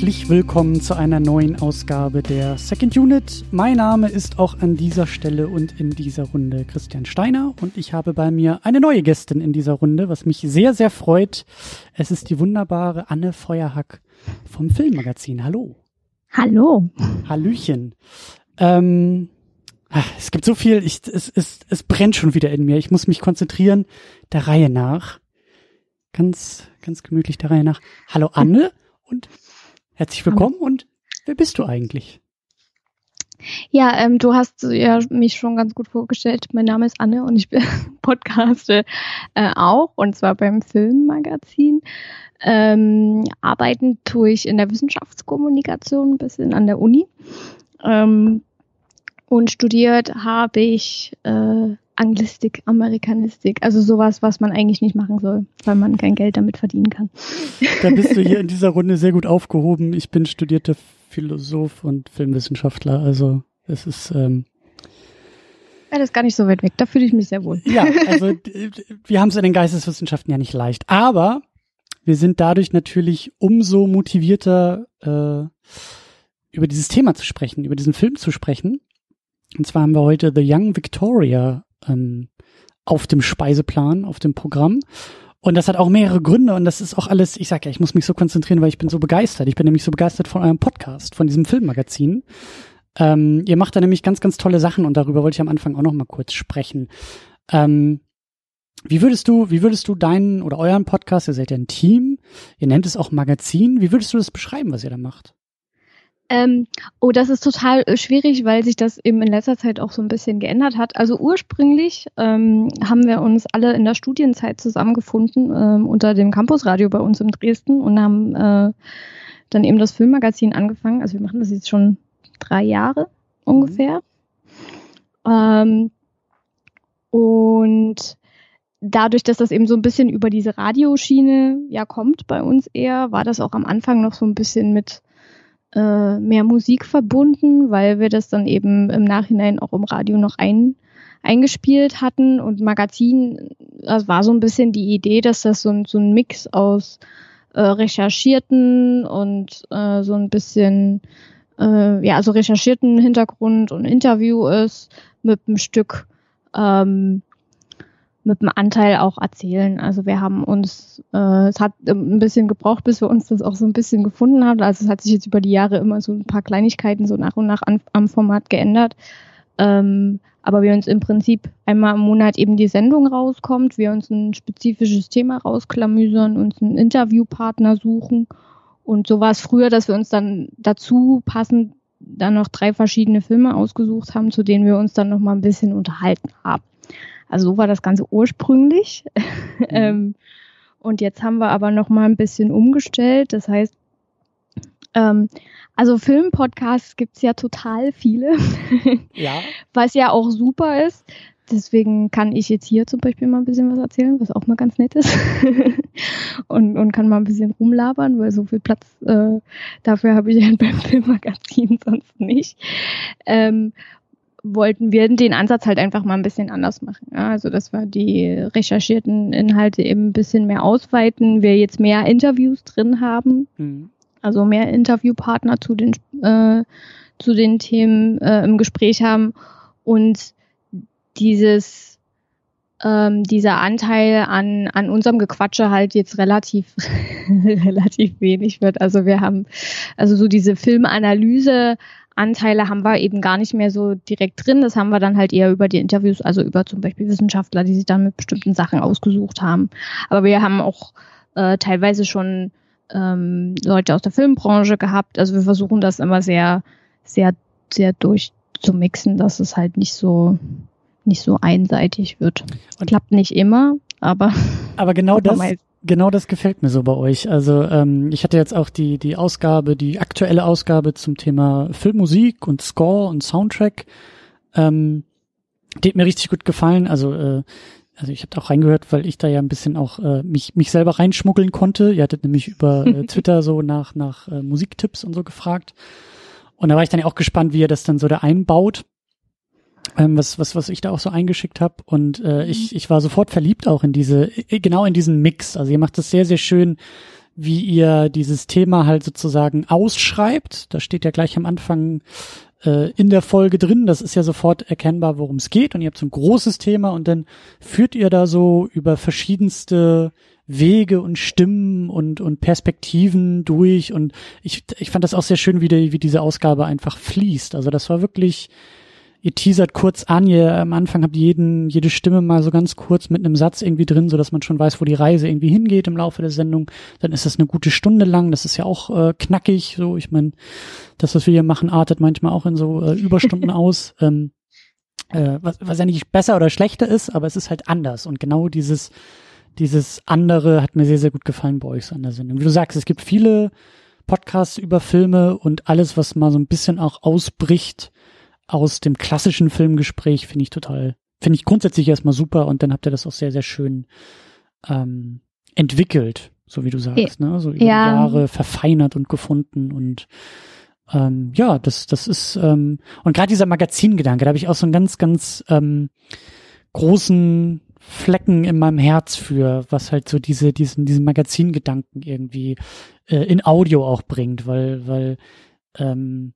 Herzlich willkommen zu einer neuen Ausgabe der Second Unit. Mein Name ist auch an dieser Stelle und in dieser Runde Christian Steiner und ich habe bei mir eine neue Gästin in dieser Runde, was mich sehr, sehr freut. Es ist die wunderbare Anne Feuerhack vom Filmmagazin. Hallo. Hallo. Hallöchen. Ähm, ach, es gibt so viel, ich, es, es, es brennt schon wieder in mir. Ich muss mich konzentrieren, der Reihe nach. Ganz, ganz gemütlich der Reihe nach. Hallo Anne und herzlich willkommen und wer bist du eigentlich? Ja, ähm, du hast ja mich schon ganz gut vorgestellt. Mein Name ist Anne und ich bin podcaste äh, auch und zwar beim Filmmagazin. Ähm, arbeiten tue ich in der Wissenschaftskommunikation ein bisschen an der Uni. Ähm, und studiert habe ich äh, Anglistik, Amerikanistik, also sowas, was man eigentlich nicht machen soll, weil man kein Geld damit verdienen kann. Da bist du hier in dieser Runde sehr gut aufgehoben. Ich bin studierter Philosoph und Filmwissenschaftler, also es ist ähm, ja, das ist gar nicht so weit weg, da fühle ich mich sehr wohl. Ja, also wir haben es in den Geisteswissenschaften ja nicht leicht, aber wir sind dadurch natürlich umso motivierter, äh, über dieses Thema zu sprechen, über diesen Film zu sprechen. Und zwar haben wir heute The Young Victoria ähm, auf dem Speiseplan, auf dem Programm. Und das hat auch mehrere Gründe und das ist auch alles, ich sag ja, ich muss mich so konzentrieren, weil ich bin so begeistert. Ich bin nämlich so begeistert von eurem Podcast, von diesem Filmmagazin. Ähm, ihr macht da nämlich ganz, ganz tolle Sachen und darüber wollte ich am Anfang auch noch mal kurz sprechen. Ähm, wie würdest du, wie würdest du deinen oder euren Podcast, ihr seid ja ein Team, ihr nennt es auch Magazin, wie würdest du das beschreiben, was ihr da macht? Ähm, oh, das ist total äh, schwierig, weil sich das eben in letzter Zeit auch so ein bisschen geändert hat. Also ursprünglich ähm, haben wir uns alle in der Studienzeit zusammengefunden ähm, unter dem Campusradio bei uns in Dresden und haben äh, dann eben das Filmmagazin angefangen. Also wir machen das jetzt schon drei Jahre ungefähr. Mhm. und dadurch, dass das eben so ein bisschen über diese Radioschiene ja kommt bei uns eher, war das auch am Anfang noch so ein bisschen mit äh, mehr Musik verbunden, weil wir das dann eben im Nachhinein auch im Radio noch ein, eingespielt hatten. Und Magazin, das war so ein bisschen die Idee, dass das so ein, so ein Mix aus äh, recherchierten und äh, so ein bisschen, äh, ja, also recherchierten Hintergrund und Interview ist mit einem Stück ähm, mit dem Anteil auch erzählen. Also wir haben uns, äh, es hat ein bisschen gebraucht, bis wir uns das auch so ein bisschen gefunden haben. Also es hat sich jetzt über die Jahre immer so ein paar Kleinigkeiten so nach und nach an, am Format geändert. Ähm, aber wir uns im Prinzip einmal im Monat eben die Sendung rauskommt, wir uns ein spezifisches Thema rausklamüsern, uns einen Interviewpartner suchen. Und so war es früher, dass wir uns dann dazu passend dann noch drei verschiedene Filme ausgesucht haben, zu denen wir uns dann noch mal ein bisschen unterhalten haben. Also so war das Ganze ursprünglich. Mhm. ähm, und jetzt haben wir aber noch mal ein bisschen umgestellt. Das heißt, ähm, also Filmpodcasts gibt es ja total viele, ja. was ja auch super ist. Deswegen kann ich jetzt hier zum Beispiel mal ein bisschen was erzählen, was auch mal ganz nett ist. und, und kann mal ein bisschen rumlabern, weil so viel Platz äh, dafür habe ich ja beim Filmmagazin sonst nicht. Ähm, wollten wir den Ansatz halt einfach mal ein bisschen anders machen. Ja, also dass wir die recherchierten Inhalte eben ein bisschen mehr ausweiten, wir jetzt mehr Interviews drin haben, mhm. also mehr Interviewpartner zu den äh, zu den Themen äh, im Gespräch haben und dieses ähm, dieser Anteil an, an unserem Gequatsche halt jetzt relativ, relativ wenig wird. Also wir haben, also so diese Filmanalyse Anteile haben wir eben gar nicht mehr so direkt drin. Das haben wir dann halt eher über die Interviews, also über zum Beispiel Wissenschaftler, die sich dann mit bestimmten Sachen ausgesucht haben. Aber wir haben auch äh, teilweise schon ähm, Leute aus der Filmbranche gehabt. Also wir versuchen das immer sehr, sehr, sehr durchzumixen, dass es halt nicht so nicht so einseitig wird. Und Klappt nicht immer, aber aber genau das Genau das gefällt mir so bei euch. Also ähm, ich hatte jetzt auch die die Ausgabe, die aktuelle Ausgabe zum Thema Filmmusik und Score und Soundtrack. Ähm, die hat mir richtig gut gefallen. Also äh, also ich habe auch reingehört, weil ich da ja ein bisschen auch äh, mich mich selber reinschmuggeln konnte. Ihr hattet nämlich über äh, Twitter so nach nach äh, Musiktipps und so gefragt. Und da war ich dann ja auch gespannt, wie ihr das dann so da einbaut ähm, was, was, was ich da auch so eingeschickt habe. Und äh, mhm. ich, ich war sofort verliebt auch in diese, genau in diesen Mix. Also ihr macht das sehr, sehr schön, wie ihr dieses Thema halt sozusagen ausschreibt. Da steht ja gleich am Anfang äh, in der Folge drin. Das ist ja sofort erkennbar, worum es geht. Und ihr habt so ein großes Thema und dann führt ihr da so über verschiedenste Wege und Stimmen und, und Perspektiven durch. Und ich, ich fand das auch sehr schön, wie, die, wie diese Ausgabe einfach fließt. Also das war wirklich, ihr teasert kurz an, ihr am Anfang habt jeden, jede Stimme mal so ganz kurz mit einem Satz irgendwie drin, so dass man schon weiß, wo die Reise irgendwie hingeht im Laufe der Sendung. Dann ist das eine gute Stunde lang. Das ist ja auch äh, knackig. So, ich meine, das, was wir hier machen, artet manchmal auch in so äh, Überstunden aus. Ähm, äh, was, was ja nicht besser oder schlechter ist, aber es ist halt anders. Und genau dieses dieses andere hat mir sehr, sehr gut gefallen bei euch so an der Sendung. Wie du sagst, es gibt viele Podcasts über Filme und alles, was mal so ein bisschen auch ausbricht aus dem klassischen Filmgespräch, finde ich total, finde ich grundsätzlich erstmal super und dann habt ihr das auch sehr, sehr schön ähm, entwickelt, so wie du sagst, ne? So über ja. Jahre verfeinert und gefunden und ähm, ja, das, das ist, ähm, und gerade dieser Magazingedanke, da habe ich auch so einen ganz, ganz ähm, großen Flecken in meinem Herz für, was halt so diese, diesen, diesen Magazingedanken irgendwie äh, in Audio auch bringt, weil, weil ähm,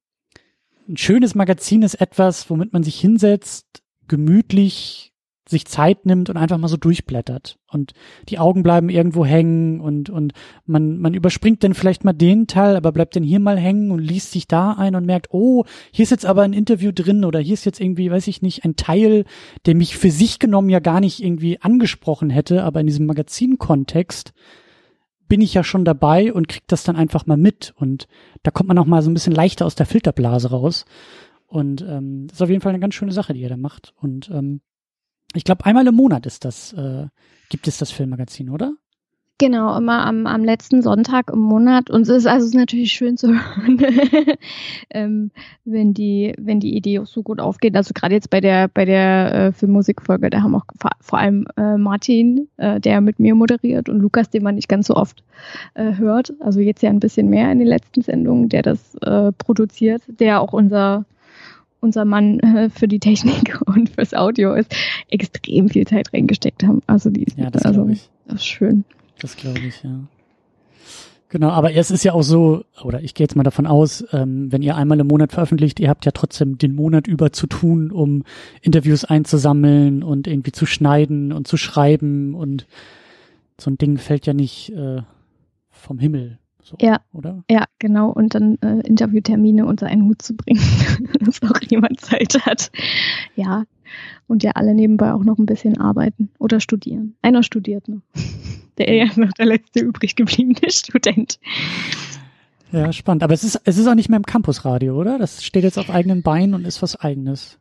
ein schönes Magazin ist etwas, womit man sich hinsetzt, gemütlich sich Zeit nimmt und einfach mal so durchblättert. Und die Augen bleiben irgendwo hängen und und man man überspringt dann vielleicht mal den Teil, aber bleibt dann hier mal hängen und liest sich da ein und merkt, oh, hier ist jetzt aber ein Interview drin oder hier ist jetzt irgendwie, weiß ich nicht, ein Teil, der mich für sich genommen ja gar nicht irgendwie angesprochen hätte, aber in diesem Magazinkontext bin ich ja schon dabei und krieg das dann einfach mal mit. Und da kommt man auch mal so ein bisschen leichter aus der Filterblase raus. Und ähm, das ist auf jeden Fall eine ganz schöne Sache, die ihr da macht. Und ähm, ich glaube, einmal im Monat ist das, äh, gibt es das Filmmagazin, oder? Genau, immer am, am letzten Sonntag im Monat. Und es ist also es ist natürlich schön zu hören, ähm, wenn die, wenn die Idee auch so gut aufgeht. Also gerade jetzt bei der, bei der äh, Filmmusikfolge, da haben auch vor allem äh, Martin, äh, der mit mir moderiert, und Lukas, den man nicht ganz so oft äh, hört. Also jetzt ja ein bisschen mehr in den letzten Sendungen, der das äh, produziert, der auch unser unser Mann äh, für die Technik und fürs Audio ist, extrem viel Zeit reingesteckt haben. Also die ja, das also, ich. Das ist schön. Das glaube ich, ja. Genau, aber es ist ja auch so, oder ich gehe jetzt mal davon aus, ähm, wenn ihr einmal im Monat veröffentlicht, ihr habt ja trotzdem den Monat über zu tun, um Interviews einzusammeln und irgendwie zu schneiden und zu schreiben und so ein Ding fällt ja nicht äh, vom Himmel. So, ja, oder? Ja, genau. Und dann äh, Interviewtermine unter einen Hut zu bringen, dass auch jemand Zeit hat. Ja. Und ja alle nebenbei auch noch ein bisschen arbeiten oder studieren. Einer studiert noch. Der ja noch der letzte übrig gebliebene Student. Ja, spannend. Aber es ist, es ist auch nicht mehr im Campusradio, oder? Das steht jetzt auf eigenen Beinen und ist was eigenes.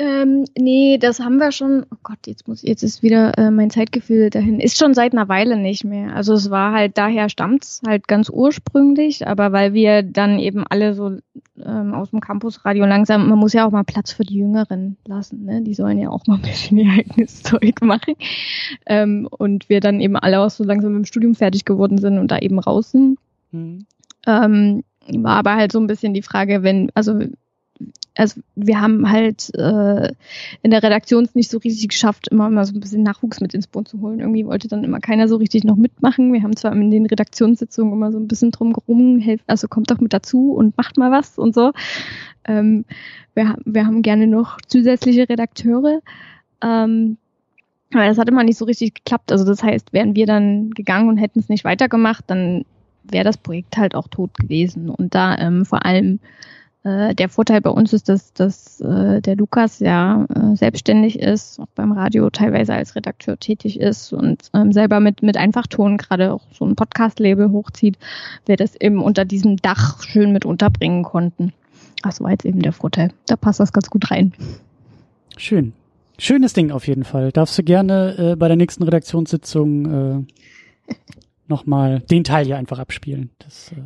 Ähm, nee, das haben wir schon. Oh Gott, jetzt muss jetzt ist wieder äh, mein Zeitgefühl dahin. Ist schon seit einer Weile nicht mehr. Also es war halt daher stammt's halt ganz ursprünglich, aber weil wir dann eben alle so ähm, aus dem Campusradio langsam, man muss ja auch mal Platz für die Jüngeren lassen, ne? Die sollen ja auch mal ein bisschen ihr eigenes Zeug machen. Ähm, und wir dann eben alle auch so langsam mit dem Studium fertig geworden sind und da eben raus sind. Mhm. Ähm, war aber halt so ein bisschen die Frage, wenn, also also wir haben halt äh, in der Redaktion es nicht so richtig geschafft, immer mal so ein bisschen Nachwuchs mit ins Boot zu holen. Irgendwie wollte dann immer keiner so richtig noch mitmachen. Wir haben zwar in den Redaktionssitzungen immer so ein bisschen drum gerungen, also kommt doch mit dazu und macht mal was und so. Ähm, wir, wir haben gerne noch zusätzliche Redakteure. Ähm, aber das hat immer nicht so richtig geklappt. Also das heißt, wären wir dann gegangen und hätten es nicht weitergemacht, dann wäre das Projekt halt auch tot gewesen. Und da ähm, vor allem der Vorteil bei uns ist, dass, dass äh, der Lukas ja äh, selbstständig ist, auch beim Radio teilweise als Redakteur tätig ist und ähm, selber mit, mit Einfachton gerade auch so ein Podcast-Label hochzieht, wir das eben unter diesem Dach schön mit unterbringen konnten. Das war jetzt eben der Vorteil. Da passt das ganz gut rein. Schön. Schönes Ding auf jeden Fall. Darfst du gerne äh, bei der nächsten Redaktionssitzung äh, nochmal den Teil hier einfach abspielen. Das äh,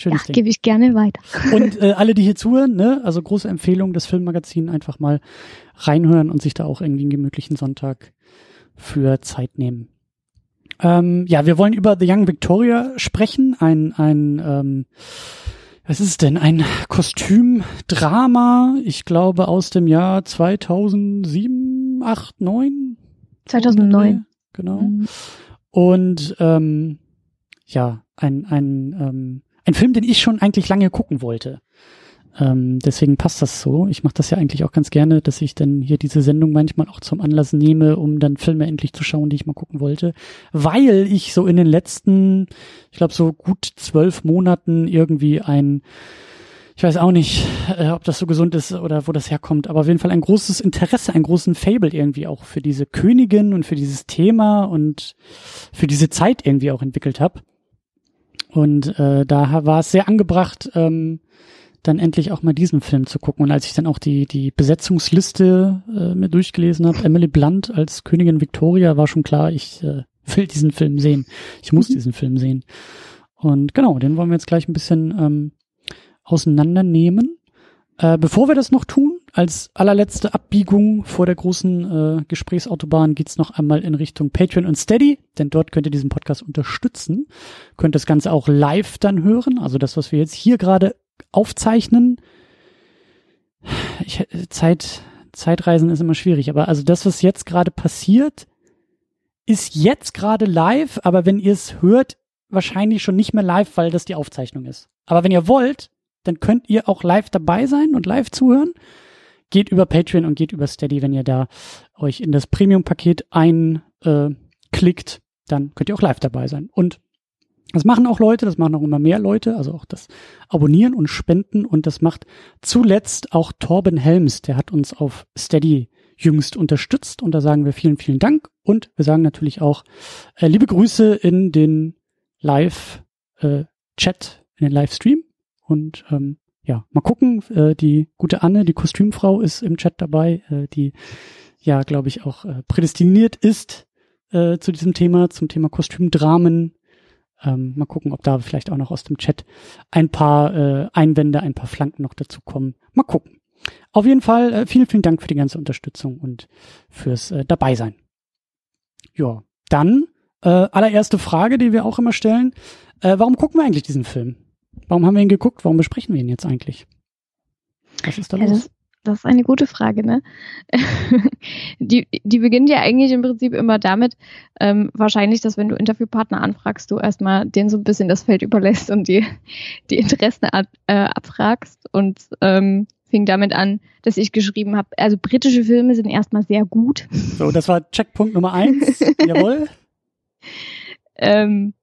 Schönes ja, gebe ich gerne weiter. Und äh, alle, die hier zuhören, ne, also große Empfehlung, das Filmmagazin einfach mal reinhören und sich da auch irgendwie einen gemütlichen Sonntag für Zeit nehmen. Ähm, ja, wir wollen über The Young Victoria sprechen. Ein, ein ähm, was ist es denn? Ein Kostümdrama, ich glaube aus dem Jahr 2007, 8, 9? 2009. Genau. Mhm. Und ähm, ja, ein, ein, ähm, ein Film, den ich schon eigentlich lange gucken wollte. Ähm, deswegen passt das so. Ich mache das ja eigentlich auch ganz gerne, dass ich dann hier diese Sendung manchmal auch zum Anlass nehme, um dann Filme endlich zu schauen, die ich mal gucken wollte. Weil ich so in den letzten, ich glaube, so gut zwölf Monaten irgendwie ein ich weiß auch nicht, äh, ob das so gesund ist oder wo das herkommt, aber auf jeden Fall ein großes Interesse, einen großen Fable irgendwie auch für diese Königin und für dieses Thema und für diese Zeit irgendwie auch entwickelt habe. Und äh, da war es sehr angebracht, ähm, dann endlich auch mal diesen Film zu gucken. Und als ich dann auch die, die Besetzungsliste äh, mir durchgelesen habe, Emily Blunt als Königin Victoria, war schon klar, ich äh, will diesen Film sehen. Ich muss mhm. diesen Film sehen. Und genau, den wollen wir jetzt gleich ein bisschen ähm, auseinandernehmen. Äh, bevor wir das noch tun, als allerletzte Abbiegung vor der großen äh, Gesprächsautobahn geht's noch einmal in Richtung Patreon und Steady, denn dort könnt ihr diesen Podcast unterstützen. Könnt das Ganze auch live dann hören, also das, was wir jetzt hier gerade aufzeichnen. Ich, Zeit, Zeitreisen ist immer schwierig, aber also das, was jetzt gerade passiert, ist jetzt gerade live, aber wenn ihr es hört, wahrscheinlich schon nicht mehr live, weil das die Aufzeichnung ist. Aber wenn ihr wollt, dann könnt ihr auch live dabei sein und live zuhören. Geht über Patreon und geht über Steady, wenn ihr da euch in das Premium-Paket einklickt, äh, dann könnt ihr auch live dabei sein. Und das machen auch Leute, das machen auch immer mehr Leute, also auch das Abonnieren und Spenden. Und das macht zuletzt auch Torben Helms, der hat uns auf Steady jüngst unterstützt. Und da sagen wir vielen, vielen Dank. Und wir sagen natürlich auch äh, liebe Grüße in den Live-Chat, äh, in den Livestream. Und ähm, ja, mal gucken. Äh, die gute Anne, die Kostümfrau, ist im Chat dabei, äh, die ja, glaube ich, auch äh, prädestiniert ist äh, zu diesem Thema, zum Thema Kostümdramen. Ähm, mal gucken, ob da vielleicht auch noch aus dem Chat ein paar äh, Einwände, ein paar Flanken noch dazu kommen. Mal gucken. Auf jeden Fall äh, vielen, vielen Dank für die ganze Unterstützung und fürs äh, Dabeisein. Ja, dann äh, allererste Frage, die wir auch immer stellen. Äh, warum gucken wir eigentlich diesen Film? Warum haben wir ihn geguckt? Warum besprechen wir ihn jetzt eigentlich? Was ist da los? das, das, ist eine gute Frage, ne? die, die beginnt ja eigentlich im Prinzip immer damit, ähm, wahrscheinlich, dass wenn du Interviewpartner anfragst, du erstmal den so ein bisschen das Feld überlässt und die, die Interessen ab, äh, abfragst und ähm, fing damit an, dass ich geschrieben habe, also britische Filme sind erstmal sehr gut. So, das war Checkpunkt Nummer eins. Jawohl. Ähm,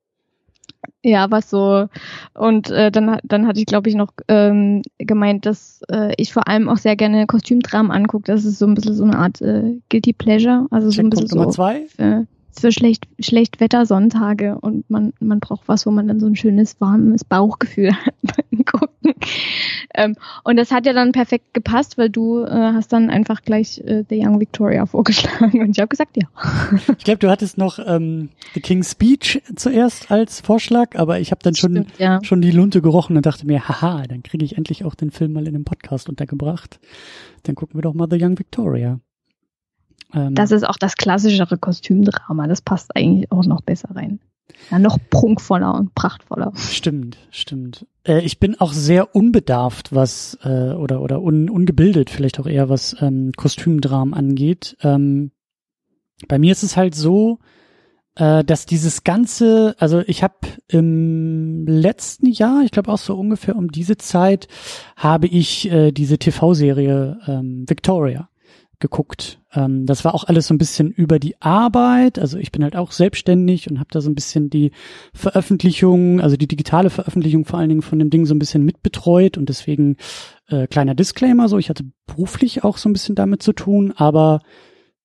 ja, was so. Und äh, dann, dann hatte ich, glaube ich, noch ähm, gemeint, dass äh, ich vor allem auch sehr gerne Kostümdramen angucke. Das ist so ein bisschen so eine Art äh, Guilty Pleasure. Also so ein bisschen Nummer zwei. Für, für schlecht, schlecht Wettersonntage und man, man braucht was, wo man dann so ein schönes, warmes Bauchgefühl hat beim Gucken. Ähm, und das hat ja dann perfekt gepasst, weil du äh, hast dann einfach gleich äh, The Young Victoria vorgeschlagen und ich habe gesagt, ja. Ich glaube, du hattest noch ähm, The King's Speech zuerst als Vorschlag, aber ich habe dann schon, Stimmt, ja. schon die Lunte gerochen und dachte mir, haha, dann kriege ich endlich auch den Film mal in einem Podcast untergebracht. Dann gucken wir doch mal The Young Victoria. Ähm, das ist auch das klassischere Kostümdrama. Das passt eigentlich auch noch besser rein. Ja, noch prunkvoller und prachtvoller. Stimmt, stimmt. Äh, ich bin auch sehr unbedarft, was äh, oder oder un, ungebildet vielleicht auch eher was ähm, Kostümdramen angeht. Ähm, bei mir ist es halt so, äh, dass dieses ganze, also ich habe im letzten Jahr, ich glaube auch so ungefähr um diese Zeit, habe ich äh, diese TV-Serie ähm, Victoria geguckt. Ähm, das war auch alles so ein bisschen über die Arbeit. Also ich bin halt auch selbstständig und habe da so ein bisschen die Veröffentlichung, also die digitale Veröffentlichung vor allen Dingen von dem Ding so ein bisschen mitbetreut und deswegen äh, kleiner Disclaimer, so ich hatte beruflich auch so ein bisschen damit zu tun, aber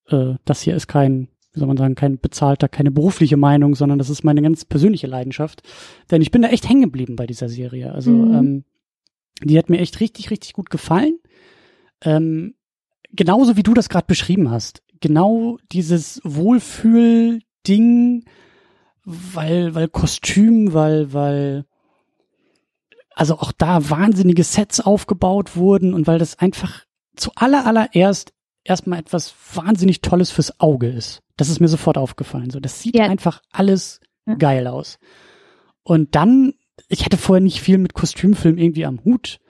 äh, das hier ist kein, wie soll man sagen, kein bezahlter, keine berufliche Meinung, sondern das ist meine ganz persönliche Leidenschaft. Denn ich bin da echt hängen geblieben bei dieser Serie. Also mhm. ähm, die hat mir echt richtig, richtig gut gefallen. Ähm, genauso wie du das gerade beschrieben hast, genau dieses Wohlfühl-Ding, weil, weil Kostüm, weil, weil, also auch da wahnsinnige Sets aufgebaut wurden und weil das einfach zu aller, allererst erstmal etwas wahnsinnig Tolles fürs Auge ist. Das ist mir sofort aufgefallen. So, das sieht ja. einfach alles ja. geil aus. Und dann, ich hatte vorher nicht viel mit Kostümfilm irgendwie am Hut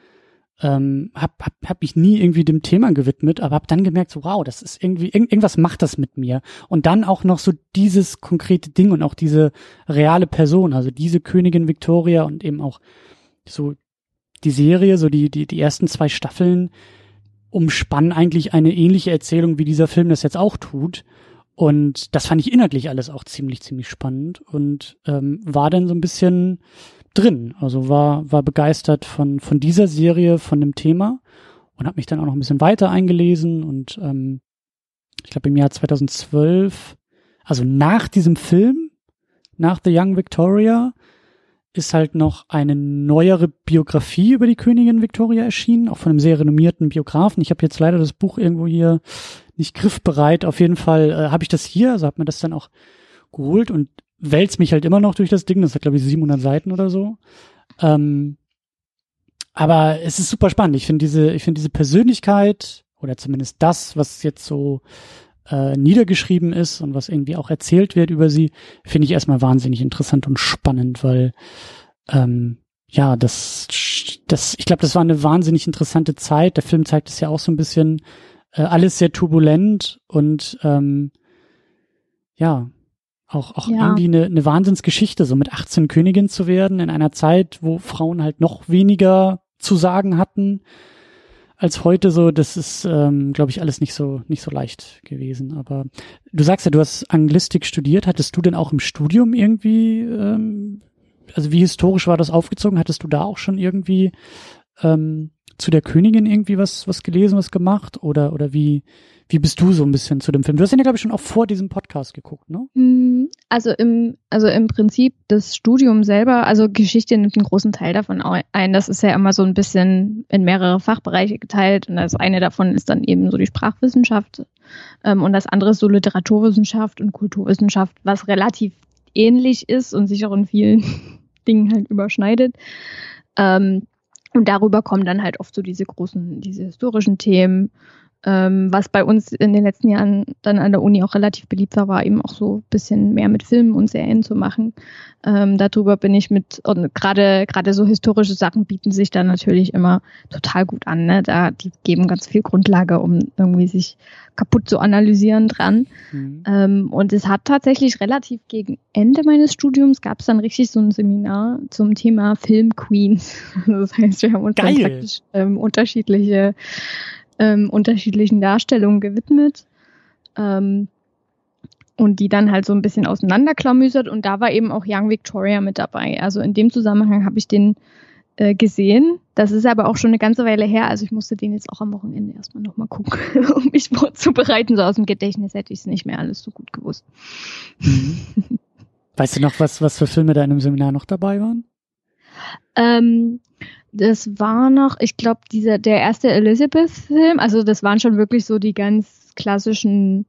ähm, hab, hab habe mich nie irgendwie dem Thema gewidmet, aber habe dann gemerkt, so wow, das ist irgendwie irg irgendwas macht das mit mir. Und dann auch noch so dieses konkrete Ding und auch diese reale Person, also diese Königin Victoria und eben auch so die Serie, so die die die ersten zwei Staffeln umspannen eigentlich eine ähnliche Erzählung, wie dieser Film das jetzt auch tut. Und das fand ich inhaltlich alles auch ziemlich, ziemlich spannend und ähm, war dann so ein bisschen drin. Also war, war begeistert von, von dieser Serie, von dem Thema und habe mich dann auch noch ein bisschen weiter eingelesen und ähm, ich glaube im Jahr 2012, also nach diesem Film, nach The Young Victoria, ist halt noch eine neuere Biografie über die Königin Victoria erschienen, auch von einem sehr renommierten Biografen. Ich habe jetzt leider das Buch irgendwo hier nicht griffbereit. Auf jeden Fall äh, habe ich das hier, also habe mir das dann auch geholt und wälzt mich halt immer noch durch das Ding. Das hat glaube ich 700 Seiten oder so. Ähm, aber es ist super spannend. Ich finde diese, ich finde diese Persönlichkeit oder zumindest das, was jetzt so äh, niedergeschrieben ist und was irgendwie auch erzählt wird über sie, finde ich erstmal wahnsinnig interessant und spannend, weil ähm, ja, das, das, ich glaube, das war eine wahnsinnig interessante Zeit. Der Film zeigt es ja auch so ein bisschen, äh, alles sehr turbulent und ähm, ja, auch, auch ja. irgendwie eine, eine Wahnsinnsgeschichte, so mit 18 Königin zu werden in einer Zeit, wo Frauen halt noch weniger zu sagen hatten als heute so, das ist, ähm, glaube ich, alles nicht so nicht so leicht gewesen. Aber du sagst ja, du hast Anglistik studiert. Hattest du denn auch im Studium irgendwie, ähm, also wie historisch war das aufgezogen? Hattest du da auch schon irgendwie ähm, zu der Königin irgendwie was was gelesen, was gemacht? Oder oder wie wie bist du so ein bisschen zu dem Film? Du hast ihn ja, glaube ich, schon auch vor diesem Podcast geguckt, ne? Mm, also im, also im Prinzip das Studium selber, also Geschichte nimmt einen großen Teil davon ein. Das ist ja immer so ein bisschen in mehrere Fachbereiche geteilt. Und das eine davon ist dann eben so die Sprachwissenschaft ähm, und das andere ist so Literaturwissenschaft und Kulturwissenschaft, was relativ ähnlich ist und sich auch in vielen Dingen halt überschneidet. Ähm, und darüber kommen dann halt oft so diese großen, diese historischen Themen ähm, was bei uns in den letzten Jahren dann an der Uni auch relativ beliebt war, war eben auch so ein bisschen mehr mit Filmen und Serien zu machen. Ähm, darüber bin ich mit, und gerade gerade so historische Sachen bieten sich dann natürlich immer total gut an. Ne? Da die geben ganz viel Grundlage, um irgendwie sich kaputt zu analysieren dran. Mhm. Ähm, und es hat tatsächlich relativ gegen Ende meines Studiums gab es dann richtig so ein Seminar zum Thema Film Queens. Das heißt, wir haben uns praktisch ähm, unterschiedliche ähm, unterschiedlichen Darstellungen gewidmet. Ähm, und die dann halt so ein bisschen auseinanderklamüsert und da war eben auch Young Victoria mit dabei. Also in dem Zusammenhang habe ich den äh, gesehen. Das ist aber auch schon eine ganze Weile her, also ich musste den jetzt auch am Wochenende erstmal nochmal gucken, um mich vorzubereiten. So aus dem Gedächtnis hätte ich es nicht mehr alles so gut gewusst. Mhm. Weißt du noch, was, was für Filme da in einem Seminar noch dabei waren? Ähm, das war noch, ich glaube, dieser der erste Elizabeth-Film. Also das waren schon wirklich so die ganz klassischen,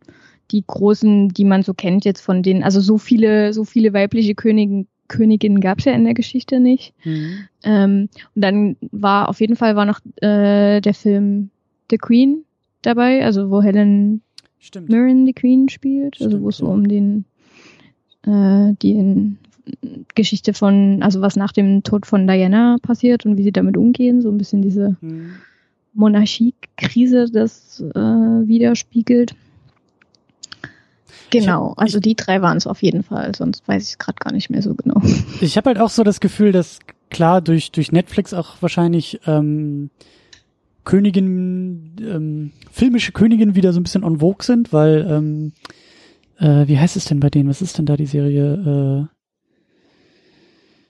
die großen, die man so kennt jetzt von denen. Also so viele, so viele weibliche Königen, Königinnen gab es ja in der Geschichte nicht. Mhm. Ähm, und dann war auf jeden Fall war noch äh, der Film The Queen dabei, also wo Helen Stimmt. Mirren die Queen spielt, also wo es so um den äh, den Geschichte von, also was nach dem Tod von Diana passiert und wie sie damit umgehen, so ein bisschen diese mhm. Monarchiekrise das äh, widerspiegelt. Genau, also die drei waren es auf jeden Fall, sonst weiß ich es gerade gar nicht mehr so genau. Ich habe halt auch so das Gefühl, dass klar durch, durch Netflix auch wahrscheinlich ähm, Königin, ähm, filmische Königinnen wieder so ein bisschen on vogue sind, weil ähm, äh, wie heißt es denn bei denen? Was ist denn da die Serie?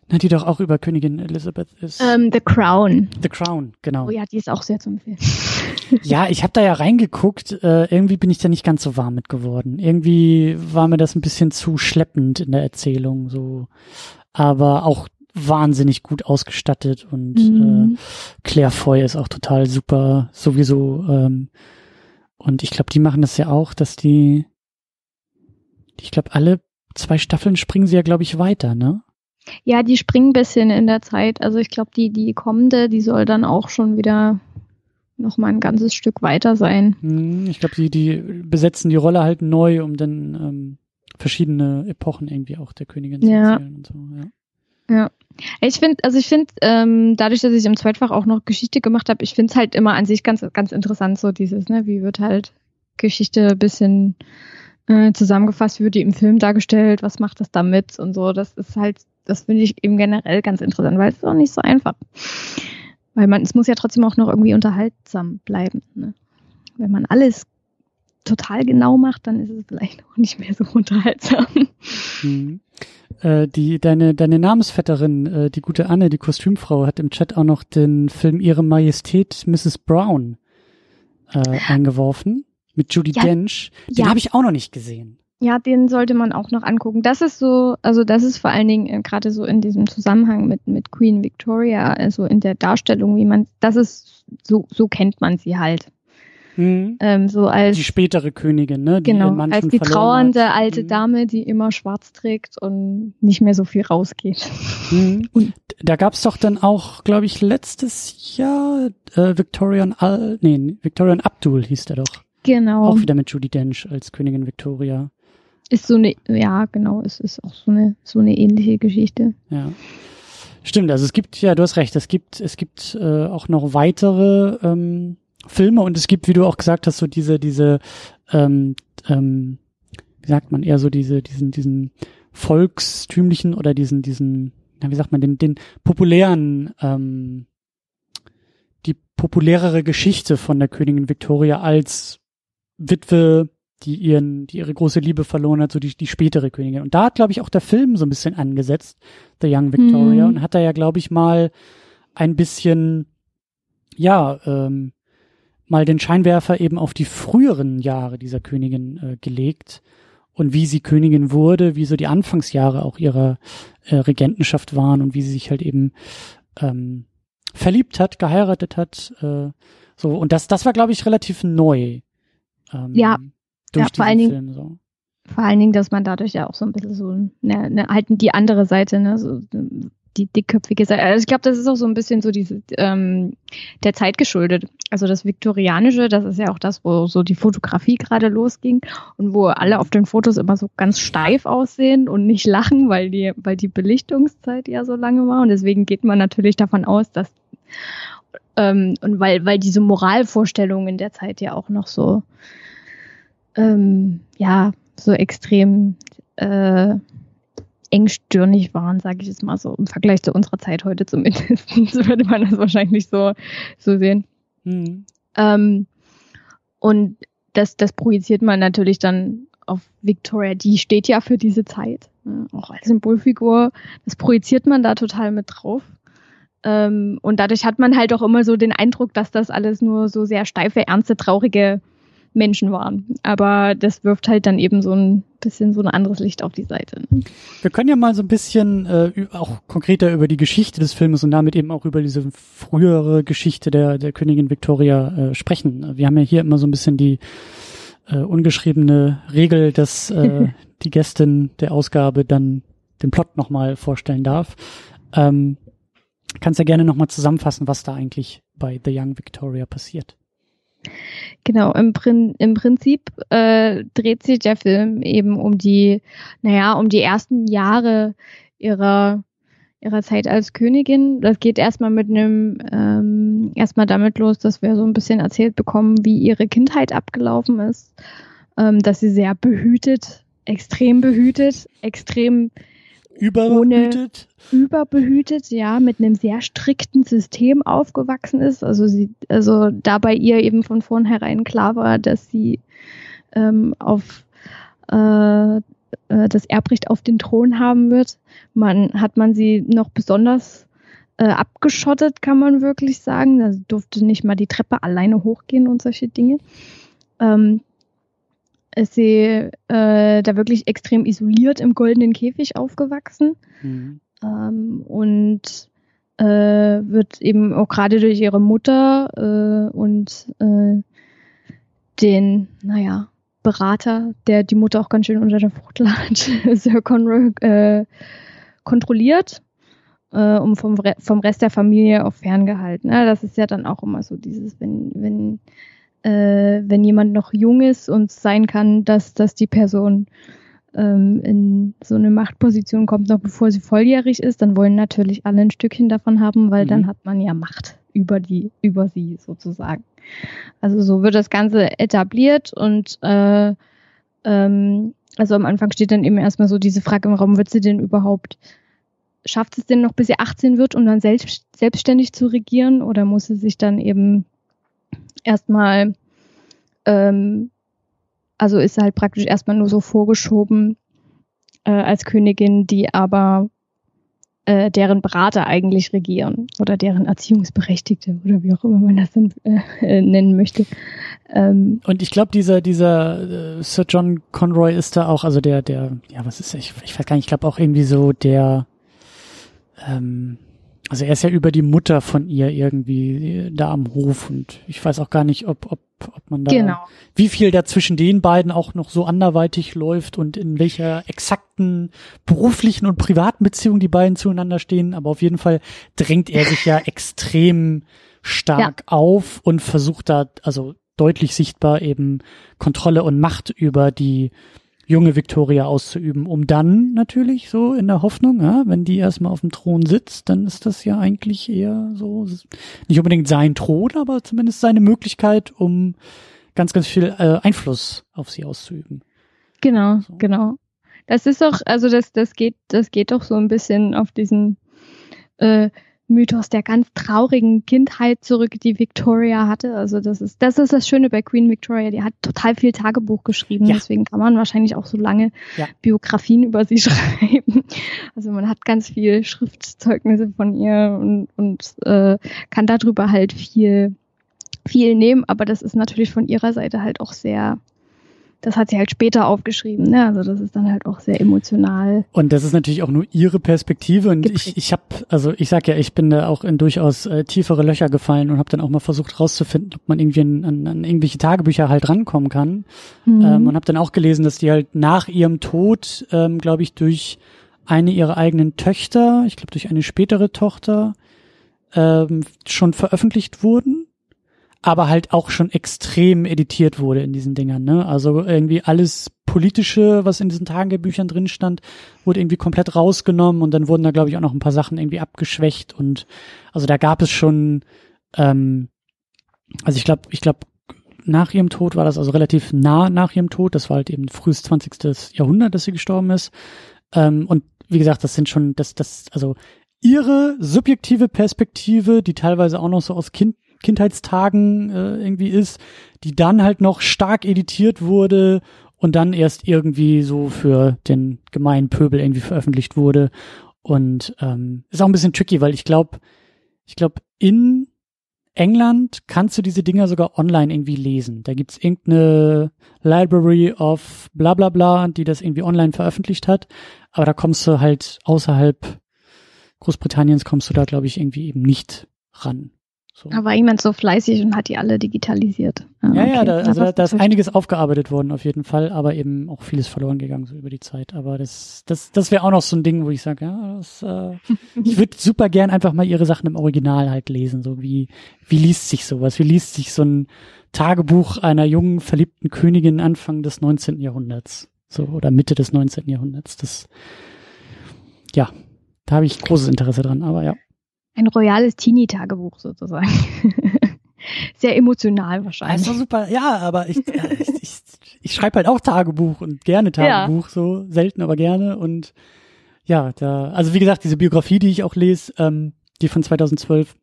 Äh, na, die doch auch über Königin Elizabeth ist. Um, ähm, The Crown. The Crown, genau. Oh ja, die ist auch sehr zu empfehlen. ja, ich habe da ja reingeguckt. Äh, irgendwie bin ich da nicht ganz so warm mit geworden. Irgendwie war mir das ein bisschen zu schleppend in der Erzählung. So, aber auch wahnsinnig gut ausgestattet und mhm. äh, Claire Foy ist auch total super sowieso. Ähm, und ich glaube, die machen das ja auch, dass die, ich glaube, alle zwei Staffeln springen sie ja, glaube ich, weiter, ne? Ja, die springen ein bisschen in der Zeit. Also ich glaube, die, die kommende, die soll dann auch schon wieder noch mal ein ganzes Stück weiter sein. Hm, ich glaube, die, die besetzen die Rolle halt neu, um dann ähm, verschiedene Epochen irgendwie auch der Königin zu ja. erzählen und so, ja. Ja. Ich finde, also ich finde, ähm, dadurch, dass ich im Zweitfach auch noch Geschichte gemacht habe, ich finde es halt immer an sich ganz, ganz interessant, so dieses, ne, wie wird halt Geschichte ein bisschen äh, zusammengefasst, wie wird die im Film dargestellt, was macht das damit und so. Das ist halt, das finde ich eben generell ganz interessant, weil es ist auch nicht so einfach. Weil man, es muss ja trotzdem auch noch irgendwie unterhaltsam bleiben. Ne? Wenn man alles total genau macht, dann ist es vielleicht auch nicht mehr so unterhaltsam. Mhm. Äh, die, deine, deine Namensvetterin, äh, die gute Anne, die Kostümfrau, hat im Chat auch noch den Film Ihre Majestät Mrs. Brown äh, eingeworfen mit Judy ja, Dench. Den ja. habe ich auch noch nicht gesehen. Ja, den sollte man auch noch angucken. Das ist so, also das ist vor allen Dingen äh, gerade so in diesem Zusammenhang mit, mit Queen Victoria, also in der Darstellung, wie man, das ist, so, so kennt man sie halt. Mhm. Ähm, so als die spätere Königin, ne? Die genau, als die trauernde hat. alte mhm. Dame, die immer schwarz trägt und nicht mehr so viel rausgeht. Mhm. Und da gab's doch dann auch, glaube ich, letztes Jahr äh, Victorian Al, nee, Victorian Abdul hieß der doch. Genau. Auch wieder mit Judy Dench als Königin Victoria. Ist so eine, ja, genau, es ist auch so eine, so eine ähnliche Geschichte. Ja. Stimmt, also es gibt, ja, du hast recht, es gibt, es gibt äh, auch noch weitere ähm, Filme und es gibt, wie du auch gesagt hast, so diese, diese, ähm, ähm, wie sagt man, eher so diese, diesen, diesen volkstümlichen oder diesen, diesen, ja, wie sagt man, den, den populären, ähm, die populärere Geschichte von der Königin Victoria als Witwe, die ihren, die ihre große Liebe verloren hat, so die, die spätere Königin. Und da hat, glaube ich, auch der Film so ein bisschen angesetzt, The Young Victoria, mhm. und hat da ja, glaube ich, mal ein bisschen, ja, ähm, mal den Scheinwerfer eben auf die früheren Jahre dieser Königin äh, gelegt und wie sie Königin wurde, wie so die Anfangsjahre auch ihrer äh, Regentenschaft waren und wie sie sich halt eben ähm, verliebt hat, geheiratet hat. Äh, so und das, das war glaube ich relativ neu. Ähm, ja, durch ja, vor allen Film, Dingen. So. Vor allen Dingen, dass man dadurch ja auch so ein bisschen so ne, ne, halt die andere Seite, ne, so die dickköpfige Seite. Also ich glaube, das ist auch so ein bisschen so diese ähm, der Zeit geschuldet. Also das Viktorianische, das ist ja auch das, wo so die Fotografie gerade losging und wo alle auf den Fotos immer so ganz steif aussehen und nicht lachen, weil die, weil die Belichtungszeit ja so lange war. Und deswegen geht man natürlich davon aus, dass ähm, und weil, weil diese Moralvorstellungen in der Zeit ja auch noch so ähm, ja, so extrem äh, engstirnig waren, sage ich es mal so, im Vergleich zu unserer Zeit heute zumindest, würde man das wahrscheinlich so, so sehen. Mhm. Ähm, und das, das projiziert man natürlich dann auf Victoria, die steht ja für diese Zeit, ne, auch als Symbolfigur. Das projiziert man da total mit drauf. Ähm, und dadurch hat man halt auch immer so den Eindruck, dass das alles nur so sehr steife, ernste, traurige Menschen waren. Aber das wirft halt dann eben so ein bisschen so ein anderes Licht auf die Seite. Wir können ja mal so ein bisschen äh, auch konkreter über die Geschichte des Filmes und damit eben auch über diese frühere Geschichte der, der Königin Victoria äh, sprechen. Wir haben ja hier immer so ein bisschen die äh, ungeschriebene Regel, dass äh, die Gästin der Ausgabe dann den Plot nochmal vorstellen darf. Ähm, kannst ja gerne nochmal zusammenfassen, was da eigentlich bei The Young Victoria passiert. Genau, im, Prin im Prinzip äh, dreht sich der Film eben um die, naja, um die ersten Jahre ihrer ihrer Zeit als Königin. Das geht erstmal mit einem, ähm, erstmal damit los, dass wir so ein bisschen erzählt bekommen, wie ihre Kindheit abgelaufen ist, ähm, dass sie sehr behütet, extrem behütet, extrem überbehütet? Ohne, überbehütet, ja, mit einem sehr strikten System aufgewachsen ist. Also sie, also da bei ihr eben von vornherein klar war, dass sie ähm, auf äh, äh, das Erbrecht auf den Thron haben wird. Man hat man sie noch besonders äh, abgeschottet, kann man wirklich sagen. Also durfte nicht mal die Treppe alleine hochgehen und solche Dinge. Ähm, sie äh, da wirklich extrem isoliert im goldenen Käfig aufgewachsen mhm. ähm, und äh, wird eben auch gerade durch ihre Mutter äh, und äh, den, naja, Berater, der die Mutter auch ganz schön unter der Fuchtel hat, Sir Conroy, äh, kontrolliert äh, und vom, vom Rest der Familie auch ferngehalten. Ja, das ist ja dann auch immer so dieses, wenn, wenn äh, wenn jemand noch jung ist und sein kann, dass, dass die Person ähm, in so eine Machtposition kommt, noch bevor sie volljährig ist, dann wollen natürlich alle ein Stückchen davon haben, weil mhm. dann hat man ja Macht über die, über sie sozusagen. Also so wird das Ganze etabliert und äh, ähm, also am Anfang steht dann eben erstmal so diese Frage im Raum, wird sie denn überhaupt, schafft es denn noch, bis sie 18 wird, um dann selbst, selbstständig zu regieren oder muss sie sich dann eben erstmal ähm, also ist halt praktisch erstmal nur so vorgeschoben äh, als Königin, die aber äh, deren Berater eigentlich regieren oder deren Erziehungsberechtigte oder wie auch immer man das dann äh, äh nennen möchte. Ähm, und ich glaube, dieser dieser äh, Sir John Conroy ist da auch, also der der ja was ist ich ich weiß gar nicht, ich glaube auch irgendwie so der ähm, also er ist ja über die Mutter von ihr irgendwie da am Hof und ich weiß auch gar nicht, ob, ob, ob man da, genau. wie viel da zwischen den beiden auch noch so anderweitig läuft und in welcher exakten beruflichen und privaten Beziehung die beiden zueinander stehen. Aber auf jeden Fall drängt er sich ja extrem stark ja. auf und versucht da, also deutlich sichtbar eben Kontrolle und Macht über die junge Victoria auszuüben, um dann natürlich so in der Hoffnung, ja, wenn die erstmal auf dem Thron sitzt, dann ist das ja eigentlich eher so nicht unbedingt sein Thron, aber zumindest seine Möglichkeit, um ganz, ganz viel äh, Einfluss auf sie auszuüben. Genau, so. genau. Das ist doch, also das, das geht, das geht doch so ein bisschen auf diesen äh, Mythos der ganz traurigen Kindheit zurück, die Victoria hatte. Also das ist, das ist das Schöne bei Queen Victoria. Die hat total viel Tagebuch geschrieben. Ja. Deswegen kann man wahrscheinlich auch so lange ja. Biografien über sie schreiben. Also man hat ganz viel Schriftzeugnisse von ihr und, und äh, kann darüber halt viel, viel nehmen. Aber das ist natürlich von ihrer Seite halt auch sehr das hat sie halt später aufgeschrieben. Ne? Also das ist dann halt auch sehr emotional. Und das ist natürlich auch nur ihre Perspektive. Und geprägt. ich, ich habe, also ich sag ja, ich bin da auch in durchaus äh, tiefere Löcher gefallen und habe dann auch mal versucht rauszufinden, ob man irgendwie an, an, an irgendwelche Tagebücher halt rankommen kann. Mhm. Ähm, und habe dann auch gelesen, dass die halt nach ihrem Tod, ähm, glaube ich, durch eine ihrer eigenen Töchter, ich glaube durch eine spätere Tochter, ähm, schon veröffentlicht wurden aber halt auch schon extrem editiert wurde in diesen Dingern. Ne? Also irgendwie alles politische, was in diesen Tagebüchern drin stand, wurde irgendwie komplett rausgenommen und dann wurden da glaube ich auch noch ein paar Sachen irgendwie abgeschwächt und also da gab es schon, ähm, also ich glaube, ich glaube nach ihrem Tod war das also relativ nah nach ihrem Tod. Das war halt eben frühes 20. Jahrhundert, dass sie gestorben ist. Ähm, und wie gesagt, das sind schon, das, das, also ihre subjektive Perspektive, die teilweise auch noch so aus Kind, Kindheitstagen äh, irgendwie ist, die dann halt noch stark editiert wurde und dann erst irgendwie so für den gemeinen Pöbel irgendwie veröffentlicht wurde. Und ähm, ist auch ein bisschen tricky, weil ich glaube, ich glaube, in England kannst du diese Dinger sogar online irgendwie lesen. Da gibt's irgendeine Library of bla bla bla, die das irgendwie online veröffentlicht hat. Aber da kommst du halt außerhalb Großbritanniens kommst du da, glaube ich, irgendwie eben nicht ran. So. Da war jemand so fleißig und hat die alle digitalisiert. Ah, ja, okay. ja, da, also da, da ist einiges aufgearbeitet worden auf jeden Fall, aber eben auch vieles verloren gegangen so über die Zeit. Aber das, das, das wäre auch noch so ein Ding, wo ich sage, ja, das, äh, ich würde super gern einfach mal ihre Sachen im Original halt lesen. So wie, wie liest sich sowas? Wie liest sich so ein Tagebuch einer jungen, verliebten Königin Anfang des 19. Jahrhunderts? So, oder Mitte des 19. Jahrhunderts. Das, ja, da habe ich großes Interesse dran, aber ja. Ein royales Teenie-Tagebuch sozusagen. Sehr emotional wahrscheinlich. Das ist doch super. Ja, aber ich, ich, ich, ich schreibe halt auch Tagebuch und gerne Tagebuch, ja. so selten, aber gerne. Und ja, da, also wie gesagt, diese Biografie, die ich auch lese, ähm, die von 2012,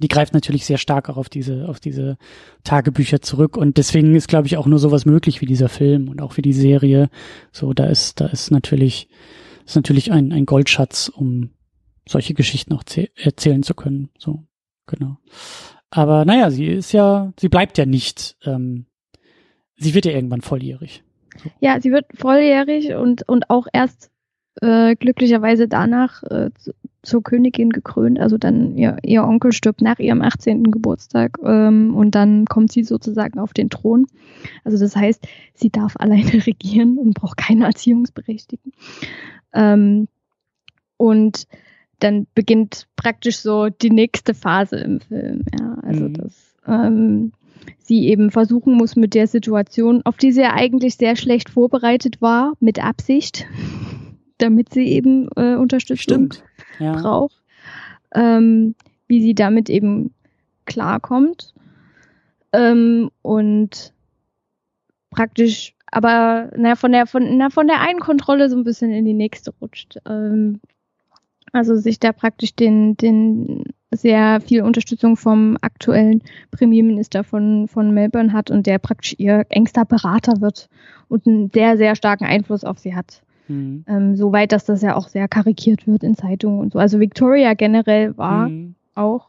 die greift natürlich sehr stark auch auf diese, auf diese Tagebücher zurück. Und deswegen ist, glaube ich, auch nur sowas möglich wie dieser Film und auch wie die Serie. So, da ist, da ist natürlich, ist natürlich ein, ein Goldschatz, um solche Geschichten auch erzählen zu können. So, genau. Aber naja, sie ist ja, sie bleibt ja nicht, ähm, sie wird ja irgendwann volljährig. So. Ja, sie wird volljährig und, und auch erst äh, glücklicherweise danach äh, zur Königin gekrönt. Also dann ihr, ihr Onkel stirbt nach ihrem 18. Geburtstag ähm, und dann kommt sie sozusagen auf den Thron. Also das heißt, sie darf alleine regieren und braucht keine Erziehungsberechtigten. Ähm, und dann beginnt praktisch so die nächste Phase im Film. Ja, also mhm. das, ähm, sie eben versuchen muss mit der Situation, auf die sie ja eigentlich sehr schlecht vorbereitet war, mit Absicht, damit sie eben äh, Unterstützung ja. braucht, ähm, wie sie damit eben klarkommt ähm, und praktisch aber na, von der von, na, von der einen Kontrolle so ein bisschen in die nächste rutscht. Ähm, also sich da praktisch den, den sehr viel Unterstützung vom aktuellen Premierminister von, von Melbourne hat und der praktisch ihr engster Berater wird und einen sehr, sehr starken Einfluss auf sie hat. Mhm. Ähm, Soweit, dass das ja auch sehr karikiert wird in Zeitungen und so. Also Victoria generell war mhm. auch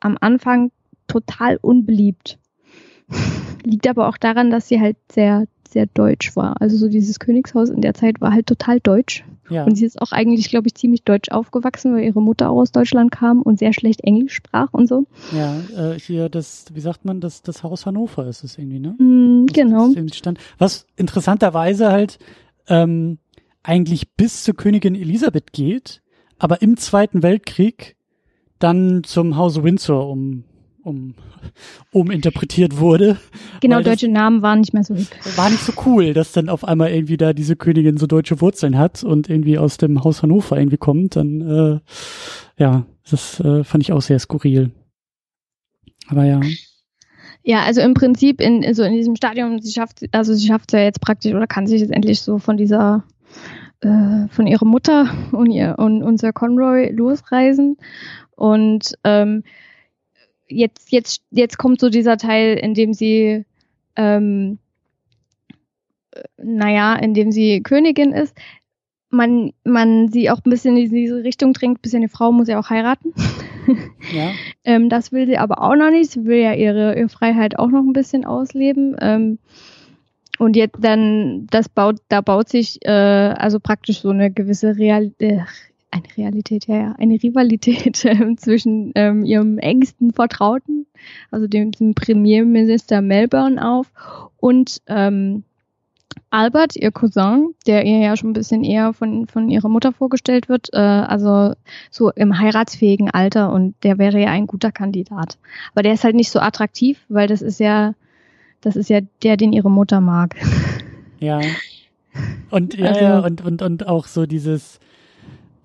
am Anfang total unbeliebt. Liegt aber auch daran, dass sie halt sehr, sehr deutsch war. Also so dieses Königshaus in der Zeit war halt total deutsch. Ja. Und sie ist auch eigentlich, glaube ich, ziemlich deutsch aufgewachsen, weil ihre Mutter auch aus Deutschland kam und sehr schlecht Englisch sprach und so. Ja, äh, hier das, wie sagt man, das, das Haus Hannover ist es irgendwie, ne? Mm, genau. Das Was interessanterweise halt ähm, eigentlich bis zur Königin Elisabeth geht, aber im Zweiten Weltkrieg dann zum Hause Windsor um um, uminterpretiert wurde. Genau, deutsche Namen waren nicht mehr so hip. War nicht so cool, dass dann auf einmal irgendwie da diese Königin so deutsche Wurzeln hat und irgendwie aus dem Haus Hannover irgendwie kommt. Dann, äh, ja, das äh, fand ich auch sehr skurril. Aber ja. Ja, also im Prinzip in so in diesem Stadium, sie schafft, also sie schafft ja jetzt praktisch oder kann sich jetzt endlich so von dieser äh, von ihrer Mutter und ihr und unser Conroy losreisen und ähm, jetzt, jetzt, jetzt kommt so dieser Teil, in dem sie, ähm, naja, in dem sie Königin ist. Man, man sie auch ein bisschen in diese Richtung drängt, ein bisschen eine Frau muss ja auch heiraten. Ja. ähm, das will sie aber auch noch nicht. Sie will ja ihre, ihre Freiheit auch noch ein bisschen ausleben. Ähm, und jetzt dann, das baut, da baut sich äh, also praktisch so eine gewisse Real, äh, eine Realität, ja, ja, eine Rivalität äh, zwischen ähm, ihrem engsten Vertrauten, also dem, dem Premierminister Melbourne auf und ähm, Albert, ihr Cousin, der ihr ja schon ein bisschen eher von, von ihrer Mutter vorgestellt wird, äh, also so im heiratsfähigen Alter und der wäre ja ein guter Kandidat. Aber der ist halt nicht so attraktiv, weil das ist ja, das ist ja der, den ihre Mutter mag. Ja. Und ja, also, ja, und, und, und auch so dieses,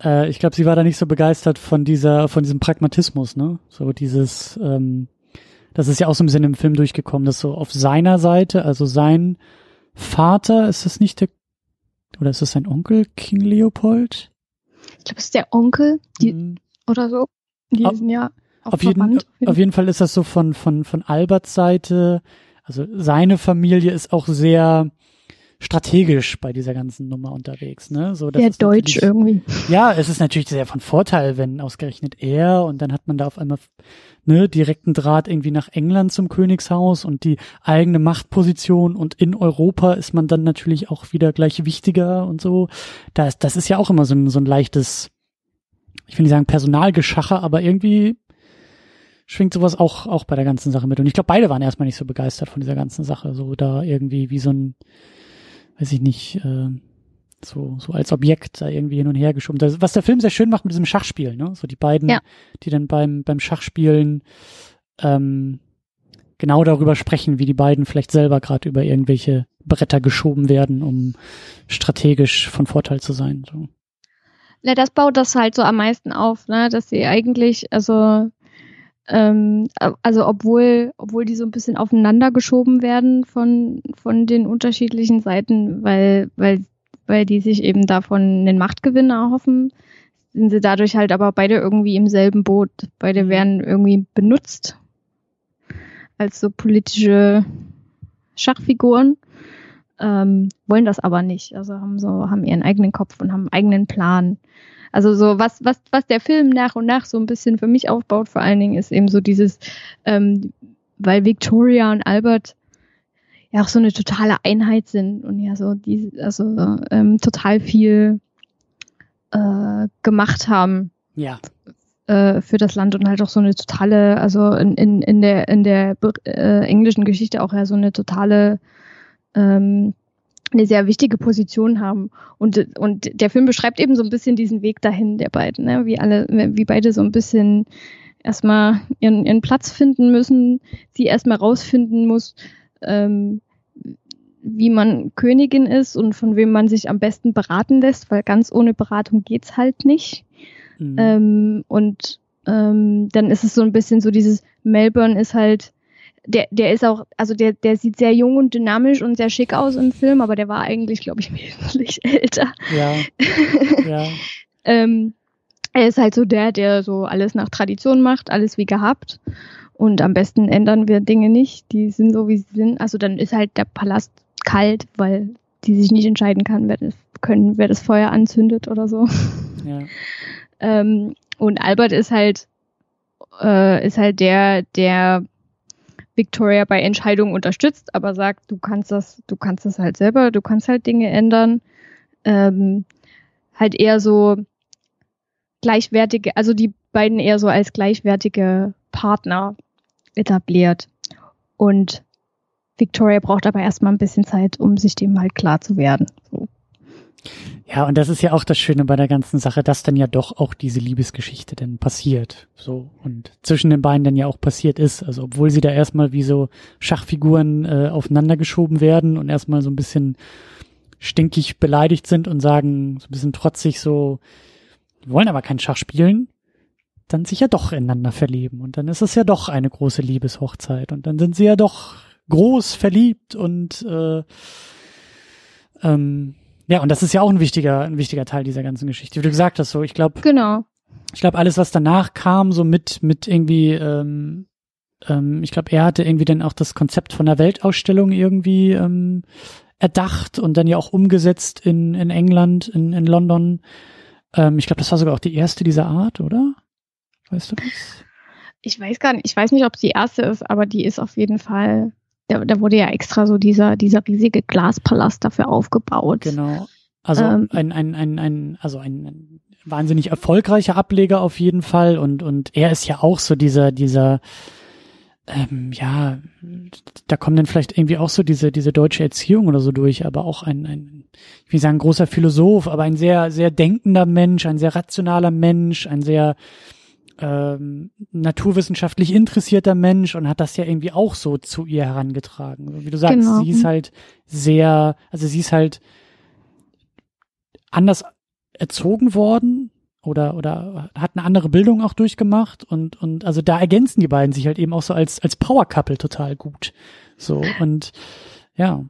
äh, ich glaube, sie war da nicht so begeistert von dieser, von diesem Pragmatismus, ne? So dieses, ähm, das ist ja auch so ein bisschen im Film durchgekommen, dass so auf seiner Seite, also sein Vater, ist das nicht der, oder ist das sein Onkel, King Leopold? Ich glaube, es ist der Onkel, die, mhm. oder so. Die auf, sind ja auf jeden, auf jeden Fall ist das so von, von, von Alberts Seite, also seine Familie ist auch sehr, strategisch bei dieser ganzen Nummer unterwegs. Ne? So, das sehr deutsch irgendwie. Ja, es ist natürlich sehr von Vorteil, wenn ausgerechnet er und dann hat man da auf einmal ne, direkten Draht irgendwie nach England zum Königshaus und die eigene Machtposition und in Europa ist man dann natürlich auch wieder gleich wichtiger und so. Das, das ist ja auch immer so ein, so ein leichtes, ich will nicht sagen Personalgeschacher, aber irgendwie schwingt sowas auch, auch bei der ganzen Sache mit. Und ich glaube, beide waren erstmal nicht so begeistert von dieser ganzen Sache. So da irgendwie wie so ein, weiß ich nicht, äh, so, so als Objekt da irgendwie hin und her geschoben. Das, was der Film sehr schön macht mit diesem Schachspiel, ne? So die beiden, ja. die dann beim, beim Schachspielen ähm, genau darüber sprechen, wie die beiden vielleicht selber gerade über irgendwelche Bretter geschoben werden, um strategisch von Vorteil zu sein. So. Ja, das baut das halt so am meisten auf, ne? Dass sie eigentlich, also ähm, also obwohl, obwohl die so ein bisschen aufeinander geschoben werden von, von den unterschiedlichen Seiten, weil, weil, weil die sich eben davon den Machtgewinn erhoffen, sind sie dadurch halt aber beide irgendwie im selben Boot. Beide mhm. werden irgendwie benutzt als so politische Schachfiguren, ähm, wollen das aber nicht. Also haben so, haben ihren eigenen Kopf und haben einen eigenen Plan. Also so was, was, was der Film nach und nach so ein bisschen für mich aufbaut, vor allen Dingen, ist eben so dieses, ähm, weil Victoria und Albert ja auch so eine totale Einheit sind und ja so die, also ähm, total viel äh, gemacht haben. Ja. Äh, für das Land und halt auch so eine totale, also in, in, in der, in der äh, englischen Geschichte auch ja so eine totale ähm, eine sehr wichtige Position haben. Und, und der Film beschreibt eben so ein bisschen diesen Weg dahin der beiden, ne? wie alle, wie beide so ein bisschen erstmal ihren, ihren Platz finden müssen, sie erstmal rausfinden muss, ähm, wie man Königin ist und von wem man sich am besten beraten lässt, weil ganz ohne Beratung geht's halt nicht. Mhm. Ähm, und ähm, dann ist es so ein bisschen so dieses Melbourne ist halt der, der ist auch, also der, der sieht sehr jung und dynamisch und sehr schick aus im Film, aber der war eigentlich, glaube ich, wesentlich älter. Ja. ja. ähm, er ist halt so der, der so alles nach Tradition macht, alles wie gehabt. Und am besten ändern wir Dinge nicht. Die sind so, wie sie sind. Also dann ist halt der Palast kalt, weil die sich nicht entscheiden kann, wer das, können, wer das Feuer anzündet oder so. Ja. ähm, und Albert ist halt, äh, ist halt der, der Victoria bei Entscheidungen unterstützt, aber sagt, du kannst das, du kannst das halt selber, du kannst halt Dinge ändern. Ähm, halt eher so, gleichwertige, also die beiden eher so als gleichwertige Partner etabliert. Und Victoria braucht aber erstmal ein bisschen Zeit, um sich dem halt klar zu werden. So. Ja, und das ist ja auch das Schöne bei der ganzen Sache, dass dann ja doch auch diese Liebesgeschichte dann passiert. So. Und zwischen den beiden dann ja auch passiert ist. Also, obwohl sie da erstmal wie so Schachfiguren äh, aufeinander geschoben werden und erstmal so ein bisschen stinkig beleidigt sind und sagen, so ein bisschen trotzig so, wollen aber kein Schach spielen, dann sich ja doch ineinander verlieben. Und dann ist es ja doch eine große Liebeshochzeit. Und dann sind sie ja doch groß verliebt und äh, ähm, ja, und das ist ja auch ein wichtiger, ein wichtiger Teil dieser ganzen Geschichte. Wie du gesagt hast, so, ich glaube, genau. ich glaube, alles, was danach kam, so mit, mit irgendwie, ähm, ähm, ich glaube, er hatte irgendwie dann auch das Konzept von der Weltausstellung irgendwie ähm, erdacht und dann ja auch umgesetzt in, in England, in, in London. Ähm, ich glaube, das war sogar auch die erste dieser Art, oder? Weißt du das? Ich weiß gar nicht, ich weiß nicht, ob es die erste ist, aber die ist auf jeden Fall, da, da wurde ja extra so dieser, dieser riesige Glaspalast dafür aufgebaut. Genau. Also ähm, ein, ein, ein, ein, also ein, ein wahnsinnig erfolgreicher Ableger auf jeden Fall und, und er ist ja auch so dieser, dieser, ähm, ja, da kommen dann vielleicht irgendwie auch so diese, diese deutsche Erziehung oder so durch, aber auch ein, ein, ich will sagen, großer Philosoph, aber ein sehr, sehr denkender Mensch, ein sehr rationaler Mensch, ein sehr ähm, naturwissenschaftlich interessierter Mensch und hat das ja irgendwie auch so zu ihr herangetragen. Wie du sagst, genau. sie ist halt sehr, also sie ist halt anders erzogen worden, oder oder hat eine andere Bildung auch durchgemacht und und also da ergänzen die beiden sich halt eben auch so als als Power Couple total gut. So und ja.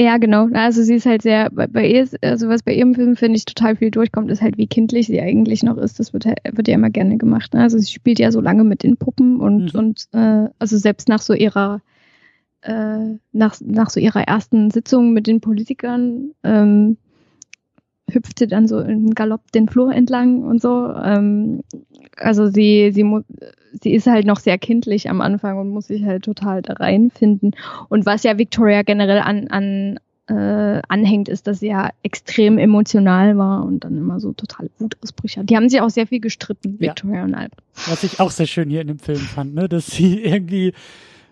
Ja, genau. Also sie ist halt sehr, bei, bei ihr, also was bei ihrem Film, finde ich, total viel durchkommt, ist halt, wie kindlich sie eigentlich noch ist. Das wird, wird ja immer gerne gemacht. Ne? Also sie spielt ja so lange mit den Puppen und, mhm. und äh, also selbst nach so ihrer äh, nach, nach so ihrer ersten Sitzung mit den Politikern ähm, hüpfte dann so im Galopp den Flur entlang und so. Ähm, also sie, sie, muss, sie ist halt noch sehr kindlich am Anfang und muss sich halt total da reinfinden. Und was ja Victoria generell an, an äh, anhängt, ist, dass sie ja extrem emotional war und dann immer so total Wutausbrüche hat. Die haben sich auch sehr viel gestritten, Victoria ja. und Albert. Was ich auch sehr schön hier in dem Film fand, ne, dass sie irgendwie,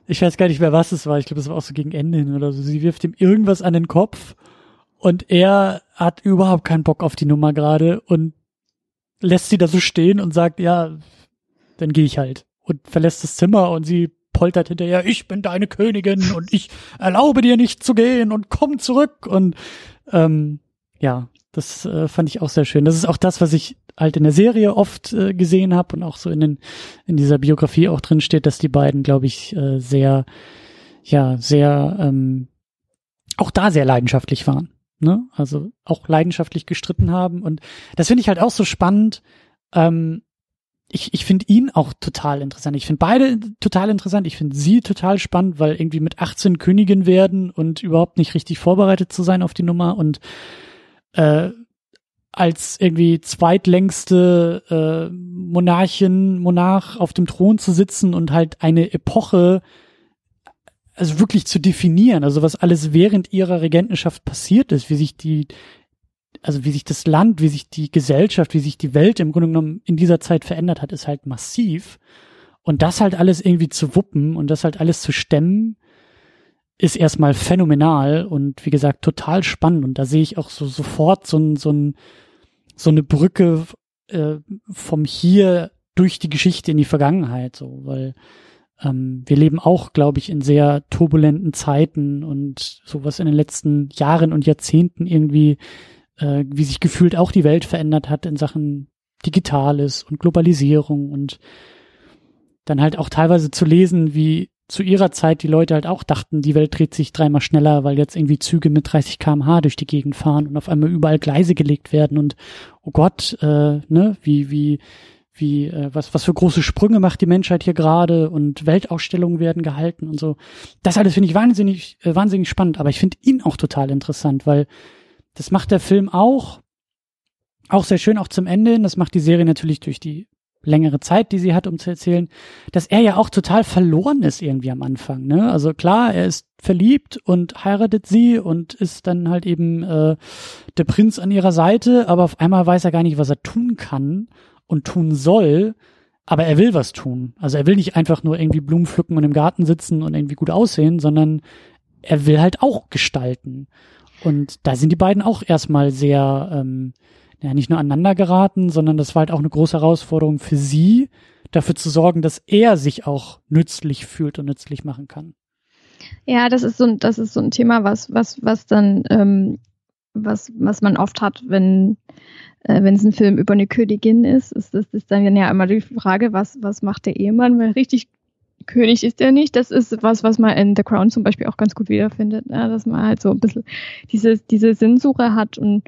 ich weiß gar nicht mehr, was es war, ich glaube, es war auch so gegen Ende hin oder so, sie wirft ihm irgendwas an den Kopf und er hat überhaupt keinen Bock auf die Nummer gerade und lässt sie da so stehen und sagt, ja, dann gehe ich halt. Und verlässt das Zimmer und sie poltert hinterher, ich bin deine Königin und ich erlaube dir nicht zu gehen und komm zurück. Und ähm, ja, das äh, fand ich auch sehr schön. Das ist auch das, was ich halt in der Serie oft äh, gesehen habe und auch so in, den, in dieser Biografie auch drin steht, dass die beiden, glaube ich, äh, sehr, ja, sehr, ähm, auch da sehr leidenschaftlich waren ne? Also auch leidenschaftlich gestritten haben. Und das finde ich halt auch so spannend. Ähm, ich, ich finde ihn auch total interessant. Ich finde beide total interessant. Ich finde sie total spannend, weil irgendwie mit 18 Königin werden und überhaupt nicht richtig vorbereitet zu sein auf die Nummer und äh, als irgendwie zweitlängste äh, Monarchin, Monarch auf dem Thron zu sitzen und halt eine Epoche also wirklich zu definieren, also was alles während ihrer Regentenschaft passiert ist, wie sich die, also wie sich das Land, wie sich die Gesellschaft, wie sich die Welt im Grunde genommen in dieser Zeit verändert hat, ist halt massiv. Und das halt alles irgendwie zu wuppen und das halt alles zu stemmen, ist erstmal phänomenal und wie gesagt total spannend. Und da sehe ich auch so sofort so, ein, so, ein, so eine Brücke äh, vom Hier durch die Geschichte in die Vergangenheit, so, weil ähm, wir leben auch, glaube ich, in sehr turbulenten Zeiten und sowas in den letzten Jahren und Jahrzehnten irgendwie, äh, wie sich gefühlt auch die Welt verändert hat in Sachen Digitales und Globalisierung und dann halt auch teilweise zu lesen, wie zu ihrer Zeit die Leute halt auch dachten, die Welt dreht sich dreimal schneller, weil jetzt irgendwie Züge mit 30 kmh durch die Gegend fahren und auf einmal überall Gleise gelegt werden und oh Gott, äh, ne, wie, wie, wie, äh, was, was für große Sprünge macht die Menschheit hier gerade und Weltausstellungen werden gehalten und so. Das alles finde ich wahnsinnig, äh, wahnsinnig spannend, aber ich finde ihn auch total interessant, weil das macht der Film auch, auch sehr schön, auch zum Ende. Das macht die Serie natürlich durch die längere Zeit, die sie hat, um zu erzählen, dass er ja auch total verloren ist irgendwie am Anfang. Ne? Also klar, er ist verliebt und heiratet sie und ist dann halt eben äh, der Prinz an ihrer Seite, aber auf einmal weiß er gar nicht, was er tun kann und tun soll, aber er will was tun. Also er will nicht einfach nur irgendwie Blumen pflücken und im Garten sitzen und irgendwie gut aussehen, sondern er will halt auch gestalten. Und da sind die beiden auch erstmal sehr ähm, ja nicht nur aneinander geraten, sondern das war halt auch eine große Herausforderung für sie, dafür zu sorgen, dass er sich auch nützlich fühlt und nützlich machen kann. Ja, das ist so ein, das ist so ein Thema, was, was, was dann, ähm, was, was man oft hat, wenn, äh, wenn es ein Film über eine Königin ist, ist das ist dann ja immer die Frage, was, was macht der Ehemann? Weil richtig König ist er nicht. Das ist was, was man in The Crown zum Beispiel auch ganz gut wiederfindet, ne? dass man halt so ein bisschen diese, diese Sinnsuche hat und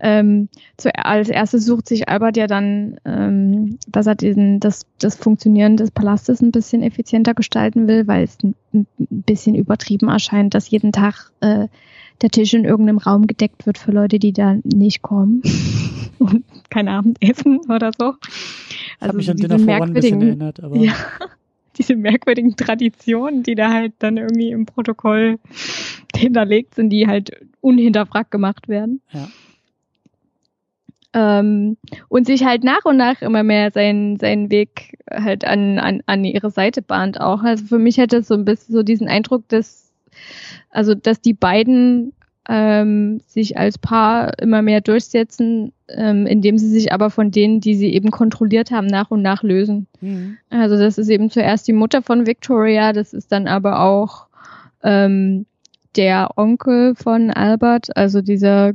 ähm, zu, als erstes sucht sich Albert ja dann, ähm, dass er diesen, das, das Funktionieren des Palastes ein bisschen effizienter gestalten will, weil es ein, ein bisschen übertrieben erscheint, dass jeden Tag äh, der Tisch in irgendeinem Raum gedeckt wird für Leute, die da nicht kommen und kein Abendessen oder so. Also mich an Dinner for ein bisschen erinnert, aber ja, diese merkwürdigen Traditionen, die da halt dann irgendwie im Protokoll hinterlegt sind, die halt unhinterfragt gemacht werden. Ja. Ähm, und sich halt nach und nach immer mehr seinen, seinen Weg halt an, an, an ihre Seite bahnt auch. Also für mich hätte es so ein bisschen so diesen Eindruck, dass, also, dass die beiden ähm, sich als Paar immer mehr durchsetzen, ähm, indem sie sich aber von denen, die sie eben kontrolliert haben, nach und nach lösen. Mhm. Also das ist eben zuerst die Mutter von Victoria, das ist dann aber auch ähm, der Onkel von Albert, also dieser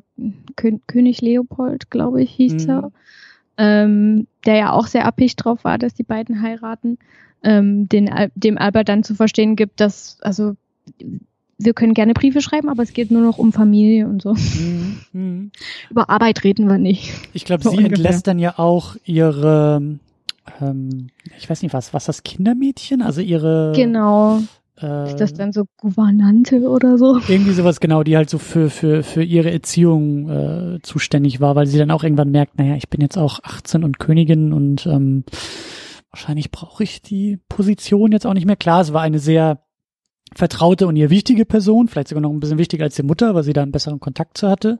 Kön König Leopold, glaube ich, hieß mhm. er, ähm, der ja auch sehr abhängig drauf war, dass die beiden heiraten, ähm, den, dem Albert dann zu verstehen gibt, dass, also wir können gerne Briefe schreiben, aber es geht nur noch um Familie und so. Mhm. mhm. Über Arbeit reden wir nicht. Ich glaube, so sie ungefähr. entlässt dann ja auch ihre, ähm, ich weiß nicht was, was das Kindermädchen, also ihre. Genau. Äh, ist das dann so Gouvernante oder so? Irgendwie sowas genau, die halt so für für für ihre Erziehung äh, zuständig war, weil sie dann auch irgendwann merkt, naja, ich bin jetzt auch 18 und Königin und ähm, wahrscheinlich brauche ich die Position jetzt auch nicht mehr. Klar, es war eine sehr vertraute und ihr wichtige Person, vielleicht sogar noch ein bisschen wichtiger als die Mutter, weil sie da einen besseren Kontakt zu hatte.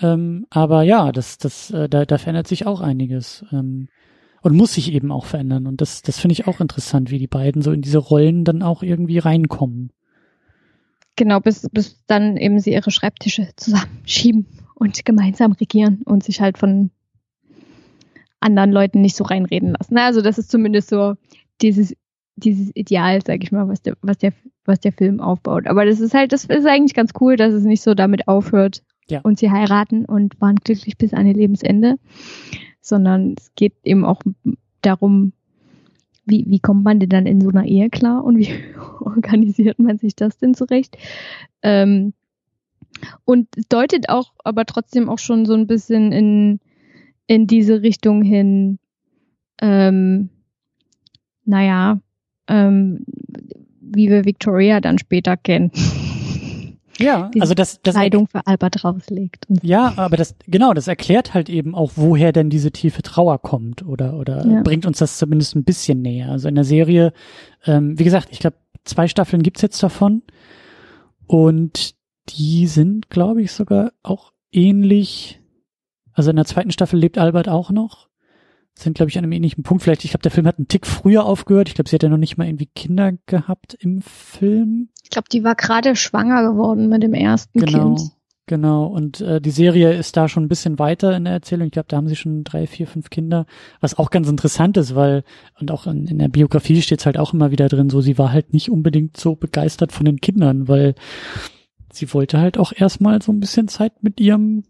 Ähm, aber ja, das, das, äh, da, da verändert sich auch einiges. Ähm, und muss sich eben auch verändern. Und das, das finde ich auch interessant, wie die beiden so in diese Rollen dann auch irgendwie reinkommen. Genau, bis, bis dann eben sie ihre Schreibtische zusammenschieben und gemeinsam regieren und sich halt von anderen Leuten nicht so reinreden lassen. Also das ist zumindest so dieses, dieses Ideal, sag ich mal, was der, was der, was der Film aufbaut. Aber das ist halt, das ist eigentlich ganz cool, dass es nicht so damit aufhört ja. und sie heiraten und waren glücklich bis an ihr Lebensende, sondern es geht eben auch darum, wie, wie kommt man denn dann in so einer Ehe klar und wie organisiert man sich das denn zurecht? Ähm, und deutet auch, aber trotzdem auch schon so ein bisschen in, in diese Richtung hin, ähm, naja, ähm, wie wir Victoria dann später kennen. Ja, also das, das Kleidung für Albert rauslegt. ja, aber das genau, das erklärt halt eben auch, woher denn diese tiefe Trauer kommt oder oder ja. bringt uns das zumindest ein bisschen näher. Also in der Serie, ähm, wie gesagt, ich glaube zwei Staffeln gibt's jetzt davon und die sind, glaube ich, sogar auch ähnlich. Also in der zweiten Staffel lebt Albert auch noch sind, glaube ich, an einem ähnlichen Punkt. Vielleicht, ich glaube, der Film hat einen Tick früher aufgehört. Ich glaube, sie hat ja noch nicht mal irgendwie Kinder gehabt im Film. Ich glaube, die war gerade schwanger geworden mit dem ersten genau. Kind. Genau, und äh, die Serie ist da schon ein bisschen weiter in der Erzählung. Ich glaube, da haben sie schon drei, vier, fünf Kinder, was auch ganz interessant ist, weil, und auch in, in der Biografie steht es halt auch immer wieder drin, so sie war halt nicht unbedingt so begeistert von den Kindern, weil sie wollte halt auch erstmal so ein bisschen Zeit mit ihrem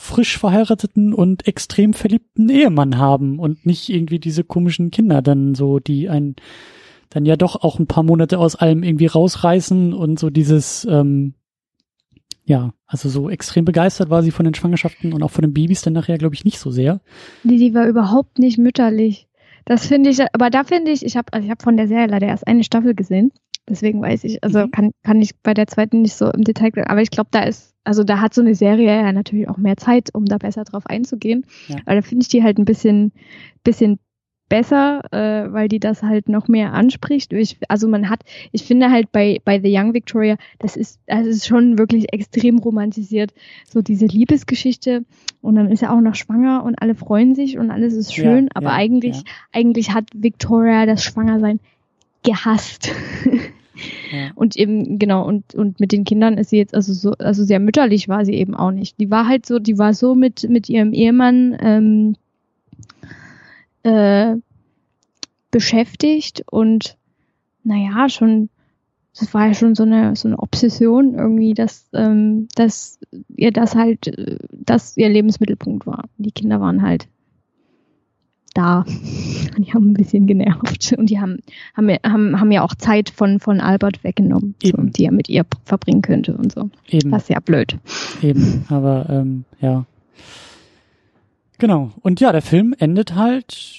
frisch verheirateten und extrem verliebten Ehemann haben und nicht irgendwie diese komischen Kinder dann so, die ein dann ja doch auch ein paar Monate aus allem irgendwie rausreißen und so dieses ähm, ja, also so extrem begeistert war sie von den Schwangerschaften und auch von den Babys dann nachher, glaube ich, nicht so sehr. Die, die war überhaupt nicht mütterlich. Das finde ich, aber da finde ich, ich habe also ich hab von der Serie leider erst eine Staffel gesehen. Deswegen weiß ich, also mhm. kann, kann ich bei der zweiten nicht so im Detail, aber ich glaube, da ist, also da hat so eine Serie ja natürlich auch mehr Zeit, um da besser drauf einzugehen. Ja. Aber da finde ich die halt ein bisschen, bisschen besser, äh, weil die das halt noch mehr anspricht. Ich, also man hat, ich finde halt bei, bei The Young Victoria, das ist, das ist schon wirklich extrem romantisiert, so diese Liebesgeschichte und dann ist er auch noch schwanger und alle freuen sich und alles ist schön, ja, aber ja, eigentlich, ja. eigentlich hat Victoria das Schwangersein gehasst. Und eben, genau, und, und mit den Kindern ist sie jetzt, also so, also sehr mütterlich war sie eben auch nicht. Die war halt so, die war so mit, mit ihrem Ehemann, ähm, äh, beschäftigt und naja, schon, das war ja schon so eine, so eine Obsession irgendwie, dass, ähm, dass ihr das halt, dass ihr Lebensmittelpunkt war. Die Kinder waren halt da. Die haben ein bisschen genervt und die haben, haben, haben, haben ja auch Zeit von, von Albert weggenommen, so, die er mit ihr verbringen könnte und so. Eben. Das ist ja blöd. Eben, aber ähm, ja. Genau. Und ja, der Film endet halt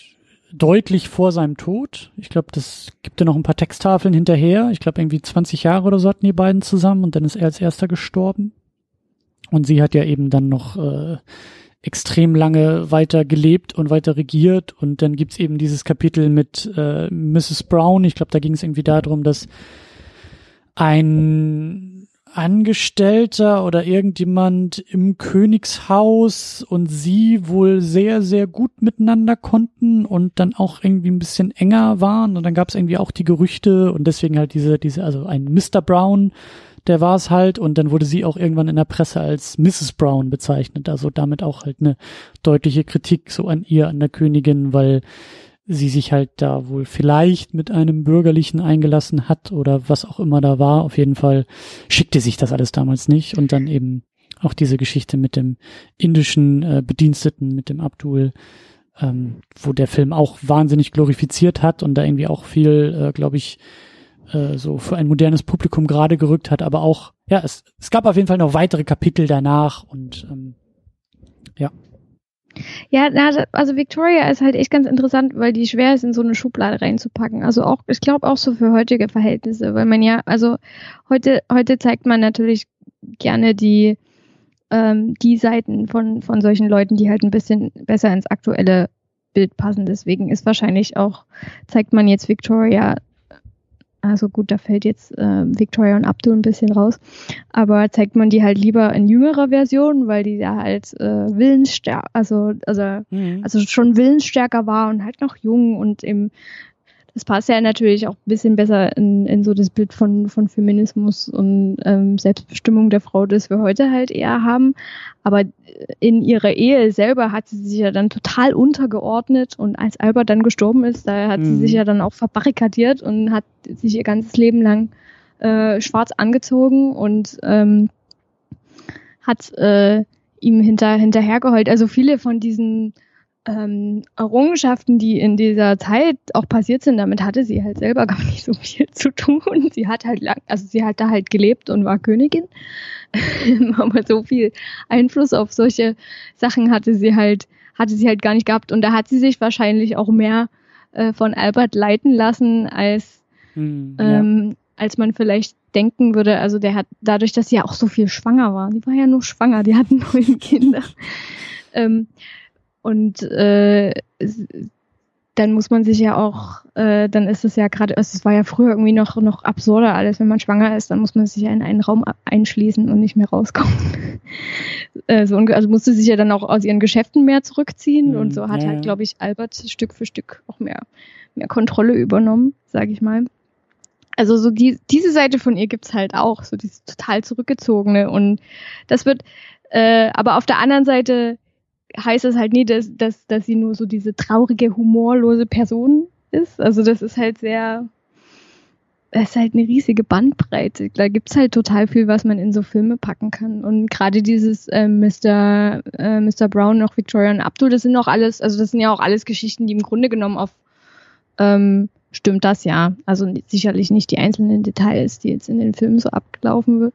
deutlich vor seinem Tod. Ich glaube, das gibt ja noch ein paar Texttafeln hinterher. Ich glaube, irgendwie 20 Jahre oder so hatten die beiden zusammen und dann ist er als erster gestorben. Und sie hat ja eben dann noch äh, extrem lange weiter gelebt und weiter regiert. Und dann gibt's eben dieses Kapitel mit äh, Mrs. Brown. Ich glaube, da ging es irgendwie darum, dass ein Angestellter oder irgendjemand im Königshaus und sie wohl sehr, sehr gut miteinander konnten und dann auch irgendwie ein bisschen enger waren. Und dann gab es irgendwie auch die Gerüchte und deswegen halt diese, diese, also ein Mr. Brown, der war es halt. Und dann wurde sie auch irgendwann in der Presse als Mrs. Brown bezeichnet. Also damit auch halt eine deutliche Kritik so an ihr, an der Königin, weil sie sich halt da wohl vielleicht mit einem Bürgerlichen eingelassen hat oder was auch immer da war. Auf jeden Fall schickte sich das alles damals nicht und dann eben auch diese Geschichte mit dem indischen äh, Bediensteten, mit dem Abdul, ähm, wo der Film auch wahnsinnig glorifiziert hat und da irgendwie auch viel, äh, glaube ich, äh, so für ein modernes Publikum gerade gerückt hat, aber auch, ja, es, es gab auf jeden Fall noch weitere Kapitel danach und ähm, ja. Ja, also Victoria ist halt echt ganz interessant, weil die schwer ist, in so eine Schublade reinzupacken. Also auch, ich glaube auch so für heutige Verhältnisse, weil man ja, also heute, heute zeigt man natürlich gerne die, ähm, die Seiten von, von solchen Leuten, die halt ein bisschen besser ins aktuelle Bild passen. Deswegen ist wahrscheinlich auch, zeigt man jetzt Victoria also gut, da fällt jetzt äh, Victoria und Abdul ein bisschen raus. Aber zeigt man die halt lieber in jüngerer Version, weil die ja halt äh, willensstärker, also, also, mhm. also schon willensstärker war und halt noch jung und eben das passt ja natürlich auch ein bisschen besser in, in so das Bild von, von Feminismus und ähm, Selbstbestimmung der Frau, das wir heute halt eher haben. Aber in ihrer Ehe selber hat sie sich ja dann total untergeordnet und als Albert dann gestorben ist, da hat mhm. sie sich ja dann auch verbarrikadiert und hat sich ihr ganzes Leben lang äh, schwarz angezogen und ähm, hat äh, ihm hinter, hinterhergeheult. Also viele von diesen ähm, Errungenschaften, die in dieser Zeit auch passiert sind, damit hatte sie halt selber gar nicht so viel zu tun. Sie hat halt lang, also sie hat da halt gelebt und war Königin. Aber so viel Einfluss auf solche Sachen hatte sie halt, hatte sie halt gar nicht gehabt. Und da hat sie sich wahrscheinlich auch mehr äh, von Albert leiten lassen, als, hm, ja. ähm, als man vielleicht denken würde. Also der hat, dadurch, dass sie ja auch so viel schwanger war, die war ja nur schwanger, die hatten neun Kinder. Ähm, und äh, dann muss man sich ja auch, äh, dann ist es ja gerade, also es war ja früher irgendwie noch, noch absurder alles, wenn man schwanger ist, dann muss man sich ja in einen Raum einschließen und nicht mehr rauskommen. also, also musste sich ja dann auch aus ihren Geschäften mehr zurückziehen mhm, und so hat ja. halt, glaube ich, Albert Stück für Stück auch mehr, mehr Kontrolle übernommen, sage ich mal. also so die, diese Seite von ihr gibt's halt auch, so dieses total zurückgezogene. Und das wird, äh, aber auf der anderen Seite heißt es halt nie, dass, dass, dass sie nur so diese traurige, humorlose Person ist. Also das ist halt sehr, es ist halt eine riesige Bandbreite. Da gibt's halt total viel, was man in so Filme packen kann. Und gerade dieses äh, Mr. Äh, Mr. Brown noch Victoria und Abdul, das sind auch alles, also das sind ja auch alles Geschichten, die im Grunde genommen auf ähm, stimmt das ja. Also sicherlich nicht die einzelnen Details, die jetzt in den Filmen so abgelaufen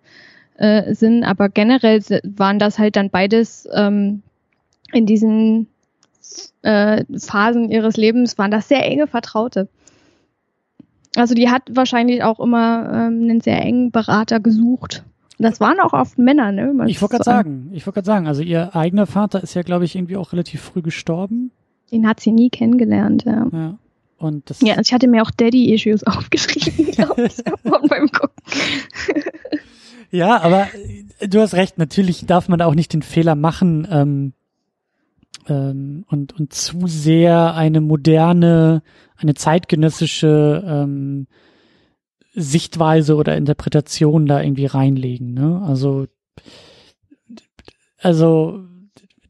äh, sind, aber generell waren das halt dann beides ähm, in diesen äh, Phasen ihres Lebens, waren das sehr enge Vertraute. Also die hat wahrscheinlich auch immer ähm, einen sehr engen Berater gesucht. Das waren auch oft Männer, ne? Ich wollte gerade sagen, ich wollte gerade sagen, also ihr eigener Vater ist ja, glaube ich, irgendwie auch relativ früh gestorben. Den hat sie nie kennengelernt, ja. ja. Und das ja, ich hatte mir auch Daddy-Issues aufgeschrieben, glaube ich, beim Gucken. ja, aber du hast recht, natürlich darf man auch nicht den Fehler machen ähm, ähm, und, und zu sehr eine moderne, eine zeitgenössische ähm, Sichtweise oder Interpretation da irgendwie reinlegen. Ne? Also, also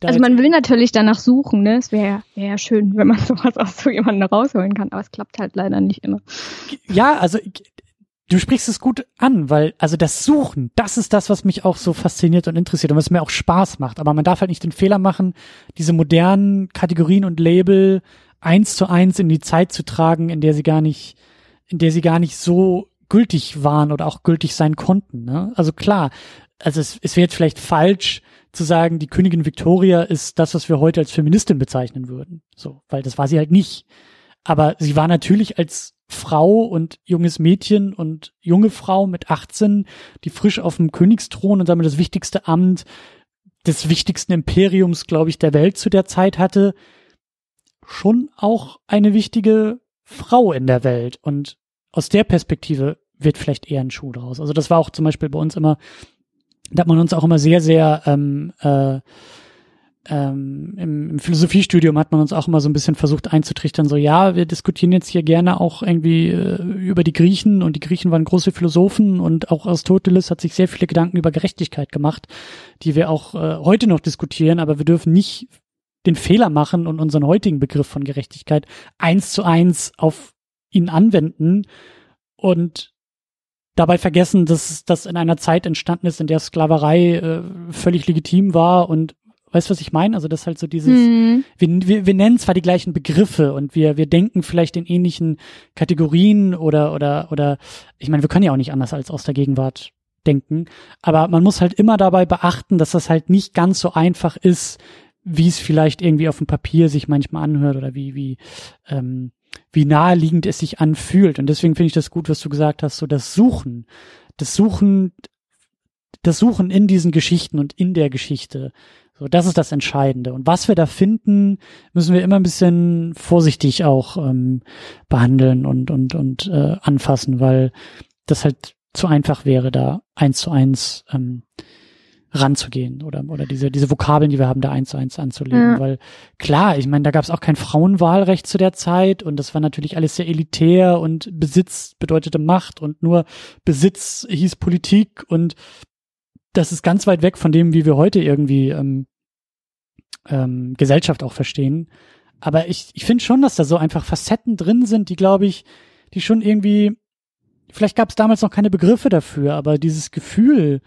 also man will natürlich danach suchen, ne? Es wäre wär ja schön, wenn man sowas aus so jemandem rausholen kann, aber es klappt halt leider nicht immer. Ja, also du sprichst es gut an, weil also das Suchen, das ist das, was mich auch so fasziniert und interessiert und was mir auch Spaß macht. Aber man darf halt nicht den Fehler machen, diese modernen Kategorien und Label eins zu eins in die Zeit zu tragen, in der sie gar nicht, in der sie gar nicht so gültig waren oder auch gültig sein konnten. Ne? Also klar, also es, es wäre jetzt vielleicht falsch, zu sagen, die Königin Victoria ist das, was wir heute als Feministin bezeichnen würden. So, weil das war sie halt nicht. Aber sie war natürlich als Frau und junges Mädchen und junge Frau mit 18, die frisch auf dem Königsthron und damit das wichtigste Amt des wichtigsten Imperiums, glaube ich, der Welt zu der Zeit hatte, schon auch eine wichtige Frau in der Welt. Und aus der Perspektive wird vielleicht eher ein Schuh draus. Also das war auch zum Beispiel bei uns immer da hat man uns auch immer sehr, sehr ähm, äh, ähm, im, im Philosophiestudium hat man uns auch immer so ein bisschen versucht einzutrichtern, so ja, wir diskutieren jetzt hier gerne auch irgendwie äh, über die Griechen und die Griechen waren große Philosophen und auch Aristoteles hat sich sehr viele Gedanken über Gerechtigkeit gemacht, die wir auch äh, heute noch diskutieren, aber wir dürfen nicht den Fehler machen und unseren heutigen Begriff von Gerechtigkeit eins zu eins auf ihn anwenden und dabei vergessen, dass das in einer Zeit entstanden ist, in der Sklaverei äh, völlig legitim war und weißt du, was ich meine? Also das ist halt so dieses, mhm. wir, wir, wir nennen zwar die gleichen Begriffe und wir, wir denken vielleicht in ähnlichen Kategorien oder, oder, oder, ich meine, wir können ja auch nicht anders als aus der Gegenwart denken, aber man muss halt immer dabei beachten, dass das halt nicht ganz so einfach ist, wie es vielleicht irgendwie auf dem Papier sich manchmal anhört oder wie, wie, ähm, wie naheliegend es sich anfühlt. Und deswegen finde ich das gut, was du gesagt hast, so das Suchen, das Suchen, das Suchen in diesen Geschichten und in der Geschichte. So, das ist das Entscheidende. Und was wir da finden, müssen wir immer ein bisschen vorsichtig auch ähm, behandeln und und und äh, anfassen, weil das halt zu einfach wäre, da eins zu eins ähm, ranzugehen oder, oder diese, diese Vokabeln, die wir haben, da eins zu eins anzulegen. Ja. Weil klar, ich meine, da gab es auch kein Frauenwahlrecht zu der Zeit und das war natürlich alles sehr elitär und Besitz bedeutete Macht und nur Besitz hieß Politik und das ist ganz weit weg von dem, wie wir heute irgendwie ähm, ähm, Gesellschaft auch verstehen. Aber ich, ich finde schon, dass da so einfach Facetten drin sind, die, glaube ich, die schon irgendwie, vielleicht gab es damals noch keine Begriffe dafür, aber dieses Gefühl,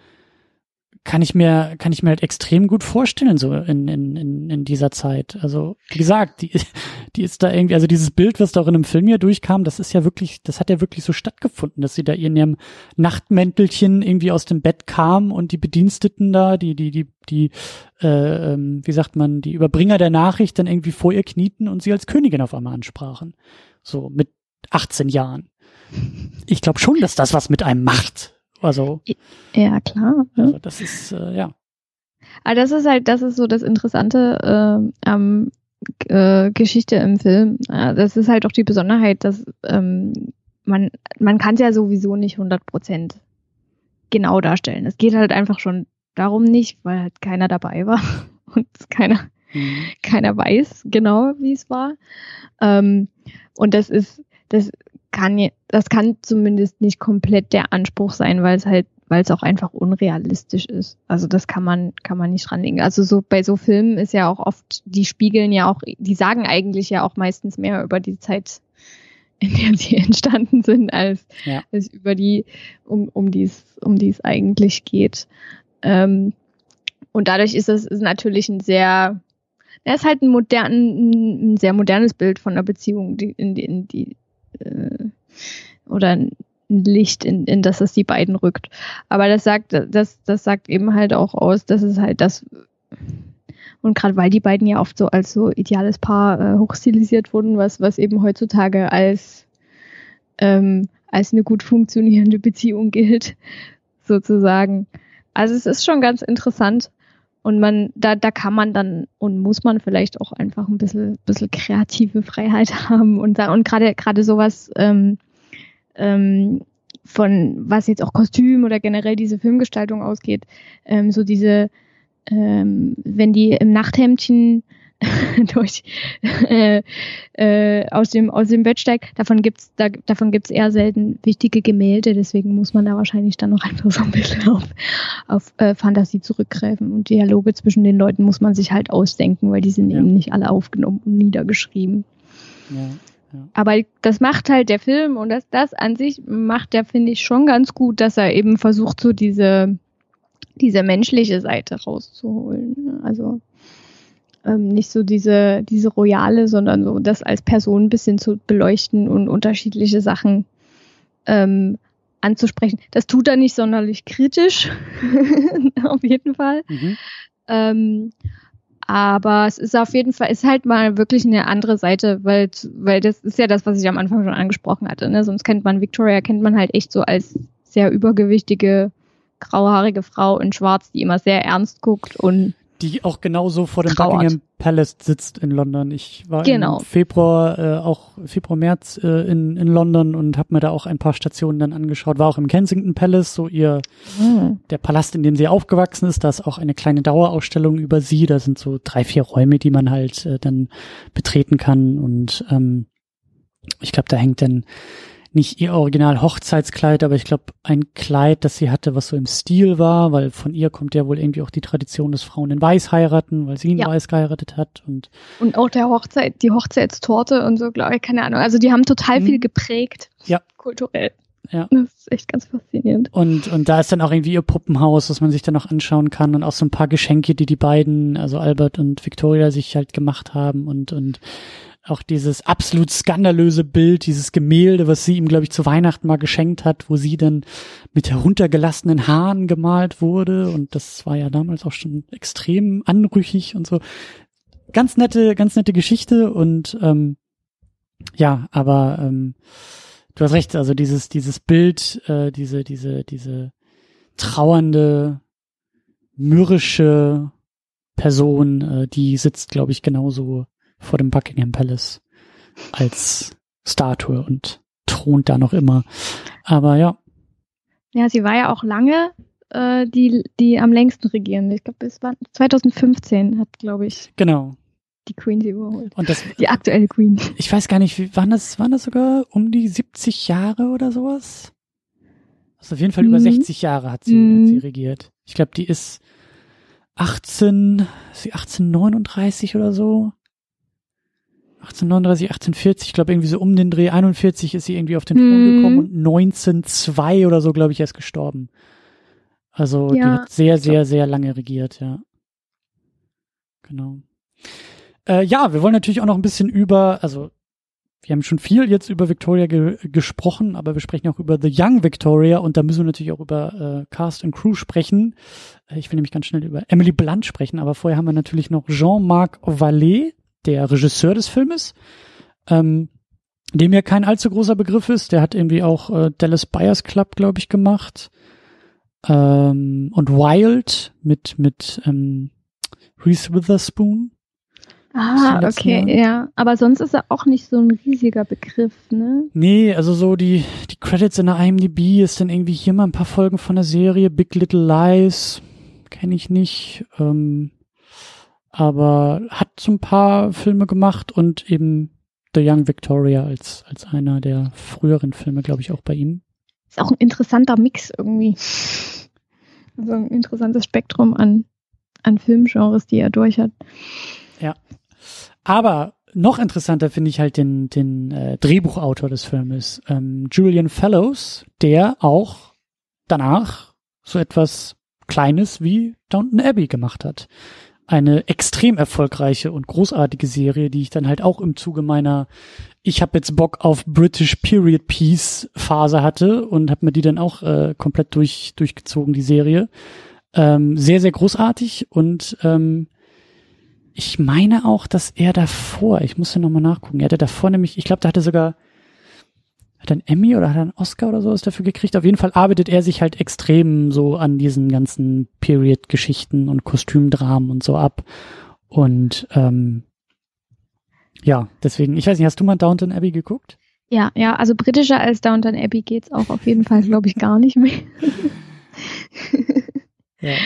kann ich mir, kann ich mir halt extrem gut vorstellen, so in, in, in, in dieser Zeit. Also, wie gesagt, die, die ist da irgendwie, also dieses Bild, was da auch in einem Film hier durchkam, das ist ja wirklich, das hat ja wirklich so stattgefunden, dass sie da in ihrem Nachtmäntelchen irgendwie aus dem Bett kam und die Bediensteten da, die, die, die, die, äh, ähm, wie sagt man, die Überbringer der Nachricht dann irgendwie vor ihr knieten und sie als Königin auf einmal ansprachen. So mit 18 Jahren. Ich glaube schon, dass das was mit einem macht. Also. Ja, klar. Also das ist, äh, ja. Aber das ist halt, das ist so das Interessante äh, am äh, Geschichte im Film. Ja, das ist halt auch die Besonderheit, dass ähm, man, man kann es ja sowieso nicht 100 Prozent genau darstellen. Es geht halt einfach schon darum nicht, weil halt keiner dabei war und keiner, mhm. keiner weiß genau, wie es war. Ähm, und das ist, das kann, das kann zumindest nicht komplett der Anspruch sein, weil es halt, weil es auch einfach unrealistisch ist. Also das kann man, kann man nicht ranlegen. Also so bei so Filmen ist ja auch oft, die spiegeln ja auch, die sagen eigentlich ja auch meistens mehr über die Zeit, in der sie entstanden sind, als, ja. als über die, um, um die es, um die es eigentlich geht. Ähm, und dadurch ist es ist natürlich ein sehr, er ist halt ein modern, ein sehr modernes Bild von einer Beziehung, die, in, die, in die äh, oder ein Licht, in, in das es die beiden rückt. Aber das sagt, das, das sagt eben halt auch aus, dass es halt das und gerade weil die beiden ja oft so als so ideales Paar äh, hochstilisiert wurden, was, was eben heutzutage als, ähm, als eine gut funktionierende Beziehung gilt, sozusagen. Also es ist schon ganz interessant. Und man, da, da kann man dann und muss man vielleicht auch einfach ein bisschen, bisschen kreative Freiheit haben und da, und gerade, gerade sowas, ähm, ähm, von was jetzt auch Kostüm oder generell diese Filmgestaltung ausgeht, ähm, so diese, ähm, wenn die im Nachthemdchen durch äh, äh, aus dem aus dem Bett steigt, davon gibt's da, davon gibt's eher selten wichtige Gemälde, deswegen muss man da wahrscheinlich dann noch einfach so ein bisschen auf, auf äh, Fantasie zurückgreifen und Dialoge zwischen den Leuten muss man sich halt ausdenken, weil die sind ja. eben nicht alle aufgenommen und niedergeschrieben. Ja. Ja. Aber das macht halt der Film und das, das an sich macht der, finde ich, schon ganz gut, dass er eben versucht, so diese, diese menschliche Seite rauszuholen. Also ähm, nicht so diese, diese royale, sondern so das als Person ein bisschen zu beleuchten und unterschiedliche Sachen ähm, anzusprechen. Das tut er nicht sonderlich kritisch, auf jeden Fall. Mhm. Ähm, aber es ist auf jeden Fall, ist halt mal wirklich eine andere Seite, weil, weil das ist ja das, was ich am Anfang schon angesprochen hatte. Ne? Sonst kennt man Victoria, kennt man halt echt so als sehr übergewichtige, grauhaarige Frau in Schwarz, die immer sehr ernst guckt und die auch genauso vor dem trauert. Buckingham Palace sitzt in London. Ich war genau. im Februar, äh, auch Februar, März äh, in, in London und habe mir da auch ein paar Stationen dann angeschaut. War auch im Kensington Palace, so ihr mhm. der Palast, in dem sie aufgewachsen ist. Da ist auch eine kleine Dauerausstellung über sie. Da sind so drei, vier Räume, die man halt äh, dann betreten kann. Und ähm, ich glaube, da hängt dann nicht ihr Original Hochzeitskleid, aber ich glaube ein Kleid, das sie hatte, was so im Stil war, weil von ihr kommt ja wohl irgendwie auch die Tradition, dass Frauen in Weiß heiraten, weil sie in ja. Weiß geheiratet hat und und auch der Hochzeit, die Hochzeitstorte und so, glaube ich, keine Ahnung. Also die haben total mhm. viel geprägt, ja. kulturell. Ja. Das ist echt ganz faszinierend. Und, und da ist dann auch irgendwie ihr Puppenhaus, was man sich dann noch anschauen kann und auch so ein paar Geschenke, die die beiden, also Albert und Victoria, sich halt gemacht haben und, und auch dieses absolut skandalöse Bild, dieses Gemälde, was sie ihm, glaube ich, zu Weihnachten mal geschenkt hat, wo sie dann mit heruntergelassenen Haaren gemalt wurde. Und das war ja damals auch schon extrem anrüchig und so. Ganz nette, ganz nette Geschichte und ähm, ja, aber ähm, du hast recht, also dieses, dieses Bild, äh, diese, diese, diese trauernde, mürrische Person, äh, die sitzt, glaube ich, genauso vor dem Buckingham Palace als Statue und thront da noch immer. Aber ja. Ja, sie war ja auch lange äh, die, die am längsten regierende. Ich glaube, es war 2015 hat, glaube ich. Genau. Die Queen sie überholt. Und das, die aktuelle Queen. Ich weiß gar nicht, wie, waren das, waren das sogar um die 70 Jahre oder sowas? Also auf jeden Fall mhm. über 60 Jahre hat sie, mhm. hat sie regiert. Ich glaube, die ist 18, ist sie 1839 oder so? 1839, 1840, ich glaube irgendwie so um den Dreh 41 ist sie irgendwie auf den Thron mhm. gekommen und 1902 oder so, glaube ich, erst gestorben. Also ja, die hat sehr, sehr, sehr lange regiert, ja. Genau. Äh, ja, wir wollen natürlich auch noch ein bisschen über, also wir haben schon viel jetzt über Victoria ge gesprochen, aber wir sprechen auch über The Young Victoria und da müssen wir natürlich auch über äh, Cast and Crew sprechen. Äh, ich will nämlich ganz schnell über Emily Blunt sprechen, aber vorher haben wir natürlich noch Jean-Marc Vallée, der Regisseur des Filmes, ähm, dem ja kein allzu großer Begriff ist. Der hat irgendwie auch äh, Dallas Buyers Club, glaube ich, gemacht. Ähm, und Wild mit, mit ähm, Reese Witherspoon. Ah, okay, Mal. ja. Aber sonst ist er auch nicht so ein riesiger Begriff, ne? Nee, also so die, die Credits in der IMDb ist dann irgendwie hier mal ein paar Folgen von der Serie Big Little Lies. Kenne ich nicht. Ähm, aber hat so ein paar Filme gemacht und eben The Young Victoria als, als einer der früheren Filme, glaube ich, auch bei ihm. Ist auch ein interessanter Mix irgendwie. Also ein interessantes Spektrum an, an Filmgenres, die er durch hat. Ja. Aber noch interessanter finde ich halt den, den äh, Drehbuchautor des Filmes, ähm, Julian Fellows, der auch danach so etwas Kleines wie Downton Abbey gemacht hat. Eine extrem erfolgreiche und großartige Serie, die ich dann halt auch im Zuge meiner ich habe jetzt Bock auf British Period Piece Phase hatte und habe mir die dann auch äh, komplett durch durchgezogen die Serie. Ähm, sehr sehr großartig und ähm, ich meine auch, dass er davor, ich muss ja nochmal nachgucken, er hatte davor nämlich, ich glaube, da hatte sogar, hat er einen Emmy oder hat er einen Oscar oder sowas dafür gekriegt? Auf jeden Fall arbeitet er sich halt extrem so an diesen ganzen Period-Geschichten und Kostümdramen und so ab. Und ähm, ja, deswegen, ich weiß nicht, hast du mal Downton Abbey geguckt? Ja, ja, also britischer als Downton Abbey geht's auch auf jeden Fall, glaube ich, gar nicht mehr. ja.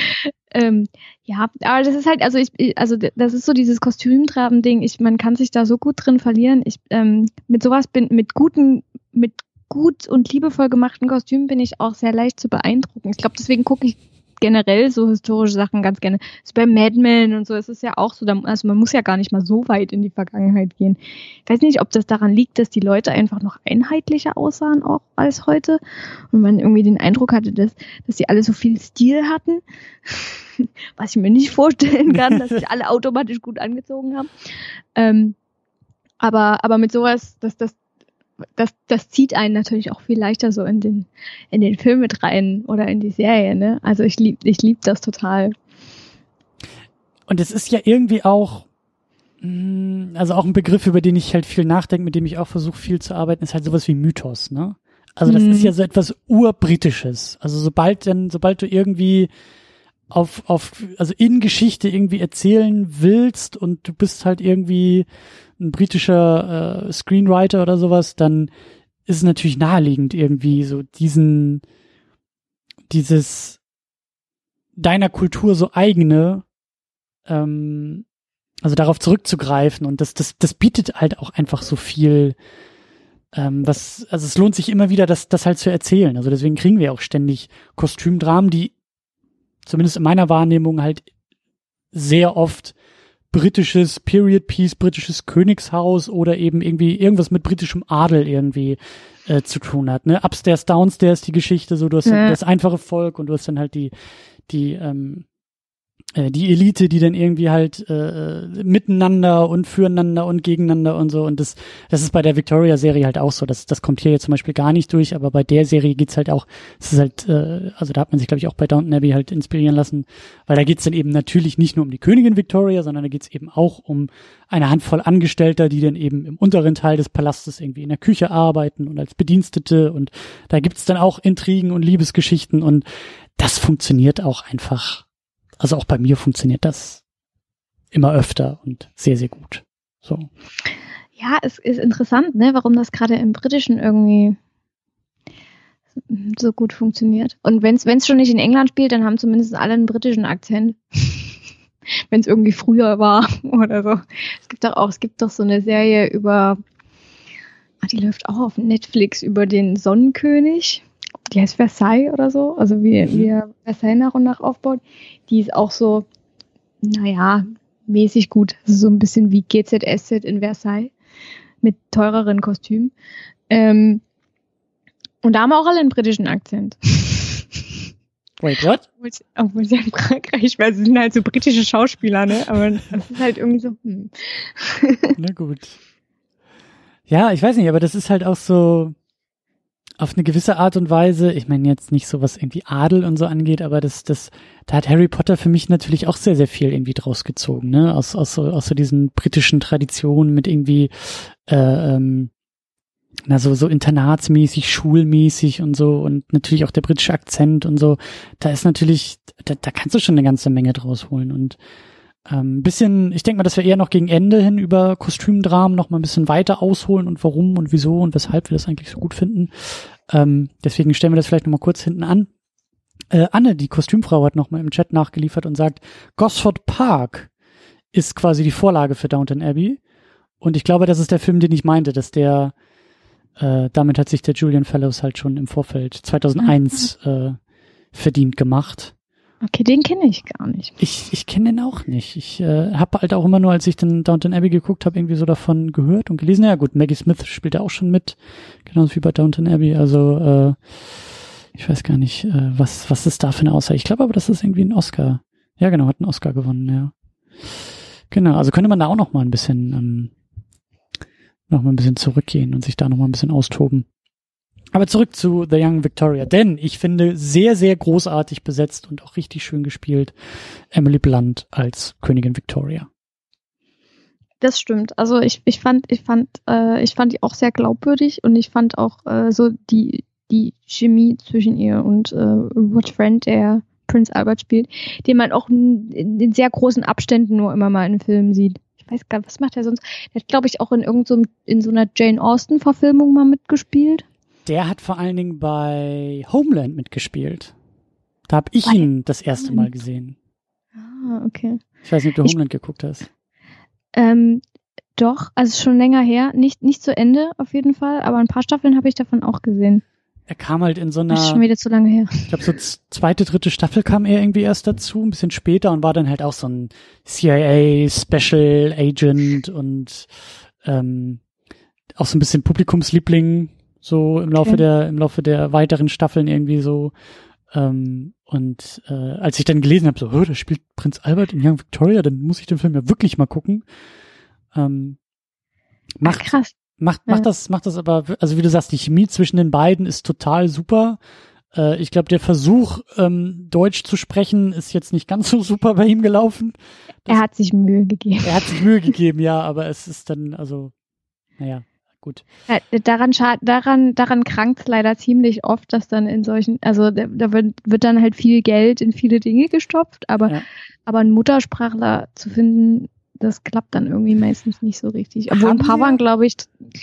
Ähm, ja, aber das ist halt, also ich, also das ist so dieses Kostümtraben-Ding. Ich, man kann sich da so gut drin verlieren. Ich ähm, mit sowas bin, mit guten, mit gut und liebevoll gemachten Kostümen bin ich auch sehr leicht zu beeindrucken. Ich glaube, deswegen gucke ich generell so historische Sachen ganz gerne. So bei Mad Men und so ist es ja auch so, also man muss ja gar nicht mal so weit in die Vergangenheit gehen. Ich weiß nicht, ob das daran liegt, dass die Leute einfach noch einheitlicher aussahen auch als heute und man irgendwie den Eindruck hatte, dass, dass sie alle so viel Stil hatten, was ich mir nicht vorstellen kann, dass sich alle automatisch gut angezogen haben. Ähm, aber, aber mit sowas, dass das das, das zieht einen natürlich auch viel leichter so in den, in den Film mit rein oder in die Serie, ne? Also ich lieb, ich lieb das total. Und es ist ja irgendwie auch, mm, also auch ein Begriff, über den ich halt viel nachdenke, mit dem ich auch versuche, viel zu arbeiten, ist halt sowas wie Mythos, ne? Also das mhm. ist ja so etwas urbritisches. Also sobald denn, sobald du irgendwie auf, auf, also in Geschichte irgendwie erzählen willst und du bist halt irgendwie ein britischer äh, Screenwriter oder sowas, dann ist es natürlich naheliegend irgendwie so diesen, dieses deiner Kultur so eigene, ähm, also darauf zurückzugreifen und das, das, das bietet halt auch einfach so viel, ähm, was, also es lohnt sich immer wieder, das, das halt zu erzählen. Also deswegen kriegen wir auch ständig Kostümdramen, die zumindest in meiner Wahrnehmung halt sehr oft britisches Period Piece, britisches Königshaus oder eben irgendwie irgendwas mit britischem Adel irgendwie äh, zu tun hat. Ne? Upstairs, downstairs die Geschichte, so du hast ja. das einfache Volk und du hast dann halt die die ähm, äh, die Elite, die dann irgendwie halt äh, miteinander und füreinander und gegeneinander und so. Und das, das ist bei der Victoria-Serie halt auch so. Das, das kommt hier jetzt zum Beispiel gar nicht durch, aber bei der Serie geht's halt auch, es ist halt, äh, also da hat man sich, glaube ich, auch bei Downton Abbey halt inspirieren lassen, weil da geht's dann eben natürlich nicht nur um die Königin Victoria, sondern da geht's eben auch um eine Handvoll Angestellter, die dann eben im unteren Teil des Palastes irgendwie in der Küche arbeiten und als Bedienstete und da gibt's dann auch Intrigen und Liebesgeschichten und das funktioniert auch einfach also auch bei mir funktioniert das immer öfter und sehr, sehr gut. So. Ja, es ist interessant, ne, warum das gerade im Britischen irgendwie so gut funktioniert. Und wenn es schon nicht in England spielt, dann haben zumindest alle einen britischen Akzent. wenn es irgendwie früher war oder so. Es gibt doch auch, es gibt doch so eine Serie über, ah, die läuft auch auf Netflix über den Sonnenkönig die heißt Versailles oder so, also wie, mhm. wie er Versailles nach und nach aufbaut, die ist auch so, naja, mäßig gut. Also so ein bisschen wie GZSZ in Versailles mit teureren Kostümen. Ähm, und da haben wir auch alle einen britischen Akzent. Wait, what? Obwohl sie in Frankreich, weil sie sind halt so britische Schauspieler, ne? Aber das ist halt irgendwie so, hm. Na gut. Ja, ich weiß nicht, aber das ist halt auch so, auf eine gewisse Art und Weise, ich meine jetzt nicht so was irgendwie Adel und so angeht, aber das, das, da hat Harry Potter für mich natürlich auch sehr, sehr viel irgendwie draus gezogen, ne? Aus, aus, so, aus so diesen britischen Traditionen mit irgendwie, äh, ähm, na so, so internatsmäßig, schulmäßig und so und natürlich auch der britische Akzent und so. Da ist natürlich, da, da kannst du schon eine ganze Menge draus holen und ähm, bisschen, ich denke mal, dass wir eher noch gegen Ende hin über Kostümdramen noch mal ein bisschen weiter ausholen und warum und wieso und weshalb wir das eigentlich so gut finden. Ähm, deswegen stellen wir das vielleicht noch mal kurz hinten an. Äh, Anne, die Kostümfrau, hat noch mal im Chat nachgeliefert und sagt, Gosford Park ist quasi die Vorlage für Downton Abbey. Und ich glaube, das ist der Film, den ich meinte, dass der, äh, damit hat sich der Julian Fellows halt schon im Vorfeld 2001 äh, verdient gemacht. Okay, den kenne ich gar nicht. Ich, ich kenne den auch nicht. Ich äh, habe halt auch immer nur, als ich den Downton Abbey geguckt habe, irgendwie so davon gehört und gelesen. Ja gut, Maggie Smith spielt ja auch schon mit, genauso wie bei Downton Abbey. Also äh, ich weiß gar nicht, äh, was was ist da für eine Aussage. Ich glaube aber, das ist irgendwie ein Oscar. Ja genau, hat einen Oscar gewonnen. Ja, genau. Also könnte man da auch noch mal ein bisschen ähm, noch mal ein bisschen zurückgehen und sich da noch mal ein bisschen austoben. Aber zurück zu The Young Victoria, denn ich finde sehr, sehr großartig besetzt und auch richtig schön gespielt Emily Blunt als Königin Victoria. Das stimmt. Also ich, ich fand, ich fand, äh, ich fand die auch sehr glaubwürdig und ich fand auch äh, so die, die Chemie zwischen ihr und äh, Robert Friend, der Prince Albert spielt, den man auch in, sehr großen Abständen nur immer mal in Filmen sieht. Ich weiß gar nicht, was macht er sonst? Der hat, glaube ich, auch in irgendeinem, so, in so einer Jane Austen-Verfilmung mal mitgespielt. Der hat vor allen Dingen bei Homeland mitgespielt. Da habe ich ihn das erste Mal gesehen. Ah, okay. Ich weiß nicht, ob du Homeland ich, geguckt hast. Ähm, doch, also schon länger her. Nicht, nicht zu Ende auf jeden Fall, aber ein paar Staffeln habe ich davon auch gesehen. Er kam halt in so einer. Das ist schon wieder zu lange her. Ich glaube, so zweite, dritte Staffel kam er irgendwie erst dazu, ein bisschen später und war dann halt auch so ein CIA Special Agent und ähm, auch so ein bisschen Publikumsliebling so im Laufe okay. der, im Laufe der weiteren Staffeln irgendwie so. Ähm, und äh, als ich dann gelesen habe, so, oh, da spielt Prinz Albert in Young Victoria, dann muss ich den Film ja wirklich mal gucken. Ähm, macht, Ach, krass. Macht, macht ja. das, macht das aber, also wie du sagst, die Chemie zwischen den beiden ist total super. Äh, ich glaube, der Versuch, ähm, Deutsch zu sprechen, ist jetzt nicht ganz so super bei ihm gelaufen. Das, er hat sich Mühe gegeben. Er hat sich Mühe gegeben, ja, aber es ist dann, also, naja gut. Ja, daran, daran, daran krankt es leider ziemlich oft, dass dann in solchen, also da, da wird, wird, dann halt viel Geld in viele Dinge gestopft, aber, ja. aber einen Muttersprachler zu finden, das klappt dann irgendwie meistens nicht so richtig. Obwohl Haben ein paar waren, glaube ich,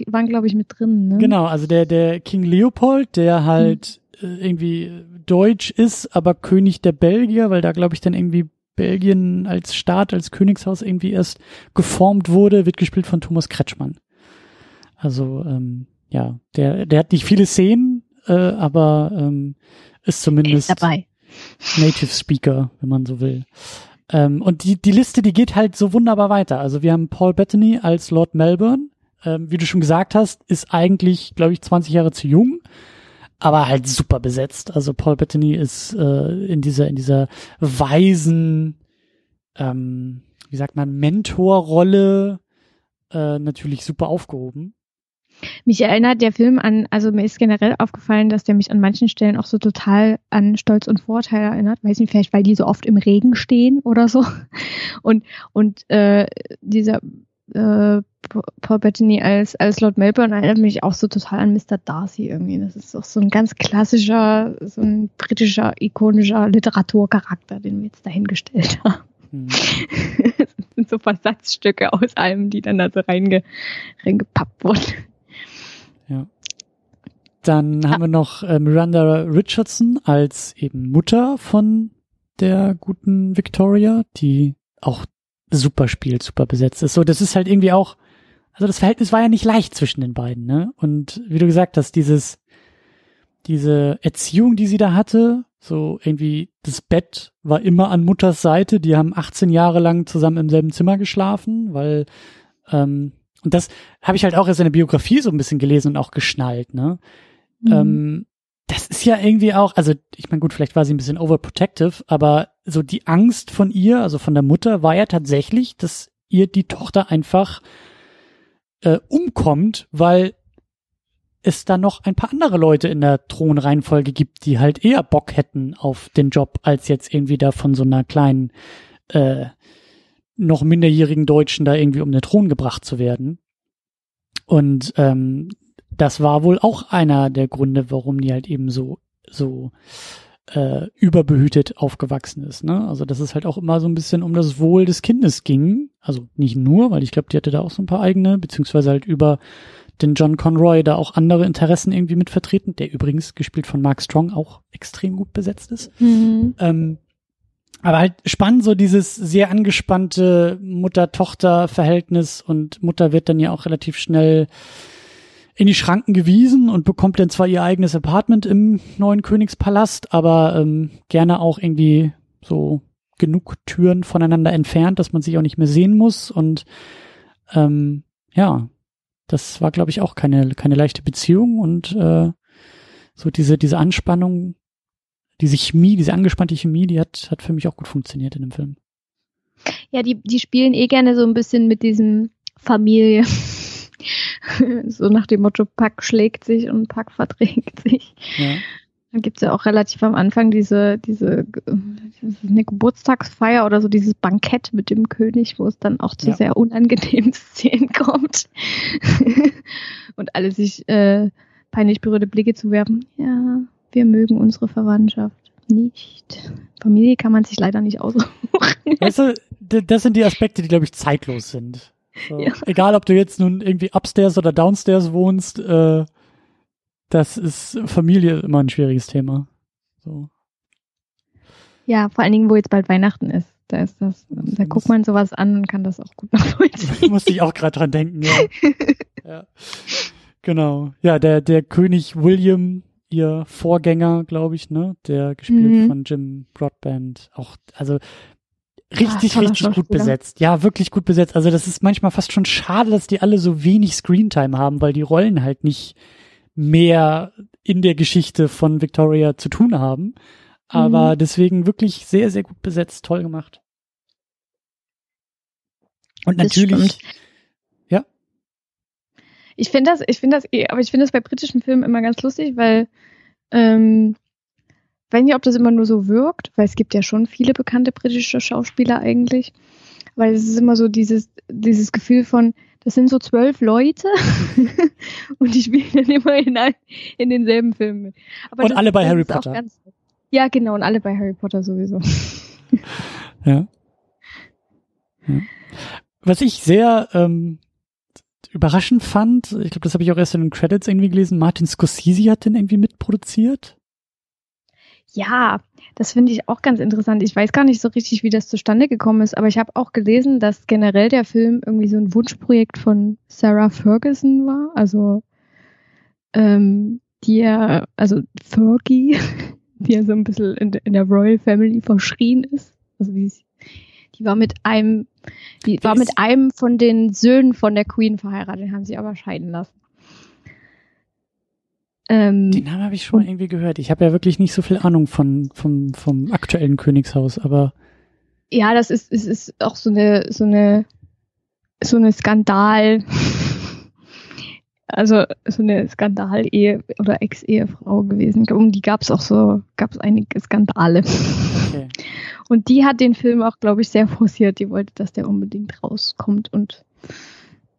waren, glaube ich, mit drin. Ne? Genau, also der, der King Leopold, der halt hm. irgendwie deutsch ist, aber König der Belgier, weil da, glaube ich, dann irgendwie Belgien als Staat, als Königshaus irgendwie erst geformt wurde, wird gespielt von Thomas Kretschmann. Also ähm, ja, der, der hat nicht viele Szenen, äh, aber ähm, ist zumindest ist dabei. Native Speaker, wenn man so will. Ähm, und die, die Liste, die geht halt so wunderbar weiter. Also wir haben Paul Bettany als Lord Melbourne. Ähm, wie du schon gesagt hast, ist eigentlich, glaube ich, 20 Jahre zu jung, aber halt super besetzt. Also Paul Bettany ist äh, in dieser, in dieser weisen, ähm, wie sagt man, Mentorrolle äh, natürlich super aufgehoben. Mich erinnert der Film an, also mir ist generell aufgefallen, dass der mich an manchen Stellen auch so total an Stolz und Vorteil erinnert. Weiß nicht, vielleicht weil die so oft im Regen stehen oder so. Und, und äh, dieser äh, Paul Bettany als, als Lord Melbourne erinnert mich auch so total an Mr. Darcy irgendwie. Das ist auch so ein ganz klassischer, so ein britischer, ikonischer Literaturcharakter, den wir jetzt dahingestellt haben. Hm. das sind so Versatzstücke aus allem, die dann da so reinge, reingepappt wurden. Ja. Dann ah. haben wir noch äh, Miranda Richardson als eben Mutter von der guten Victoria, die auch super spielt, super besetzt ist. So, das ist halt irgendwie auch, also das Verhältnis war ja nicht leicht zwischen den beiden, ne? Und wie du gesagt hast, dieses, diese Erziehung, die sie da hatte, so irgendwie das Bett war immer an Mutters Seite. Die haben 18 Jahre lang zusammen im selben Zimmer geschlafen, weil ähm, und das habe ich halt auch erst in der Biografie so ein bisschen gelesen und auch geschnallt, ne? Mhm. Ähm, das ist ja irgendwie auch, also ich meine, gut, vielleicht war sie ein bisschen overprotective, aber so die Angst von ihr, also von der Mutter, war ja tatsächlich, dass ihr die Tochter einfach äh, umkommt, weil es da noch ein paar andere Leute in der Thronreihenfolge gibt, die halt eher Bock hätten auf den Job, als jetzt irgendwie da von so einer kleinen äh, noch minderjährigen Deutschen da irgendwie um den Thron gebracht zu werden. Und ähm, das war wohl auch einer der Gründe, warum die halt eben so so äh, überbehütet aufgewachsen ist. Ne? Also dass es halt auch immer so ein bisschen um das Wohl des Kindes ging. Also nicht nur, weil ich glaube, die hatte da auch so ein paar eigene, beziehungsweise halt über den John Conroy da auch andere Interessen irgendwie mit vertreten, der übrigens gespielt von Mark Strong auch extrem gut besetzt ist. Mhm. Ähm, aber halt spannend, so dieses sehr angespannte Mutter-Tochter-Verhältnis und Mutter wird dann ja auch relativ schnell in die Schranken gewiesen und bekommt dann zwar ihr eigenes Apartment im neuen Königspalast, aber ähm, gerne auch irgendwie so genug Türen voneinander entfernt, dass man sich auch nicht mehr sehen muss. Und ähm, ja, das war, glaube ich, auch keine, keine leichte Beziehung und äh, so diese, diese Anspannung, diese Chemie, diese angespannte Chemie, die hat, hat für mich auch gut funktioniert in dem Film. Ja, die, die spielen eh gerne so ein bisschen mit diesem Familie. so nach dem Motto, Pack schlägt sich und Pack verträgt sich. Ja. Dann gibt es ja auch relativ am Anfang diese, diese eine Geburtstagsfeier oder so dieses Bankett mit dem König, wo es dann auch zu ja. sehr unangenehmen Szenen kommt. und alle sich äh, peinlich berührte Blicke zuwerfen. Ja, wir mögen unsere Verwandtschaft nicht. Familie kann man sich leider nicht aussuchen. Weißt du, das sind die Aspekte, die, glaube ich, zeitlos sind. So, ja. Egal, ob du jetzt nun irgendwie upstairs oder downstairs wohnst, äh, das ist Familie immer ein schwieriges Thema. So. Ja, vor allen Dingen, wo jetzt bald Weihnachten ist. Da ist das, da guckt man sowas an und kann das auch gut nachvollziehen. Musste ich auch gerade dran denken, ja. ja. Genau. Ja, der, der König William, ihr Vorgänger, glaube ich, ne, der gespielt mhm. von Jim Broadband, auch, also richtig, ah, richtig gut besetzt. Ja, wirklich gut besetzt. Also das ist manchmal fast schon schade, dass die alle so wenig Screentime haben, weil die Rollen halt nicht mehr in der Geschichte von Victoria zu tun haben. Aber mhm. deswegen wirklich sehr, sehr gut besetzt, toll gemacht. Und natürlich. Ich finde das, ich finde das, eh, aber ich finde das bei britischen Filmen immer ganz lustig, weil ähm, weiß nicht, ob das immer nur so wirkt, weil es gibt ja schon viele bekannte britische Schauspieler eigentlich. Weil es ist immer so dieses, dieses Gefühl von, das sind so zwölf Leute und die spielen dann immer in, ein, in denselben Filmen mit. Aber und alle bei Harry Potter. Ganz, ja, genau, und alle bei Harry Potter sowieso. ja. ja. Was ich sehr ähm, überraschend fand, ich glaube, das habe ich auch erst in den Credits irgendwie gelesen, Martin Scorsese hat den irgendwie mitproduziert. Ja, das finde ich auch ganz interessant. Ich weiß gar nicht so richtig, wie das zustande gekommen ist, aber ich habe auch gelesen, dass generell der Film irgendwie so ein Wunschprojekt von Sarah Ferguson war. Also ähm, die ja, also Fergie, die ja so ein bisschen in, in der Royal Family verschrien ist. Also die, die war mit einem, die war mit einem von den Söhnen von der Queen verheiratet, haben sie aber scheiden lassen. Ähm, Den Namen habe ich schon irgendwie gehört. Ich habe ja wirklich nicht so viel Ahnung von vom vom aktuellen Königshaus, aber ja, das ist es ist auch so eine so eine so eine Skandal also so eine Skandal-Ehe oder Ex-Ehefrau gewesen. Um die gab es auch so, gab es einige Skandale. Und die hat den Film auch, glaube ich, sehr forciert. Die wollte, dass der unbedingt rauskommt und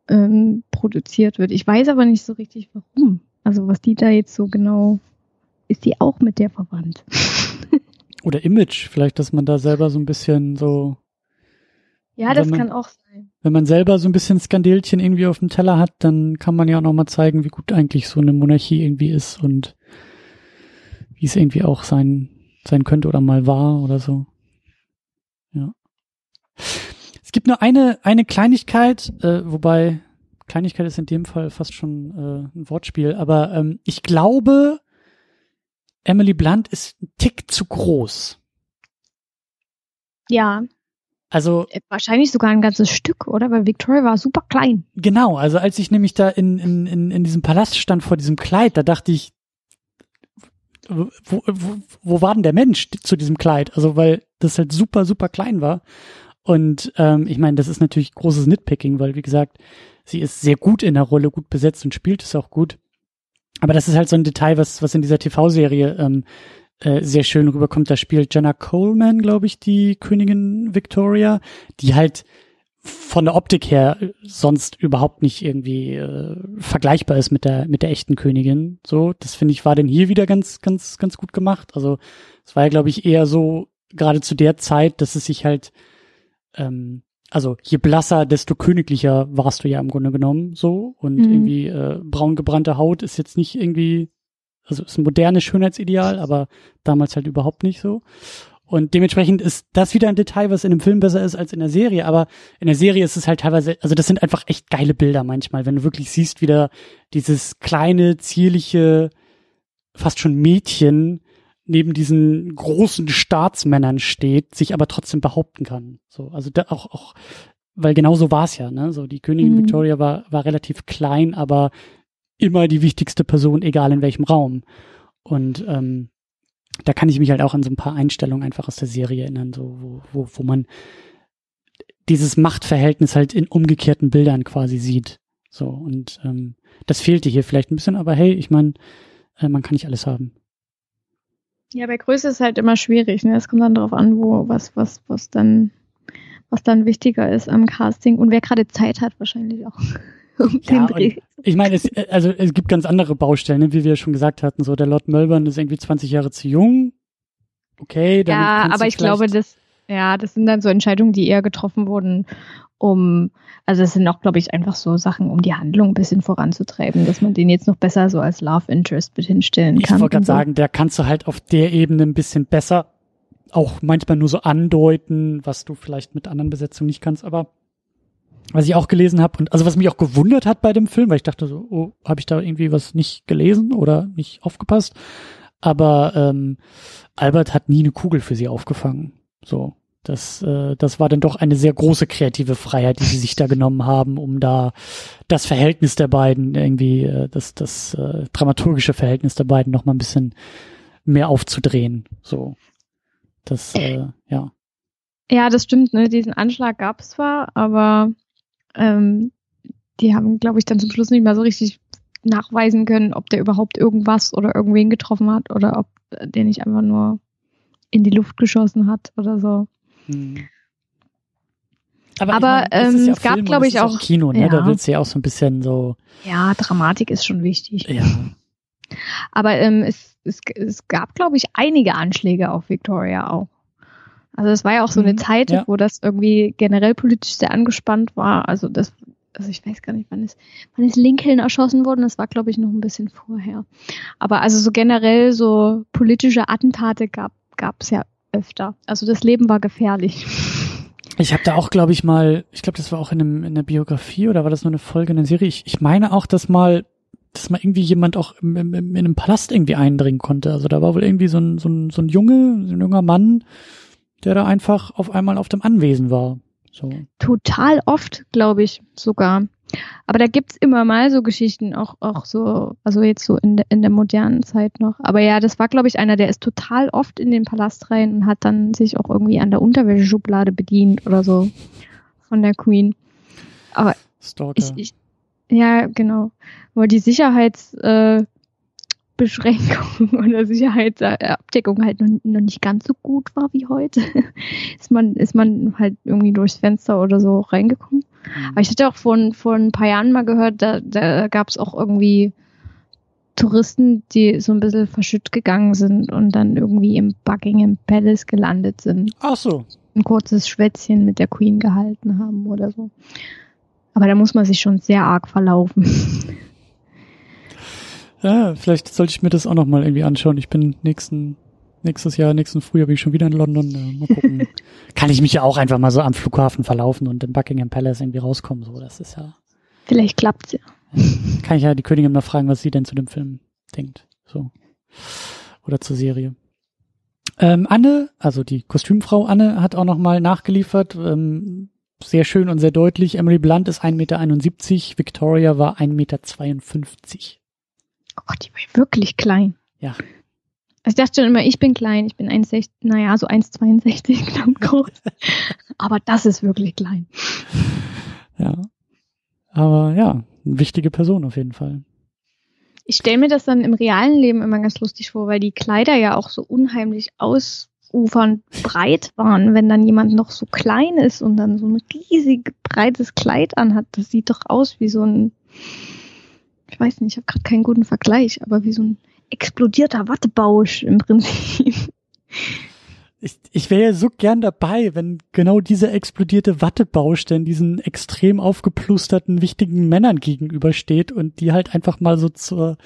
ähm, produziert wird. Ich weiß aber nicht so richtig, warum. Also was die da jetzt so genau, ist die auch mit der verwandt? Oder Image, vielleicht, dass man da selber so ein bisschen so. Ja, das man, kann auch sein. Wenn man selber so ein bisschen Skandelchen irgendwie auf dem Teller hat, dann kann man ja auch nochmal zeigen, wie gut eigentlich so eine Monarchie irgendwie ist und wie es irgendwie auch sein, sein könnte oder mal war oder so. Es gibt nur eine, eine Kleinigkeit, äh, wobei Kleinigkeit ist in dem Fall fast schon äh, ein Wortspiel, aber ähm, ich glaube, Emily Blunt ist ein Tick zu groß. Ja. Also äh, wahrscheinlich sogar ein ganzes Stück, oder? Weil Victoria war super klein. Genau, also als ich nämlich da in, in, in, in diesem Palast stand vor diesem Kleid, da dachte ich, wo, wo, wo war denn der Mensch zu diesem Kleid? Also weil das halt super, super klein war. Und ähm, ich meine, das ist natürlich großes Nitpicking, weil wie gesagt, sie ist sehr gut in der Rolle, gut besetzt und spielt es auch gut. Aber das ist halt so ein Detail, was, was in dieser TV-Serie ähm, äh, sehr schön rüberkommt. Da spielt Jenna Coleman, glaube ich, die Königin Victoria, die halt von der Optik her sonst überhaupt nicht irgendwie äh, vergleichbar ist mit der mit der echten Königin. So, das finde ich war denn hier wieder ganz ganz ganz gut gemacht. Also es war ja glaube ich eher so gerade zu der Zeit, dass es sich halt ähm, also je blasser, desto königlicher warst du ja im Grunde genommen so. Und mhm. irgendwie äh, braun gebrannte Haut ist jetzt nicht irgendwie, also ist ein modernes Schönheitsideal, aber damals halt überhaupt nicht so. Und dementsprechend ist das wieder ein Detail, was in einem Film besser ist als in der Serie. Aber in der Serie ist es halt teilweise, also das sind einfach echt geile Bilder manchmal, wenn du wirklich siehst, wieder dieses kleine, zierliche, fast schon Mädchen neben diesen großen Staatsmännern steht, sich aber trotzdem behaupten kann. So, also da auch, auch, weil genau so war es ja, ne? So, die Königin mhm. Victoria war, war relativ klein, aber immer die wichtigste Person, egal in welchem Raum. Und ähm, da kann ich mich halt auch an so ein paar Einstellungen einfach aus der Serie erinnern, so wo, wo, wo man dieses Machtverhältnis halt in umgekehrten Bildern quasi sieht. So, und ähm, das fehlte hier vielleicht ein bisschen, aber hey, ich meine, äh, man kann nicht alles haben. Ja, bei Größe ist halt immer schwierig, ne? Es kommt dann darauf an, wo, was, was, was dann, was dann wichtiger ist am Casting und wer gerade Zeit hat, wahrscheinlich auch. um ja, ich meine, es, also es gibt ganz andere Baustellen, ne, wie wir schon gesagt hatten. So der Lord Melbourne ist irgendwie 20 Jahre zu jung. Okay, dann ja, aber ich glaube, das, ja, das sind dann so Entscheidungen, die eher getroffen wurden, um, also es sind auch, glaube ich, einfach so Sachen, um die Handlung ein bisschen voranzutreiben, dass man den jetzt noch besser so als Love Interest mit hinstellen kann. Ich wollte gerade so. sagen, der kannst du halt auf der Ebene ein bisschen besser auch manchmal nur so andeuten, was du vielleicht mit anderen Besetzungen nicht kannst, aber was ich auch gelesen habe und also was mich auch gewundert hat bei dem Film, weil ich dachte so, oh, habe ich da irgendwie was nicht gelesen oder nicht aufgepasst? Aber ähm, Albert hat nie eine Kugel für sie aufgefangen. So, das, äh, das war dann doch eine sehr große kreative Freiheit, die sie sich da genommen haben, um da das Verhältnis der beiden irgendwie, äh, das, das äh, dramaturgische Verhältnis der beiden noch mal ein bisschen mehr aufzudrehen. So, das, äh, ja. Ja, das stimmt. Ne? Diesen Anschlag gab es zwar, aber ähm, die haben, glaube ich, dann zum Schluss nicht mehr so richtig nachweisen können, ob der überhaupt irgendwas oder irgendwen getroffen hat oder ob der nicht einfach nur in die Luft geschossen hat oder so. Hm. Aber, Aber ich mein, ähm, ja es gab, glaube ich, auch, auch Kino, ne? Ja. Da willst du ja auch so ein bisschen so. Ja, Dramatik ist schon wichtig. Ja. Aber ähm, es, es, es gab, glaube ich, einige Anschläge auf Victoria auch. Also es war ja auch so eine mhm, Zeit, ja. wo das irgendwie generell politisch sehr angespannt war. Also das, also ich weiß gar nicht, wann ist, wann ist Lincoln erschossen worden? Das war, glaube ich, noch ein bisschen vorher. Aber also so generell so politische Attentate gab es ja öfter. Also das Leben war gefährlich. Ich habe da auch, glaube ich, mal, ich glaube, das war auch in, einem, in der Biografie oder war das nur eine Folge in der Serie? Ich, ich meine auch, dass mal, dass mal irgendwie jemand auch im, im, in einem Palast irgendwie eindringen konnte. Also da war wohl irgendwie so ein, so ein, so ein Junge, so ein junger Mann, der da einfach auf einmal auf dem Anwesen war. So. Total oft, glaube ich, sogar. Aber da gibt's immer mal so Geschichten, auch, auch so, also jetzt so in, de, in der modernen Zeit noch. Aber ja, das war, glaube ich, einer, der ist total oft in den Palast rein und hat dann sich auch irgendwie an der Unterwäscheschublade bedient oder so von der Queen. Aber Stalker. Ich, ich, ja, genau. Aber die Sicherheits, äh, oder Sicherheitsabdeckung halt noch, noch, nicht ganz so gut war wie heute, ist man, ist man halt irgendwie durchs Fenster oder so reingekommen. Mhm. Aber ich hatte auch vor, vor ein paar Jahren mal gehört, da, da gab es auch irgendwie Touristen, die so ein bisschen verschütt gegangen sind und dann irgendwie im Buckingham Palace gelandet sind. Ach so. Ein kurzes Schwätzchen mit der Queen gehalten haben oder so. Aber da muss man sich schon sehr arg verlaufen. Ja, vielleicht sollte ich mir das auch noch mal irgendwie anschauen. Ich bin nächsten nächstes Jahr, nächsten Frühjahr bin ich schon wieder in London. Ja, mal gucken. Kann ich mich ja auch einfach mal so am Flughafen verlaufen und in Buckingham Palace irgendwie rauskommen. So, das ist ja. Vielleicht klappt's ja. Kann ich ja die Königin mal fragen, was sie denn zu dem Film denkt. So. Oder zur Serie. Ähm, Anne, also die Kostümfrau Anne, hat auch noch mal nachgeliefert. Ähm, sehr schön und sehr deutlich. Emily Blunt ist 1,71 Meter, Victoria war 1,52 Meter. Oh, die war wirklich klein. Ja. Also ich dachte schon immer, ich bin klein, ich bin 1,60, naja, so 1,62 knapp groß. Aber das ist wirklich klein. Ja. Aber ja, eine wichtige Person auf jeden Fall. Ich stelle mir das dann im realen Leben immer ganz lustig vor, weil die Kleider ja auch so unheimlich ausufernd breit waren. Wenn dann jemand noch so klein ist und dann so ein riesig breites Kleid anhat, das sieht doch aus wie so ein ich weiß nicht, ich habe gerade keinen guten Vergleich, aber wie so ein explodierter Wattebausch im Prinzip. Ich, ich wäre ja so gern dabei, wenn genau dieser explodierte Wattebausch denn diesen extrem aufgeplusterten, wichtigen Männern gegenübersteht und die halt einfach mal so zur,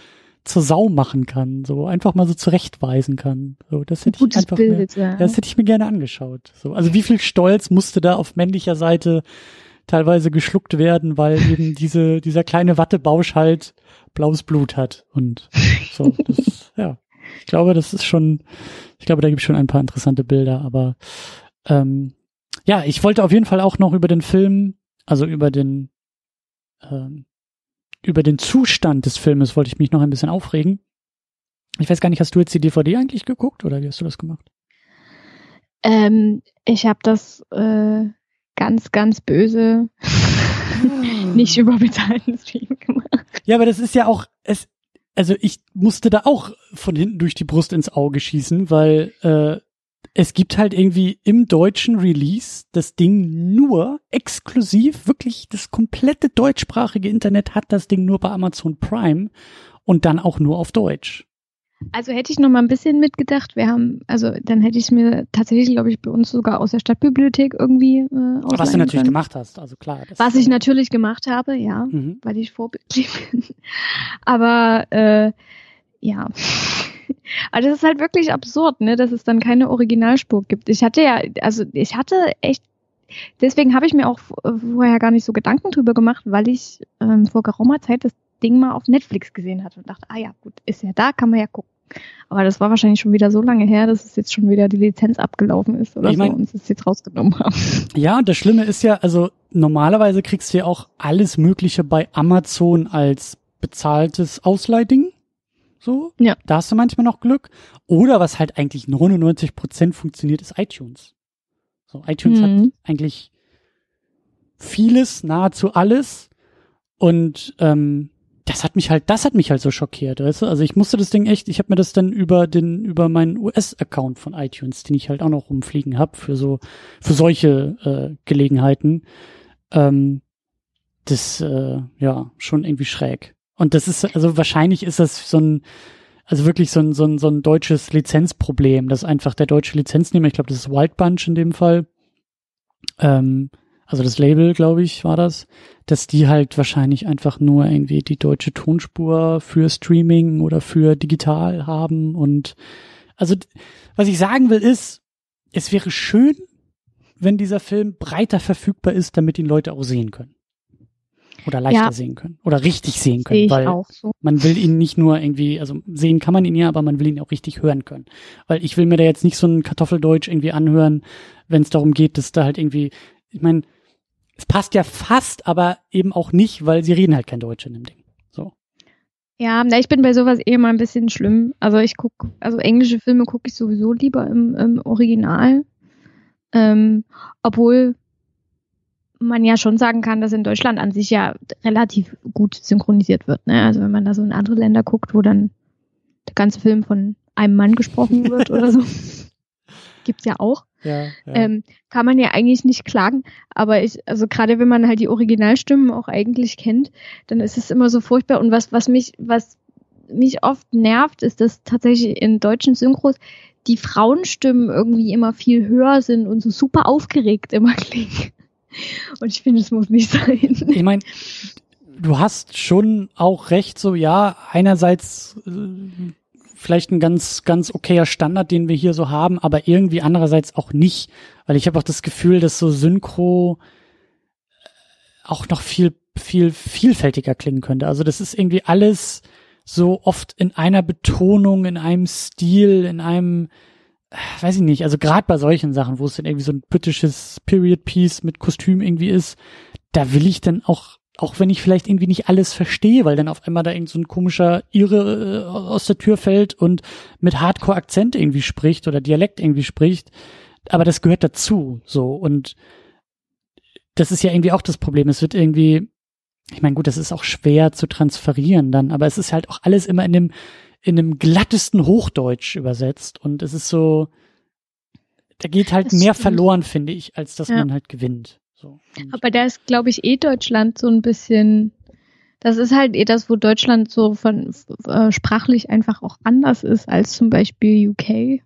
zur Sau machen kann, so einfach mal so zurechtweisen kann. So, das hätte ich einfach Bild, mir, ja. das hätte ich mir gerne angeschaut. So, also wie viel Stolz musste da auf männlicher Seite teilweise geschluckt werden, weil eben diese dieser kleine Wattebausch halt blaues Blut hat und so. Das, ja, ich glaube, das ist schon, ich glaube, da gibt es schon ein paar interessante Bilder, aber ähm, ja, ich wollte auf jeden Fall auch noch über den Film, also über den ähm, über den Zustand des Filmes wollte ich mich noch ein bisschen aufregen. Ich weiß gar nicht, hast du jetzt die DVD eigentlich geguckt oder wie hast du das gemacht? Ähm, ich habe das äh, ganz, ganz böse nicht über bezahlten Stream gemacht. Ja, aber das ist ja auch, es, also ich musste da auch von hinten durch die Brust ins Auge schießen, weil äh, es gibt halt irgendwie im deutschen Release das Ding nur exklusiv, wirklich das komplette deutschsprachige Internet hat das Ding nur bei Amazon Prime und dann auch nur auf Deutsch. Also hätte ich noch mal ein bisschen mitgedacht. Wir haben, also dann hätte ich mir tatsächlich, glaube ich, bei uns sogar aus der Stadtbibliothek irgendwie äh, Was du natürlich können. gemacht hast, also klar. Was ich natürlich gemacht habe, ja, Mhm. weil ich vorbildlich bin. Aber äh, ja. Aber das ist halt wirklich absurd, ne, dass es dann keine Originalspur gibt. Ich hatte ja, also ich hatte echt, deswegen habe ich mir auch vorher gar nicht so Gedanken drüber gemacht, weil ich ähm, vor geraumer Zeit das Ding mal auf Netflix gesehen hatte und dachte, ah ja, gut, ist ja da, kann man ja gucken. Aber das war wahrscheinlich schon wieder so lange her, dass es jetzt schon wieder die Lizenz abgelaufen ist oder Ich mein- so und es jetzt rausgenommen haben. Ja, und das Schlimme ist ja, also normalerweise kriegst du ja auch alles Mögliche bei Amazon als bezahltes Ausleihding. So. Ja. Da hast du manchmal noch Glück. Oder was halt eigentlich 99 Prozent funktioniert, ist iTunes. So, iTunes hat Mhm. eigentlich vieles, nahezu alles. Und ähm, das hat mich halt, das hat mich halt so schockiert, weißt du? Also ich musste das Ding echt, ich habe mir das dann über den, über meinen US-Account von iTunes, den ich halt auch noch rumfliegen hab für so, für solche äh, Gelegenheiten, ähm, das äh, ja schon irgendwie schräg. Und das ist, also wahrscheinlich ist das so ein, also wirklich so ein, so ein, so ein deutsches Lizenzproblem, dass einfach der deutsche Lizenznehmer, ich glaube, das ist Wild Bunch in dem Fall, ähm, also das Label, glaube ich, war das, dass die halt wahrscheinlich einfach nur irgendwie die deutsche Tonspur für Streaming oder für digital haben und also was ich sagen will ist, es wäre schön, wenn dieser Film breiter verfügbar ist, damit ihn Leute auch sehen können. Oder leichter Ja. sehen können. Oder richtig sehen Sehe können, ich weil auch so. man will ihn nicht nur irgendwie, also sehen kann man ihn ja, aber man will ihn auch richtig hören können. Weil ich will mir da jetzt nicht so ein Kartoffeldeutsch irgendwie anhören, wenn es darum geht, dass da halt irgendwie, ich meine, es passt ja fast, aber eben auch nicht, weil sie reden halt kein Deutsch in dem Ding. So. Ja, na, ich bin bei sowas eh mal ein bisschen schlimm. Also ich guck, also englische Filme gucke ich sowieso lieber im, im Original. Ähm, obwohl man ja schon sagen kann, dass in Deutschland an sich ja relativ gut synchronisiert wird. Ne? Also wenn man da so in andere Länder guckt, wo dann der ganze Film von einem Mann gesprochen wird oder so. Gibt's ja auch. Ja, ja. Ähm, kann man ja eigentlich nicht klagen, aber ich, also gerade wenn man halt die Originalstimmen auch eigentlich kennt, dann ist es immer so furchtbar. Und was, was mich, was mich oft nervt, ist, dass tatsächlich in deutschen Synchros die Frauenstimmen irgendwie immer viel höher sind und so super aufgeregt immer klingen. Und ich finde, es muss nicht sein. ich meine, du hast schon auch recht, so ja, einerseits äh, vielleicht ein ganz, ganz okayer Standard, den wir hier so haben, aber irgendwie andererseits auch nicht, weil ich habe auch das Gefühl, dass so Synchro äh, auch noch viel, viel vielfältiger klingen könnte. Also das ist irgendwie alles so oft in einer Betonung, in einem Stil, in einem, äh, weiß ich nicht, also gerade bei solchen Sachen, wo es dann irgendwie so ein britisches Period Piece mit Kostüm irgendwie ist, da will ich dann auch, auch wenn ich vielleicht irgendwie nicht alles verstehe, weil dann auf einmal da irgend so ein komischer Ire äh, aus der Tür fällt und mit Hardcore-Akzent irgendwie spricht oder Dialekt irgendwie spricht, aber das gehört dazu, so und das ist ja irgendwie auch das Problem. Es wird irgendwie, ich meine, gut, das ist auch schwer zu transferieren dann, aber es ist halt auch alles immer in dem, in dem glattesten Hochdeutsch übersetzt und es ist so, da geht halt Das mehr stimmt. verloren, finde ich, als dass Ja. man halt gewinnt. So. Aber da ist, glaube ich, eh Deutschland so ein bisschen. Das ist halt eh das, wo Deutschland so von äh, sprachlich einfach auch anders ist als zum Beispiel UK.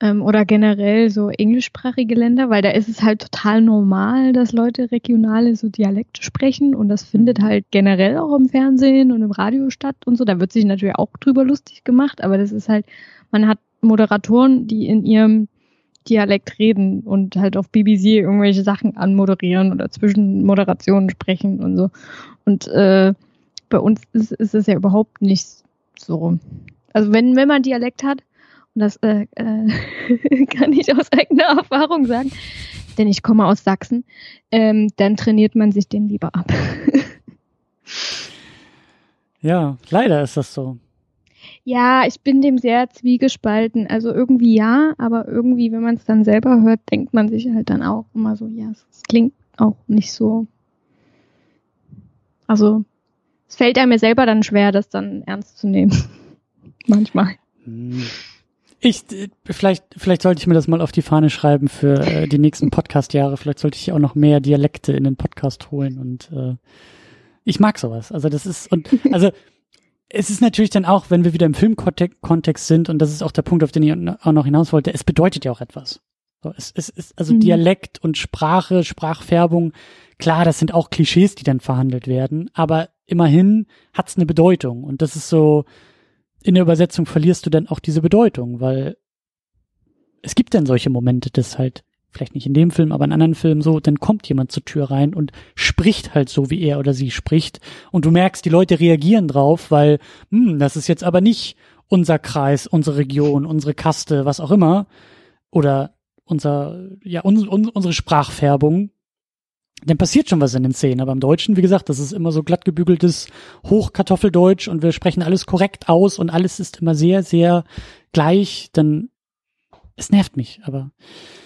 ähm, oder generell so englischsprachige Länder, weil da ist es halt total normal, dass Leute regionale so Dialekte sprechen und das findet halt generell auch im Fernsehen und im Radio statt und so. Da wird sich natürlich auch drüber lustig gemacht, aber das ist halt, man hat Moderatoren, die in ihrem Dialekt reden und halt auf BBC irgendwelche Sachen anmoderieren oder zwischen Moderationen sprechen und so. Und äh, bei uns ist, ist es ja überhaupt nicht so. Also wenn, wenn man Dialekt hat, und das äh, äh, kann ich aus eigener Erfahrung sagen, denn ich komme aus Sachsen, ähm, dann trainiert man sich den lieber ab. ja, leider ist das so. Ja, ich bin dem sehr zwiegespalten. Also irgendwie ja, aber irgendwie, wenn man es dann selber hört, denkt man sich halt dann auch immer so, ja, es klingt auch nicht so. Also es fällt einem ja selber dann schwer, das dann ernst zu nehmen. Manchmal. Hm. Ich, vielleicht, vielleicht sollte ich mir das mal auf die Fahne schreiben für äh, die nächsten Podcast-Jahre. Vielleicht sollte ich auch noch mehr Dialekte in den Podcast holen und äh, ich mag sowas. Also das ist und also es ist natürlich dann auch, wenn wir wieder im Filmkontext sind, und das ist auch der Punkt, auf den ich auch noch hinaus wollte, es bedeutet ja auch etwas. So, es, es ist also mhm. Dialekt und Sprache, Sprachfärbung, klar, das sind auch Klischees, die dann verhandelt werden, aber immerhin hat es eine Bedeutung. Und das ist so, in der Übersetzung verlierst du dann auch diese Bedeutung, weil es gibt dann solche Momente, dass halt vielleicht nicht in dem Film, aber in anderen Filmen so, dann kommt jemand zur Tür rein und spricht halt so, wie er oder sie spricht. Und du merkst, die Leute reagieren drauf, weil, hm, das ist jetzt aber nicht unser Kreis, unsere Region, unsere Kaste, was auch immer. Oder unser, ja, un, un, unsere Sprachfärbung. Dann passiert schon was in den Szenen. Aber im Deutschen, wie gesagt, das ist immer so glatt gebügeltes Hochkartoffeldeutsch und wir sprechen alles korrekt aus und alles ist immer sehr, sehr gleich. Dann es nervt mich, aber.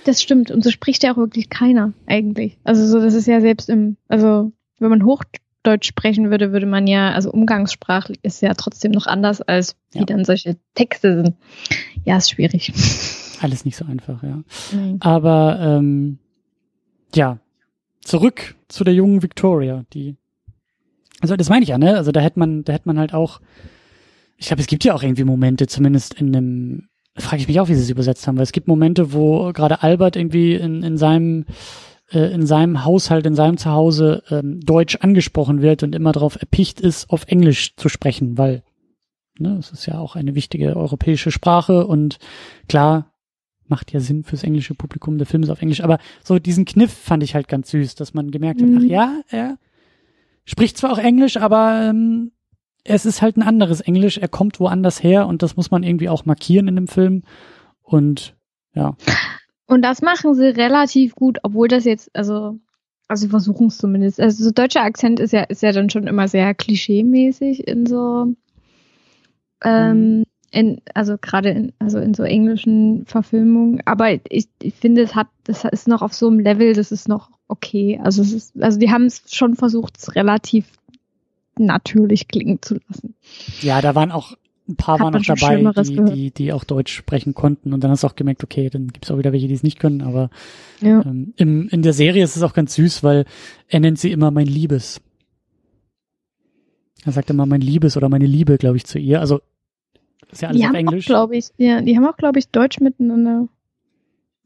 Das stimmt. Und so spricht ja auch wirklich keiner eigentlich. Also so, das ist ja selbst im, also wenn man Hochdeutsch sprechen würde, würde man ja, also umgangssprachlich ist ja trotzdem noch anders, als wie ja. dann solche Texte sind. Ja, ist schwierig. Alles nicht so einfach, ja. Mhm. Aber ähm, ja, zurück zu der jungen Victoria, die. Also das meine ich ja, ne? Also da hätte man, da hätte man halt auch. Ich glaube, es gibt ja auch irgendwie Momente, zumindest in einem frage ich mich auch, wie sie es übersetzt haben, weil es gibt Momente, wo gerade Albert irgendwie in, in seinem äh, in seinem Haushalt, in seinem Zuhause ähm, Deutsch angesprochen wird und immer darauf erpicht ist, auf Englisch zu sprechen, weil ne, es ist ja auch eine wichtige europäische Sprache und klar macht ja Sinn fürs englische Publikum, der Film ist auf Englisch, aber so diesen Kniff fand ich halt ganz süß, dass man gemerkt hat, mhm. ach ja, er spricht zwar auch Englisch, aber ähm, es ist halt ein anderes Englisch, er kommt woanders her und das muss man irgendwie auch markieren in dem Film. Und ja. Und das machen sie relativ gut, obwohl das jetzt, also, also versuchen es zumindest. Also so deutscher Akzent ist ja, ist ja dann schon immer sehr klischee-mäßig in so, ähm, mhm. in, also gerade in, also in so englischen Verfilmungen. Aber ich, ich finde, es hat, das ist noch auf so einem Level, das ist noch okay. Also es ist, also die haben es schon versucht, es relativ natürlich klingen zu lassen. Ja, da waren auch ein paar Hat waren noch dabei, die, die, die auch Deutsch sprechen konnten. Und dann hast du auch gemerkt, okay, dann gibt's auch wieder welche, die es nicht können. Aber ja. ähm, im, in der Serie ist es auch ganz süß, weil er nennt sie immer mein Liebes. Er sagt immer mein Liebes oder meine Liebe, glaube ich, zu ihr. Also ist ja alles die auf Englisch. glaube ich, ja, die haben auch, glaube ich, Deutsch miteinander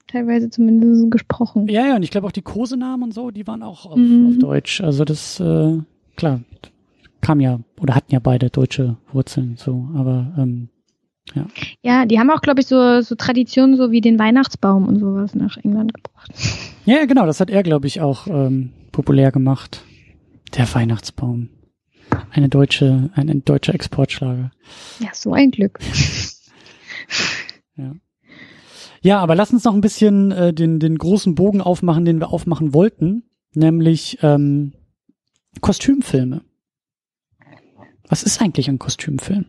teilweise zumindest gesprochen. Ja, ja, und ich glaube auch die Kosenamen und so, die waren auch auf, mhm. auf Deutsch. Also das, äh, klar, kam ja oder hatten ja beide deutsche Wurzeln, so, aber ähm, ja. Ja, die haben auch, glaube ich, so, so Traditionen, so wie den Weihnachtsbaum und sowas nach England gebracht. Ja, genau, das hat er, glaube ich, auch ähm, populär gemacht. Der Weihnachtsbaum. Eine deutsche, ein, ein deutscher Exportschlager. Ja, so ein Glück. ja. Ja, aber lass uns noch ein bisschen äh, den, den großen Bogen aufmachen, den wir aufmachen wollten, nämlich ähm, Kostümfilme. Was ist eigentlich ein Kostümfilm?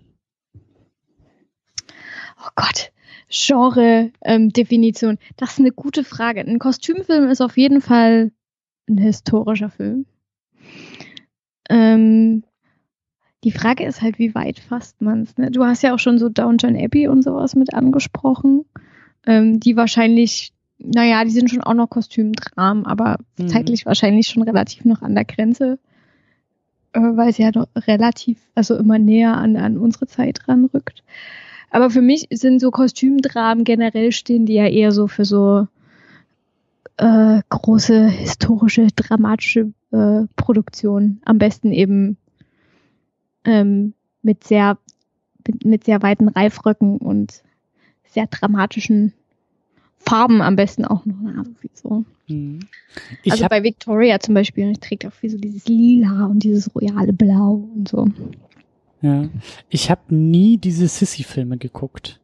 Oh Gott, Genre-Definition. Ähm, das ist eine gute Frage. Ein Kostümfilm ist auf jeden Fall ein historischer Film. Ähm, die Frage ist halt, wie weit fasst man es? Ne? Du hast ja auch schon so Downton Abbey und sowas mit angesprochen, ähm, die wahrscheinlich, naja, die sind schon auch noch Kostümdramen, aber mhm. zeitlich wahrscheinlich schon relativ noch an der Grenze. Äh, weil es ja doch relativ, also immer näher an, an unsere Zeit ranrückt. Aber für mich sind so Kostümdramen generell stehen die ja eher so für so äh, große historische, dramatische äh, Produktionen. Am besten eben ähm, mit sehr mit, mit sehr weiten Reifröcken und sehr dramatischen Farben am besten auch noch. Also so. Mhm. also bei Victoria zum Beispiel trägt auch viel so dieses Lila und dieses royale Blau und so. Ja, ich habe nie diese Sissy-Filme geguckt.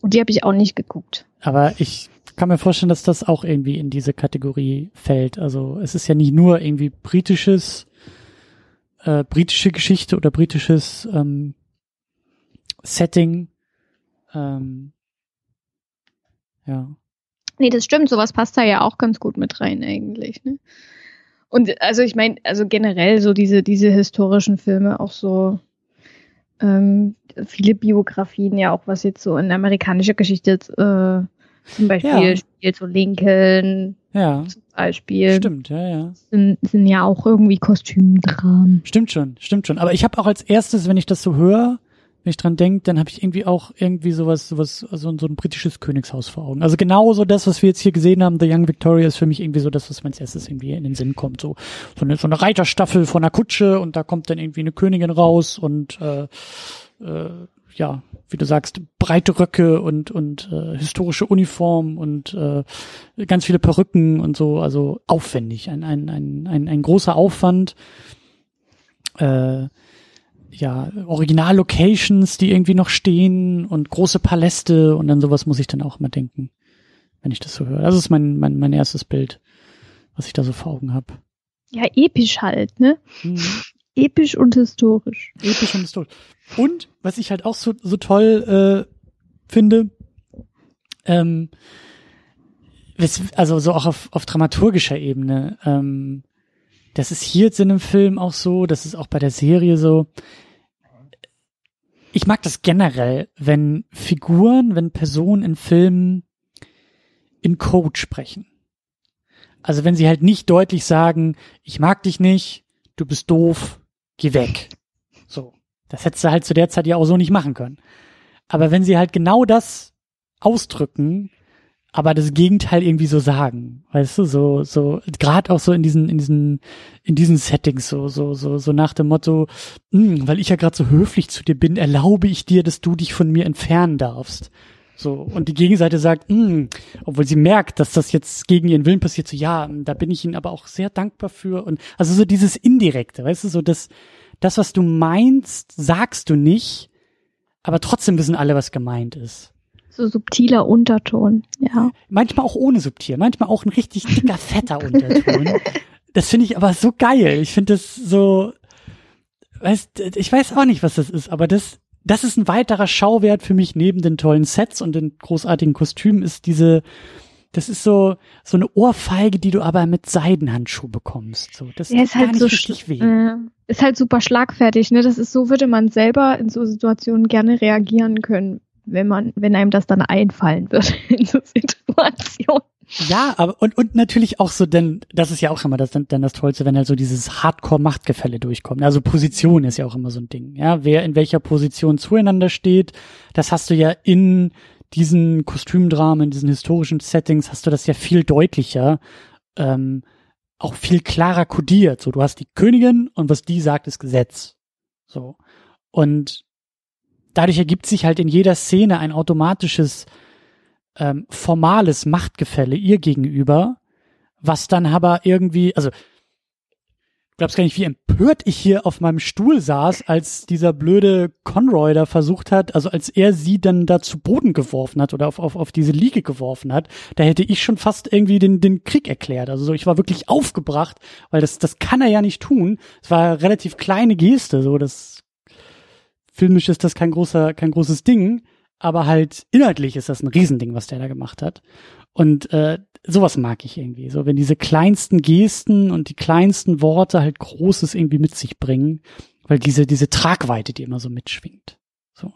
Und die habe ich auch nicht geguckt. Aber ich kann mir vorstellen, dass das auch irgendwie in diese Kategorie fällt. Also es ist ja nicht nur irgendwie britisches, äh, britische Geschichte oder britisches ähm, Setting. Ähm, ja. Nee, das stimmt. Sowas passt da ja auch ganz gut mit rein eigentlich. Ne? Und also ich meine, also generell so diese diese historischen Filme auch so ähm, viele Biografien ja auch was jetzt so in amerikanischer Geschichte äh, zum Beispiel ja. spielt so Lincoln ja. zum Beispiel. Stimmt, ja, ja. Sind, sind ja auch irgendwie Kostümdramen. Stimmt schon, stimmt schon. Aber ich habe auch als erstes, wenn ich das so höre, wenn ich dran denke, dann habe ich irgendwie auch irgendwie sowas, sowas, also so ein britisches Königshaus vor Augen. Also genauso das, was wir jetzt hier gesehen haben, The Young Victoria, ist für mich irgendwie so das, was mir als erstes irgendwie in den Sinn kommt. So, so eine, so eine Reiterstaffel von einer Kutsche und da kommt dann irgendwie eine Königin raus und äh, äh, ja, wie du sagst, breite Röcke und und äh, historische Uniform und äh, ganz viele Perücken und so, also aufwendig, ein ein ein ein, ein großer Aufwand. Äh, ja, Original-Locations, die irgendwie noch stehen und große Paläste und dann sowas muss ich dann auch mal denken, wenn ich das so höre. Das ist mein, mein, mein erstes Bild, was ich da so vor Augen habe. Ja, episch halt, ne? Mhm. Episch und historisch. Episch und historisch. Und was ich halt auch so, so toll äh, finde, ähm, also so auch auf, auf dramaturgischer Ebene, ähm, das ist hier jetzt in dem Film auch so, das ist auch bei der Serie so. Ich mag das generell, wenn Figuren, wenn Personen in Filmen in Code sprechen. Also wenn sie halt nicht deutlich sagen, ich mag dich nicht, du bist doof, geh weg. So. Das hättest du halt zu der Zeit ja auch so nicht machen können. Aber wenn sie halt genau das ausdrücken, aber das Gegenteil irgendwie so sagen, weißt du, so so gerade auch so in diesen in diesen in diesen Settings so so so so nach dem Motto, hm, weil ich ja gerade so höflich zu dir bin, erlaube ich dir, dass du dich von mir entfernen darfst. So und die Gegenseite sagt, hm, obwohl sie merkt, dass das jetzt gegen ihren Willen passiert, so ja, da bin ich ihnen aber auch sehr dankbar für und also so dieses indirekte, weißt du, so das das was du meinst, sagst du nicht, aber trotzdem wissen alle, was gemeint ist. So subtiler Unterton, ja. Manchmal auch ohne subtil, manchmal auch ein richtig dicker, fetter Unterton. Das finde ich aber so geil. Ich finde das so, weißt, ich weiß auch nicht, was das ist, aber das, das ist ein weiterer Schauwert für mich neben den tollen Sets und den großartigen Kostümen ist diese, das ist so, so eine Ohrfeige, die du aber mit Seidenhandschuh bekommst. So, das ja, ist halt so richtig weh. Äh, ist halt super schlagfertig, ne? Das ist so, würde man selber in so Situationen gerne reagieren können wenn man, wenn einem das dann einfallen wird in so Situationen. Ja, aber und, und natürlich auch so, denn das ist ja auch immer das, dann das Tollste, wenn halt so dieses Hardcore-Machtgefälle durchkommt. Also Position ist ja auch immer so ein Ding. Ja, wer in welcher Position zueinander steht, das hast du ja in diesen Kostümdramen, in diesen historischen Settings, hast du das ja viel deutlicher, ähm, auch viel klarer kodiert. So, du hast die Königin und was die sagt, ist Gesetz. So. Und dadurch ergibt sich halt in jeder Szene ein automatisches ähm, formales Machtgefälle ihr gegenüber, was dann aber irgendwie, also glaubst gar nicht, wie empört ich hier auf meinem Stuhl saß, als dieser blöde Conroy da versucht hat, also als er sie dann da zu Boden geworfen hat oder auf, auf, auf diese Liege geworfen hat, da hätte ich schon fast irgendwie den, den Krieg erklärt. Also so, ich war wirklich aufgebracht, weil das, das kann er ja nicht tun. Es war relativ kleine Geste, so, das filmisch ist das kein großer, kein großes Ding, aber halt inhaltlich ist das ein Riesending, was der da gemacht hat. Und äh, sowas mag ich irgendwie. So, wenn diese kleinsten Gesten und die kleinsten Worte halt Großes irgendwie mit sich bringen, weil diese, diese Tragweite, die immer so mitschwingt. So.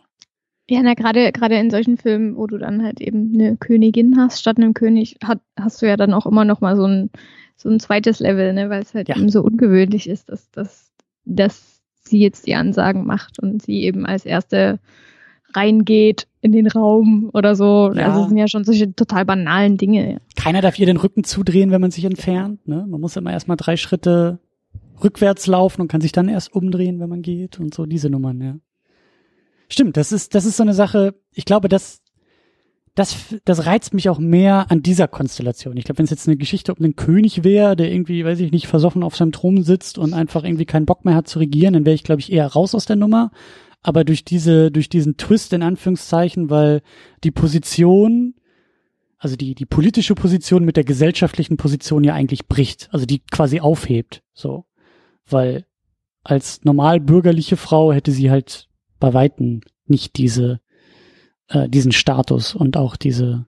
Ja, na, gerade, gerade in solchen Filmen, wo du dann halt eben eine Königin hast, statt einem König, hat, hast du ja dann auch immer noch mal so ein, so ein zweites Level, ne, weil es halt ja. eben so ungewöhnlich ist, dass, dass, dass sie jetzt die Ansagen macht und sie eben als erste reingeht in den Raum oder so. Ja. Also das sind ja schon solche total banalen Dinge. Keiner darf ihr den Rücken zudrehen, wenn man sich entfernt. Ne? Man muss immer erstmal drei Schritte rückwärts laufen und kann sich dann erst umdrehen, wenn man geht und so diese Nummern, ja. Stimmt, das ist, das ist so eine Sache, ich glaube, das, das, das reizt mich auch mehr an dieser Konstellation. Ich glaube, wenn es jetzt eine Geschichte um einen König wäre, der irgendwie, weiß ich nicht, versoffen auf seinem Thron sitzt und einfach irgendwie keinen Bock mehr hat zu regieren, dann wäre ich, glaube ich, eher raus aus der Nummer. Aber durch diese, durch diesen Twist in Anführungszeichen, weil die Position, also die, die politische Position mit der gesellschaftlichen Position ja eigentlich bricht, also die quasi aufhebt, so. Weil als normal bürgerliche Frau hätte sie halt bei Weitem nicht diese, äh, diesen Status und auch diese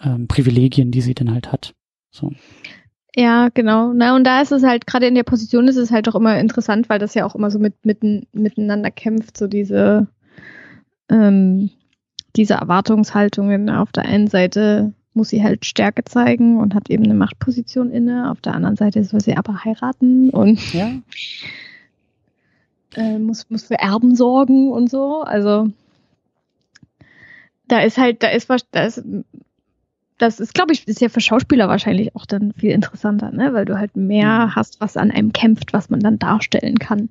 ähm, Privilegien, die sie dann halt hat. So. Ja, genau. Na, und da ist es halt, gerade in der Position ist es halt auch immer interessant, weil das ja auch immer so mit, mit miteinander kämpft, so diese, ähm, diese Erwartungshaltungen. Auf der einen Seite muss sie halt Stärke zeigen und hat eben eine Machtposition inne. Auf der anderen Seite soll sie aber heiraten und Ja, äh, muss, muss für Erben sorgen und so. Also da ist halt, da ist was, da ist, das ist, glaube ich, ist ja für Schauspieler wahrscheinlich auch dann viel interessanter, ne? Weil du halt mehr Mhm. hast, was an einem kämpft, was man dann darstellen kann.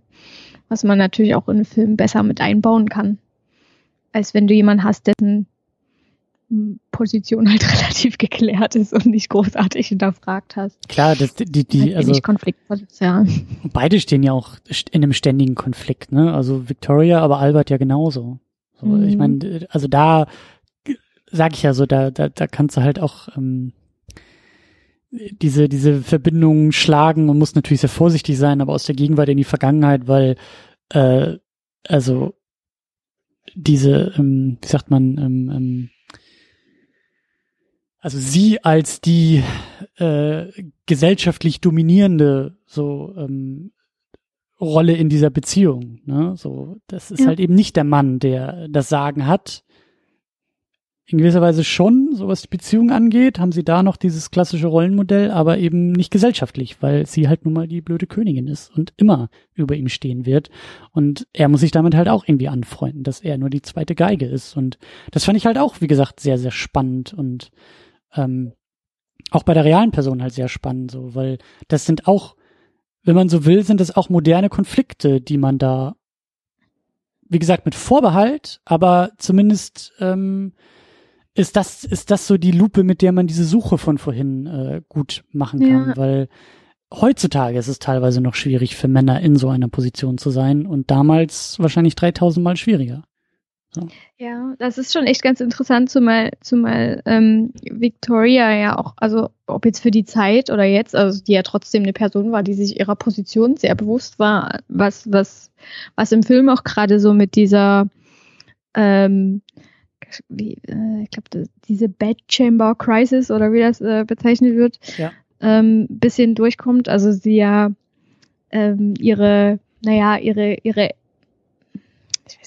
Was man natürlich auch in einen Film besser mit einbauen kann. Als wenn du jemanden hast, dessen Position halt relativ geklärt ist und nicht großartig hinterfragt hast. klar, das, die, die, Halt also wenig Konfliktpotenzial. beide stehen ja auch in einem ständigen Konflikt, ne? Also Victoria, aber Albert ja genauso. So, Mhm. Ich meine, also da sag ich ja so, da, da, da kannst du halt auch ähm, diese, diese Verbindung schlagen und musst natürlich sehr vorsichtig sein, aber aus der Gegenwart in die Vergangenheit, weil äh, also diese, ähm, wie sagt man, ähm, ähm, also sie als die äh, gesellschaftlich dominierende so ähm, Rolle in dieser Beziehung. Ne? So, das ist Ja. halt eben nicht der Mann, der das Sagen hat. In gewisser Weise schon, so was die Beziehung angeht, haben sie da noch dieses klassische Rollenmodell, aber eben nicht gesellschaftlich, weil sie halt nun mal die blöde Königin ist und immer über ihm stehen wird. Und er muss sich damit halt auch irgendwie anfreunden, dass er nur die zweite Geige ist. Und das fand ich halt auch, wie gesagt, sehr, sehr spannend und ähm, auch bei der realen Person halt sehr spannend, so, weil das sind auch, wenn man so will, sind das auch moderne Konflikte, die man da, wie gesagt, mit Vorbehalt, aber zumindest ähm, ist das, ist das so die Lupe, mit der man diese Suche von vorhin äh, gut machen kann, Ja. weil heutzutage ist es teilweise noch schwierig für Männer in so einer Position zu sein und damals wahrscheinlich 3000 Mal schwieriger. Ja, das ist schon echt ganz interessant, zumal, zumal ähm, Victoria ja auch, also ob jetzt für die Zeit oder jetzt, also die ja trotzdem eine Person war, die sich ihrer Position sehr bewusst war, was, was, was im Film auch gerade so mit dieser, ähm, wie, äh, ich glaube, diese Bed Chamber Crisis oder wie das äh, bezeichnet wird, Ja. ähm, bisschen durchkommt. Also sie ja ähm, ihre, naja, ihre, ihre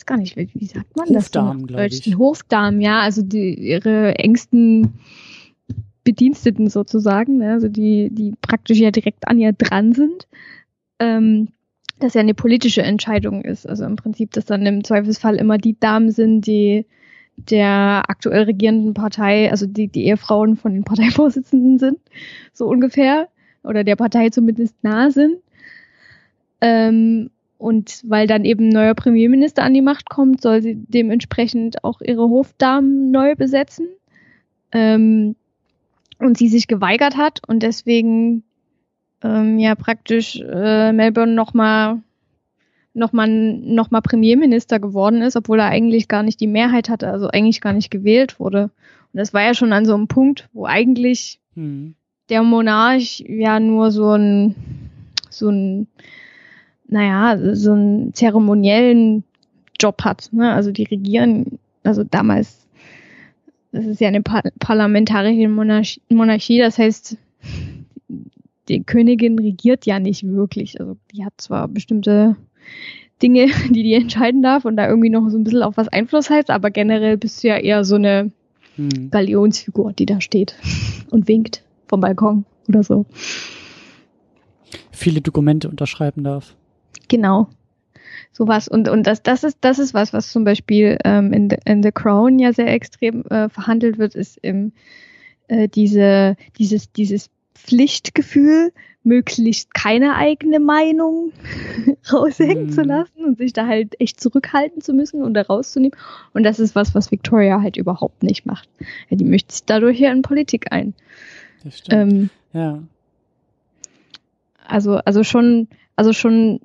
gar nicht, wie, wie sagt man das? Hofdamen, auf glaub Deutsch? ich. Die Hofdamen, ja, also die, ihre engsten Bediensteten sozusagen, ne, also die, die praktisch ja direkt an ihr dran sind, ähm, dass ja eine politische Entscheidung ist. Also im Prinzip, dass dann im Zweifelsfall immer die Damen sind, die der aktuell regierenden Partei, also die, die Ehefrauen von den Parteivorsitzenden sind, so ungefähr, oder der Partei zumindest nah sind. Ähm, und weil dann eben ein neuer Premierminister an die Macht kommt, soll sie dementsprechend auch ihre Hofdamen neu besetzen. Ähm, und sie sich geweigert hat und deswegen ähm, ja praktisch äh, Melbourne nochmal noch mal, noch mal Premierminister geworden ist, obwohl er eigentlich gar nicht die Mehrheit hatte, also eigentlich gar nicht gewählt wurde. Und das war ja schon an so einem Punkt, wo eigentlich Hm. der Monarch ja nur so ein, so ein, naja, so einen zeremoniellen Job hat. Ne? Also die regieren, also damals, das ist ja eine par parlamentarische Monarchie, Monarchie, das heißt, die Königin regiert ja nicht wirklich. Also die hat zwar bestimmte Dinge, die die entscheiden darf und da irgendwie noch so ein bisschen auf was Einfluss hat, aber generell bist du ja eher so eine Hm. Galionsfigur, die da steht und winkt vom Balkon oder so. Viele Dokumente unterschreiben darf. Genau. sowas. Und, und das, das ist, das ist was, was zum Beispiel ähm, in, the, in The Crown ja sehr extrem äh, verhandelt wird, ist im, äh, diese, dieses, dieses Pflichtgefühl, möglichst keine eigene Meinung raushängen mm. zu mhm. lassen und sich da halt echt zurückhalten zu müssen und da rauszunehmen. Und das ist was, was Victoria halt überhaupt nicht macht. Ja, die möchte sich dadurch ja in Politik ein. Das stimmt. Ähm, ja. Also, also schon, also schon,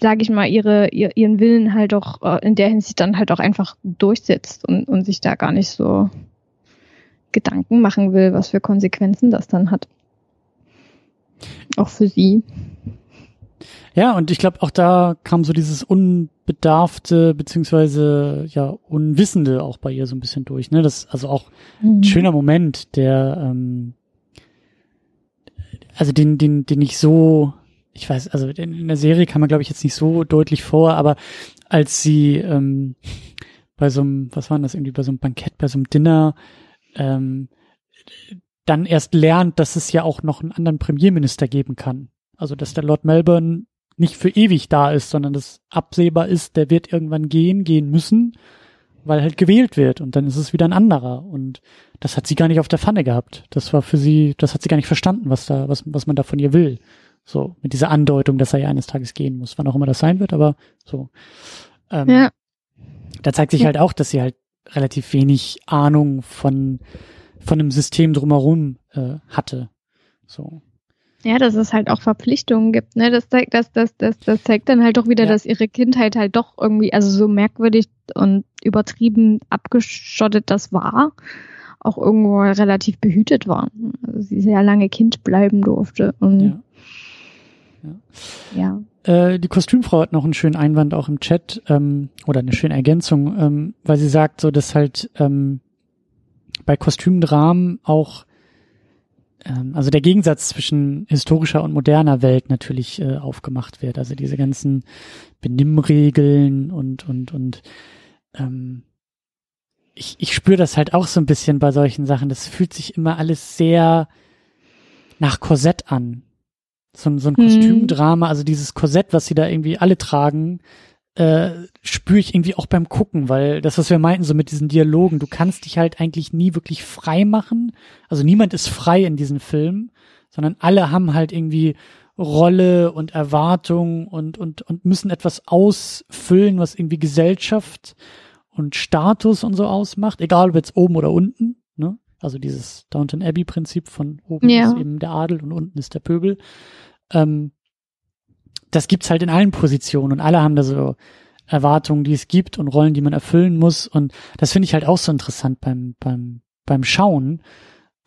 sage ich mal, ihre, ihr, ihren Willen halt auch äh, in der Hinsicht dann halt auch einfach durchsetzt und, und sich da gar nicht so Gedanken machen will, was für Konsequenzen das dann hat. Auch für sie. Ja, und ich glaube, auch da kam so dieses unbedarfte beziehungsweise ja unwissende auch bei ihr so ein bisschen durch. Ne, das also auch mhm. ein schöner Moment, der ähm, also den den den ich so ich weiß, also in der Serie kam man glaube ich jetzt nicht so deutlich vor, aber als sie ähm, bei so einem, was war das irgendwie bei so einem Bankett, bei so einem Dinner ähm, dann erst lernt, dass es ja auch noch einen anderen Premierminister geben kann. Also dass der Lord Melbourne nicht für ewig da ist, sondern dass absehbar ist, der wird irgendwann gehen, gehen müssen, weil halt gewählt wird und dann ist es wieder ein anderer. Und das hat sie gar nicht auf der Pfanne gehabt. Das war für sie, das hat sie gar nicht verstanden, was da, was, was man da von ihr will. So, mit dieser Andeutung, dass er ja eines Tages gehen muss, wann auch immer das sein wird, aber so. Ähm, ja. Da zeigt sich halt auch, dass sie halt relativ wenig Ahnung von, von einem System drumherum äh, hatte. So. Ja, dass es halt auch Verpflichtungen gibt, ne? Das zeigt, das, das, das, das zeigt dann halt doch wieder, ja. dass ihre Kindheit halt doch irgendwie, also so merkwürdig und übertrieben abgeschottet das war, auch irgendwo relativ behütet war. Also sie sehr lange Kind bleiben durfte. Und ja. Ja. ja. Äh, die Kostümfrau hat noch einen schönen Einwand auch im Chat, ähm, oder eine schöne Ergänzung, ähm, weil sie sagt so, dass halt ähm, bei Kostümdramen auch ähm, also der Gegensatz zwischen historischer und moderner Welt natürlich äh, aufgemacht wird. Also diese ganzen Benimmregeln und und und ähm, ich, ich spüre das halt auch so ein bisschen bei solchen Sachen. Das fühlt sich immer alles sehr nach Korsett an. So, so ein. Kostümdrama, also dieses Korsett, was sie da irgendwie alle tragen, äh, spüre ich irgendwie auch beim Gucken, weil das, was wir meinten, so mit diesen Dialogen, du kannst dich halt eigentlich nie wirklich frei machen. Also niemand ist frei in diesem Film, sondern alle haben halt irgendwie Rolle und Erwartung und, und, und müssen etwas ausfüllen, was irgendwie Gesellschaft und Status und so ausmacht, egal ob jetzt oben oder unten. Ne? Also dieses Downton Abbey Prinzip von oben ja. ist eben der Adel und unten ist der Pöbel. Ähm, das gibt's halt in allen Positionen und alle haben da so Erwartungen, die es gibt und Rollen, die man erfüllen muss. Und das finde ich halt auch so interessant beim, beim, beim Schauen,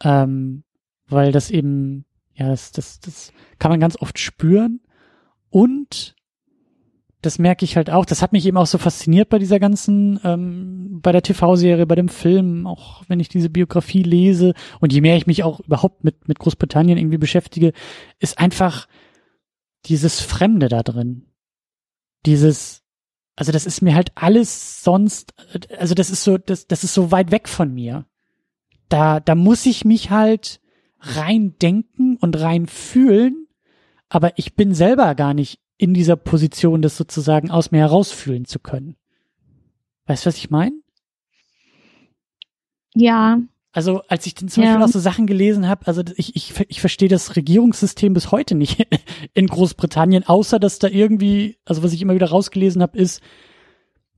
ähm, weil das eben, ja, das, das, das kann man ganz oft spüren. Und das merke ich halt auch, das hat mich eben auch so fasziniert bei dieser ganzen, ähm, bei der TV-Serie, bei dem Film, auch wenn ich diese Biografie lese und je mehr ich mich auch überhaupt mit, mit Großbritannien irgendwie beschäftige, ist einfach, dieses Fremde da drin. Dieses, also das ist mir halt alles sonst, also das ist so, das, das ist so weit weg von mir. Da, da muss ich mich halt rein denken und rein fühlen, aber ich bin selber gar nicht in dieser Position, das sozusagen aus mir herausfühlen zu können. Weißt du, was ich meine? Ja, also als ich dann zum ja. Beispiel auch so Sachen gelesen habe, also ich, ich, ich verstehe das Regierungssystem bis heute nicht in Großbritannien, außer dass da irgendwie, also was ich immer wieder rausgelesen habe, ist,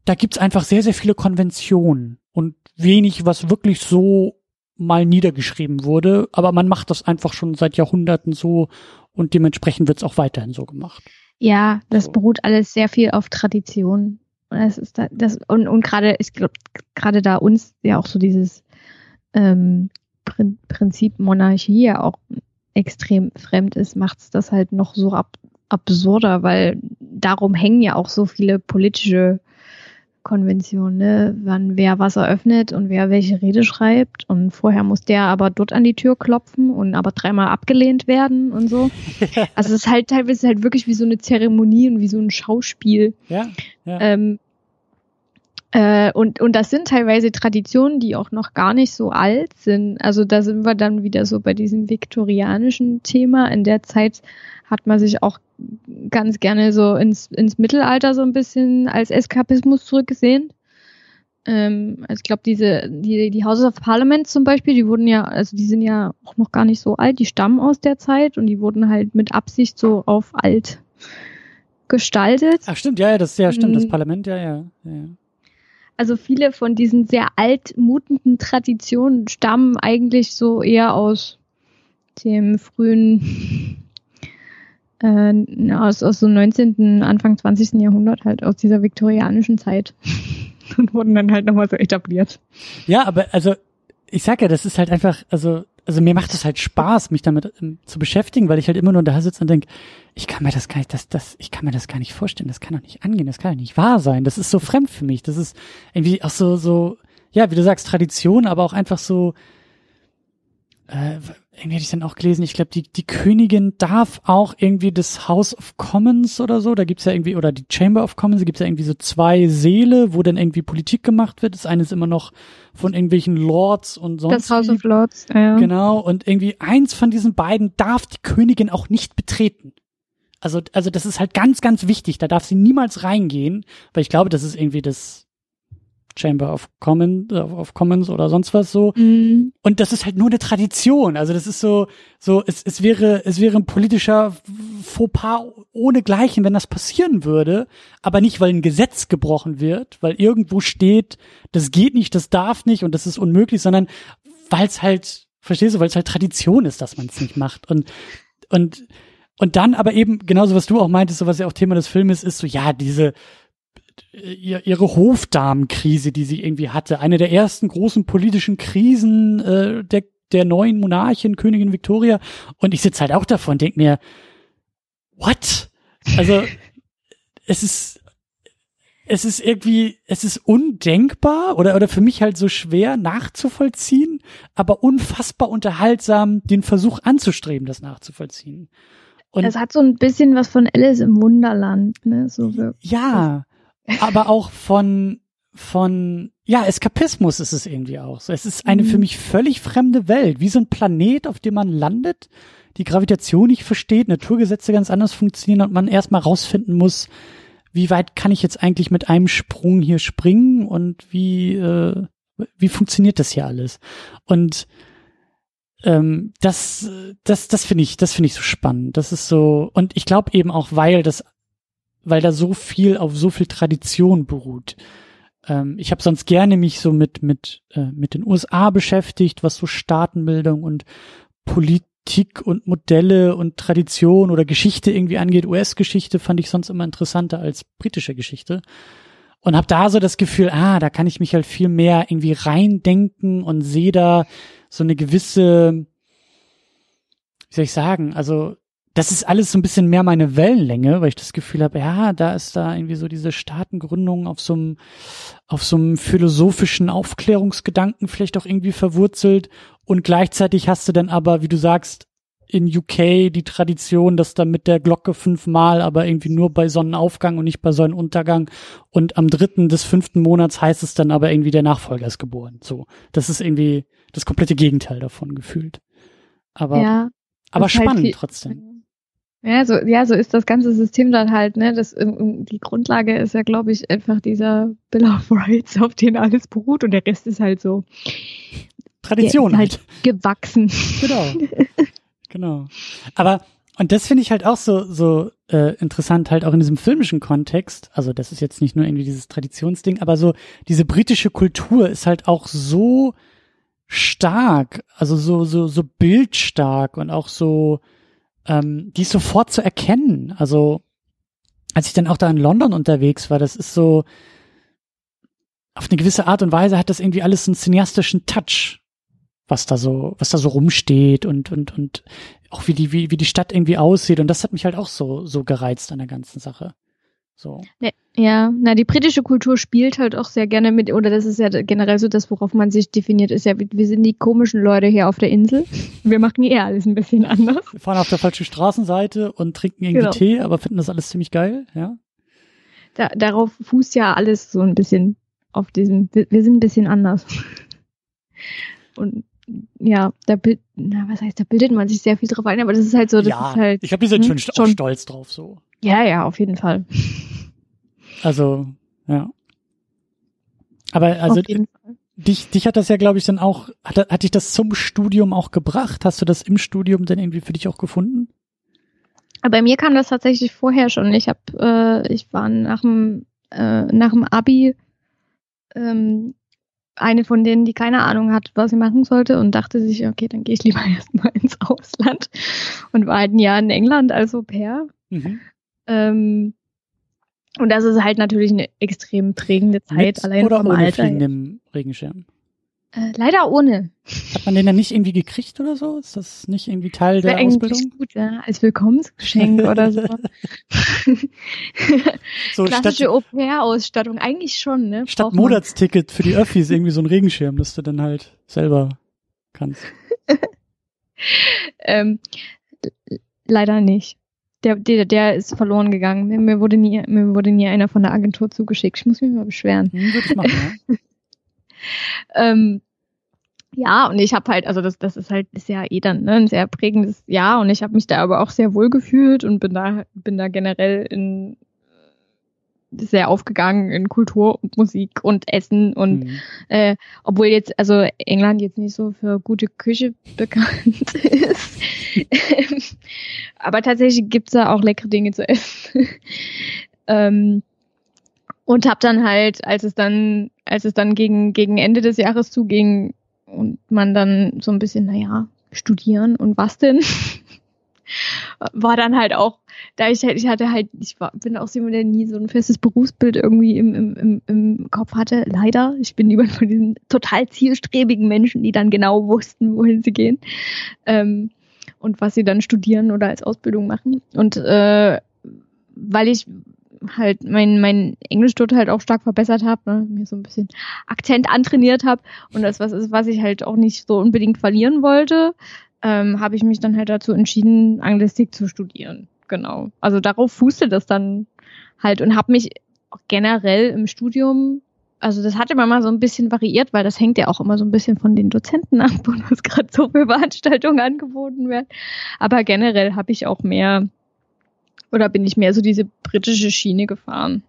da gibt's einfach sehr, sehr viele Konventionen und wenig, was wirklich so mal niedergeschrieben wurde, aber man macht das einfach schon seit Jahrhunderten so und dementsprechend wird's auch weiterhin so gemacht. Ja, das so. beruht alles sehr viel auf Tradition. Das ist da, das und, und gerade, ich glaube, gerade da uns ja auch so dieses ähm, Prin Prinzip Monarchie ja auch extrem fremd ist, macht es das halt noch so ab absurder, weil darum hängen ja auch so viele politische Konventionen, ne? wann wer was eröffnet und wer welche Rede schreibt und vorher muss der aber dort an die Tür klopfen und aber dreimal abgelehnt werden und so. also es ist halt teilweise halt wirklich wie so eine Zeremonie und wie so ein Schauspiel. Ja. ja. Ähm, Äh, und, und das sind teilweise Traditionen, die auch noch gar nicht so alt sind. Also da sind wir dann wieder so bei diesem viktorianischen Thema. In der Zeit hat man sich auch ganz gerne so ins, ins Mittelalter so ein bisschen als Eskapismus zurückgesehen. Ähm, also ich glaube, diese, die, die Houses of Parliament zum Beispiel, die wurden ja, also die sind ja auch noch gar nicht so alt, die stammen aus der Zeit und die wurden halt mit Absicht so auf alt gestaltet. Ach stimmt, ja, ja, das ja stimmt, das mhm. Parlament, ja, ja. ja. Also viele von diesen sehr altmutenden Traditionen stammen eigentlich so eher aus dem frühen, äh, aus, aus dem 19., Anfang 20. Jahrhundert, halt aus dieser viktorianischen Zeit. Und wurden dann halt nochmal so etabliert. Ja, aber also, ich sag ja, das ist halt einfach, also also mir macht es halt Spaß, mich damit ähm, zu beschäftigen, weil ich halt immer nur da sitze und denke, ich kann mir das gar nicht, das, das, ich kann mir das gar nicht vorstellen, das kann doch nicht angehen, das kann doch nicht wahr sein, das ist so fremd für mich, das ist irgendwie auch so, so, ja, wie du sagst, Tradition, aber auch einfach so, äh, irgendwie hätte ich dann auch gelesen, ich glaube, die, die Königin darf auch irgendwie das House of Commons oder so, da gibt's ja irgendwie, oder die Chamber of Commons, da gibt's ja irgendwie so zwei Seele, wo dann irgendwie Politik gemacht wird. Das eine ist immer noch von irgendwelchen Lords und sonst. Das House of Lords, ja. Genau, und irgendwie eins von diesen beiden darf die Königin auch nicht betreten. Also, also das ist halt ganz, ganz wichtig. Da darf sie niemals reingehen, weil ich glaube, das ist irgendwie das, Chamber of Commons, of Commons oder sonst was so. Mhm. Und das ist halt nur eine Tradition. Also das ist so, so, es, es wäre, es wäre ein politischer Fauxpas ohne Gleichen, wenn das passieren würde. Aber nicht, weil ein Gesetz gebrochen wird, weil irgendwo steht, das geht nicht, das darf nicht und das ist unmöglich, sondern weil es halt, verstehst du, weil es halt Tradition ist, dass man es nicht macht. Und, und, und dann aber eben, genauso was du auch meintest, so was ja auch Thema des Filmes ist, so, ja, diese, ihre Hofdamenkrise, die sie irgendwie hatte. Eine der ersten großen politischen Krisen äh, der, der neuen Monarchin, Königin Victoria. Und ich sitze halt auch davon und denke mir, what? Also, es ist, es ist irgendwie, es ist undenkbar oder, oder für mich halt so schwer nachzuvollziehen, aber unfassbar unterhaltsam, den Versuch anzustreben, das nachzuvollziehen. Und es hat so ein bisschen was von Alice im Wunderland, ne? So wirklich. Ja, aber auch von von ja Eskapismus ist es irgendwie auch. So, es ist eine mhm. für mich völlig fremde Welt, wie so ein Planet, auf dem man landet, die Gravitation nicht versteht, Naturgesetze ganz anders funktionieren und man erstmal rausfinden muss, wie weit kann ich jetzt eigentlich mit einem Sprung hier springen und wie äh, wie funktioniert das hier alles? Und ähm, das, das, das finde ich, das finde ich so spannend. Das ist so, und ich glaube eben auch, weil das weil da so viel auf so viel Tradition beruht. Ähm, ich habe sonst gerne mich so mit mit äh, mit den USA beschäftigt, was so Staatenbildung und Politik und Modelle und Tradition oder Geschichte irgendwie angeht. US-Geschichte fand ich sonst immer interessanter als britische Geschichte und habe da so das Gefühl, ah, da kann ich mich halt viel mehr irgendwie reindenken und sehe da so eine gewisse, wie soll ich sagen, also das ist alles so ein bisschen mehr meine Wellenlänge, weil ich das Gefühl habe, ja, da ist da irgendwie so diese Staatengründung auf so einem, auf so einem philosophischen Aufklärungsgedanken vielleicht auch irgendwie verwurzelt und gleichzeitig hast du dann aber, wie du sagst, in UK die Tradition, dass da mit der Glocke fünfmal, aber irgendwie nur bei Sonnenaufgang und nicht bei Sonnenuntergang und am dritten des fünften Monats heißt es dann aber irgendwie der Nachfolger ist geboren. So, das ist irgendwie das komplette Gegenteil davon gefühlt. Aber, ja, aber spannend halt trotzdem. Ja, so, ja, so ist das ganze System dann halt, ne? Das, die Grundlage ist ja, glaube ich, einfach dieser Bill of Rights, auf den alles beruht und der Rest ist halt so. Tradition halt. halt. Gewachsen. Genau. genau. Aber, und das finde ich halt auch so, so äh, interessant, halt auch in diesem filmischen Kontext. Also, das ist jetzt nicht nur irgendwie dieses Traditionsding, aber so, diese britische Kultur ist halt auch so stark, also so, so, so bildstark und auch so, ähm, die ist sofort zu erkennen. Also als ich dann auch da in London unterwegs war, das ist so auf eine gewisse Art und Weise hat das irgendwie alles einen cineastischen Touch, was da so, was da so rumsteht und und und auch wie die wie wie die Stadt irgendwie aussieht und das hat mich halt auch so so gereizt an der ganzen Sache. So. Ja, na, die britische Kultur spielt halt auch sehr gerne mit, oder das ist ja generell so das, worauf man sich definiert, ist ja, wir sind die komischen Leute hier auf der Insel. Wir machen eh alles ein bisschen anders. Wir fahren auf der falschen Straßenseite und trinken irgendwie genau. Tee, aber finden das alles ziemlich geil, ja. Da, darauf fußt ja alles so ein bisschen auf diesem, wir, wir sind ein bisschen anders. Und ja, da bild, na, was heißt, da bildet man sich sehr viel drauf ein, aber das ist halt so, das ja, ist halt. ich glaube, die sind hm, schon, schon- stolz drauf so. Ja, ja, auf jeden Fall. Also, ja. Aber also dich, dich hat das ja, glaube ich, dann auch, hat, hat dich das zum Studium auch gebracht? Hast du das im Studium dann irgendwie für dich auch gefunden? Aber bei mir kam das tatsächlich vorher schon. Ich habe, äh, ich war nach dem, äh, nach dem Abi ähm, eine von denen, die keine Ahnung hat, was sie machen sollte und dachte sich, okay, dann gehe ich lieber erstmal ins Ausland und war halt ein Jahr in England als Au pair. Mhm. Ähm, und das ist halt natürlich eine extrem prägende Zeit, Mit allein oder vom ohne Alter. her. fliegendem Regenschirm? Äh, leider ohne. Hat man den dann nicht irgendwie gekriegt oder so? Ist das nicht irgendwie Teil der Wäre Ausbildung? gut, ja, als Willkommensgeschenk oder so. So Klassische Au-pair-Ausstattung, eigentlich schon, ne? statt Braucht man. Monatsticket für die Öffis irgendwie so ein Regenschirm, dass du dann halt selber kannst. Ähm, leider nicht. Der, der, der ist verloren gegangen. Mir, wurde nie, mir wurde nie einer von der Agentur zugeschickt. Ich muss mich mal beschweren. Hm, Würde ich machen, ja. Ähm, ja, und ich habe halt, also das, das ist halt, ist ja eh dann ne, ein sehr prägendes Jahr und ich habe mich da aber auch sehr wohl gefühlt und bin da, bin da generell in sehr aufgegangen in Kultur und Musik und Essen und Hm. äh, obwohl jetzt, also England jetzt nicht so für gute Küche bekannt ist. Aber tatsächlich gibt's da auch leckere Dinge zu essen. ähm, und hab dann halt, als es dann, als es dann gegen, gegen Ende des Jahres zuging und man dann so ein bisschen, naja, studieren und was denn? war dann halt auch, da ich halt, ich hatte halt, ich war, bin auch jemand, der nie so ein festes Berufsbild irgendwie im, im, im, im Kopf hatte. Leider. Ich bin jemand von diesen total zielstrebigen Menschen, die dann genau wussten, wohin sie gehen. Ähm, und was sie dann studieren oder als Ausbildung machen. Und äh, weil ich halt mein, mein Englisch dort halt auch stark verbessert habe, ne, mir so ein bisschen Akzent antrainiert habe und das was ist, was ich halt auch nicht so unbedingt verlieren wollte, ähm, habe ich mich dann halt dazu entschieden, Anglistik zu studieren. Genau. Also darauf fußte das dann halt und habe mich auch generell im Studium, also das hat immer mal so ein bisschen variiert, weil das hängt ja auch immer so ein bisschen von den Dozenten ab und was gerade so für Veranstaltungen angeboten werden. Aber generell habe ich auch mehr oder bin ich mehr so diese britische Schiene gefahren.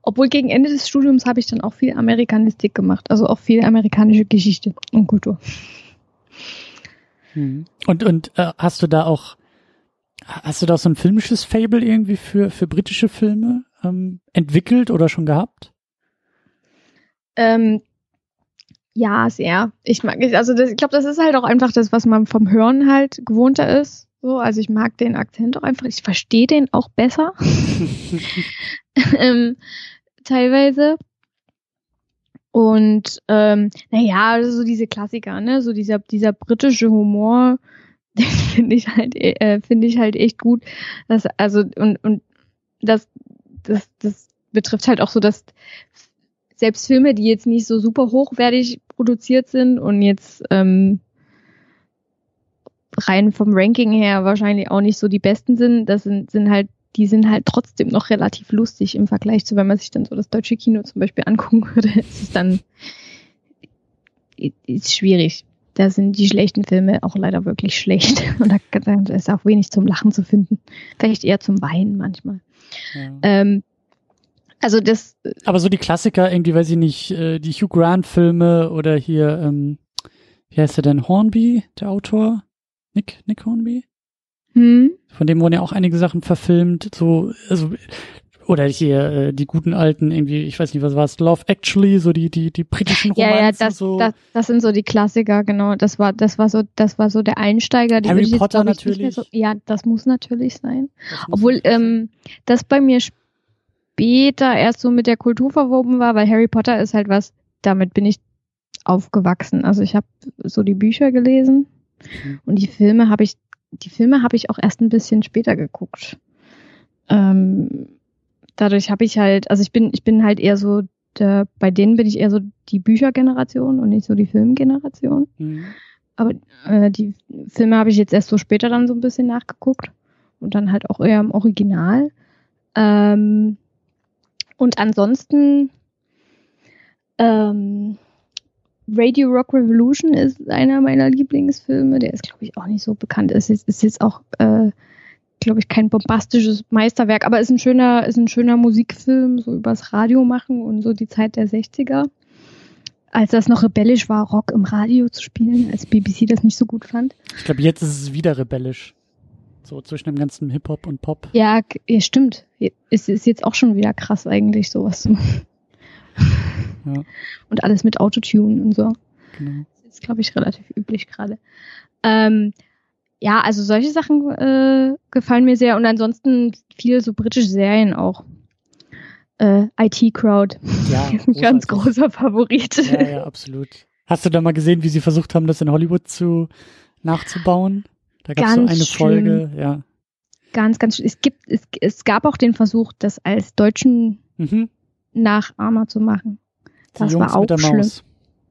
Obwohl gegen Ende des Studiums habe ich dann auch viel Amerikanistik gemacht, also auch viel amerikanische Geschichte und Kultur. Hm. Und, und äh, hast du da auch, hast du da so ein filmisches Fable irgendwie für, für britische Filme ähm, entwickelt oder schon gehabt? Ähm, ja, sehr. Ich mag, also das, ich glaube, das ist halt auch einfach das, was man vom Hören halt gewohnter ist. So, also ich mag den Akzent auch einfach. Ich verstehe den auch besser. ähm, teilweise. Und ähm, naja, also so diese Klassiker, ne? So dieser, dieser britische Humor, den finde ich halt, äh, finde ich halt echt gut. Das, also, und, und das, das, das betrifft halt auch so, dass selbst Filme, die jetzt nicht so super hochwertig produziert sind und jetzt ähm, rein vom Ranking her wahrscheinlich auch nicht so die besten sind, das sind, sind halt, die sind halt trotzdem noch relativ lustig im Vergleich zu, wenn man sich dann so das deutsche Kino zum Beispiel angucken würde. Es ist dann ist schwierig. Da sind die schlechten Filme auch leider wirklich schlecht. Und da, da ist auch wenig zum Lachen zu finden. Vielleicht eher zum Weinen manchmal. Ja. Ähm, also das, Aber so die Klassiker, irgendwie, weiß ich nicht, äh, die Hugh Grant-Filme oder hier, ähm, wie heißt der denn? Hornby, der Autor? Nick, Nick Hornby? hm, Von dem wurden ja auch einige Sachen verfilmt, so, also, oder hier, äh, die guten alten, irgendwie, ich weiß nicht, was war es, Love Actually, so die, die, die britischen Ja, Romanzen, ja, das, so. das, das sind so die Klassiker, genau. Das war, das war so, das war so der Einsteiger. Die Harry jetzt, Potter mehr natürlich. So, ja, das muss natürlich sein. Das muss Obwohl, sagen. ähm, das bei mir später erst so mit der Kultur verwoben war, weil Harry Potter ist halt was, damit bin ich aufgewachsen. Also ich habe so die Bücher gelesen Mhm. und die Filme habe ich, die Filme habe ich auch erst ein bisschen später geguckt. Ähm, dadurch habe ich halt, also ich bin, ich bin halt eher so, der, bei denen bin ich eher so die Büchergeneration und nicht so die Filmgeneration. Mhm. Aber äh, die Filme habe ich jetzt erst so später dann so ein bisschen nachgeguckt und dann halt auch eher im Original. Ähm, und ansonsten, Ähm, Radio Rock Revolution ist einer meiner Lieblingsfilme. Der ist, glaube ich, auch nicht so bekannt. Ist, ist jetzt auch, äh, glaube ich, kein bombastisches Meisterwerk, aber ist ein schöner, ist ein schöner Musikfilm, so übers Radio machen und so die Zeit der 60er. Als das noch rebellisch war, Rock im Radio zu spielen, als BBC das nicht so gut fand. Ich glaube, jetzt ist es wieder rebellisch. So zwischen dem ganzen Hip-Hop und Pop. Ja, ja, stimmt. Es ist jetzt auch schon wieder krass eigentlich, sowas zu machen. Ja. Und alles mit Autotune und so. Genau. Das ist, glaube ich, relativ üblich gerade. Ähm, ja, also solche Sachen äh, gefallen mir sehr und ansonsten viele so britische Serien auch. Äh, IT Crowd. Ja, ein ganz großer Favorit. Ja, ja, absolut. Hast du da mal gesehen, wie sie versucht haben, das in Hollywood zu nachzubauen? Da gab es so eine Folge, ja. Ganz, ganz es gibt, es, es gab auch den Versuch, das als deutschen mhm. Nachahmer zu machen. Das war auch schlimm.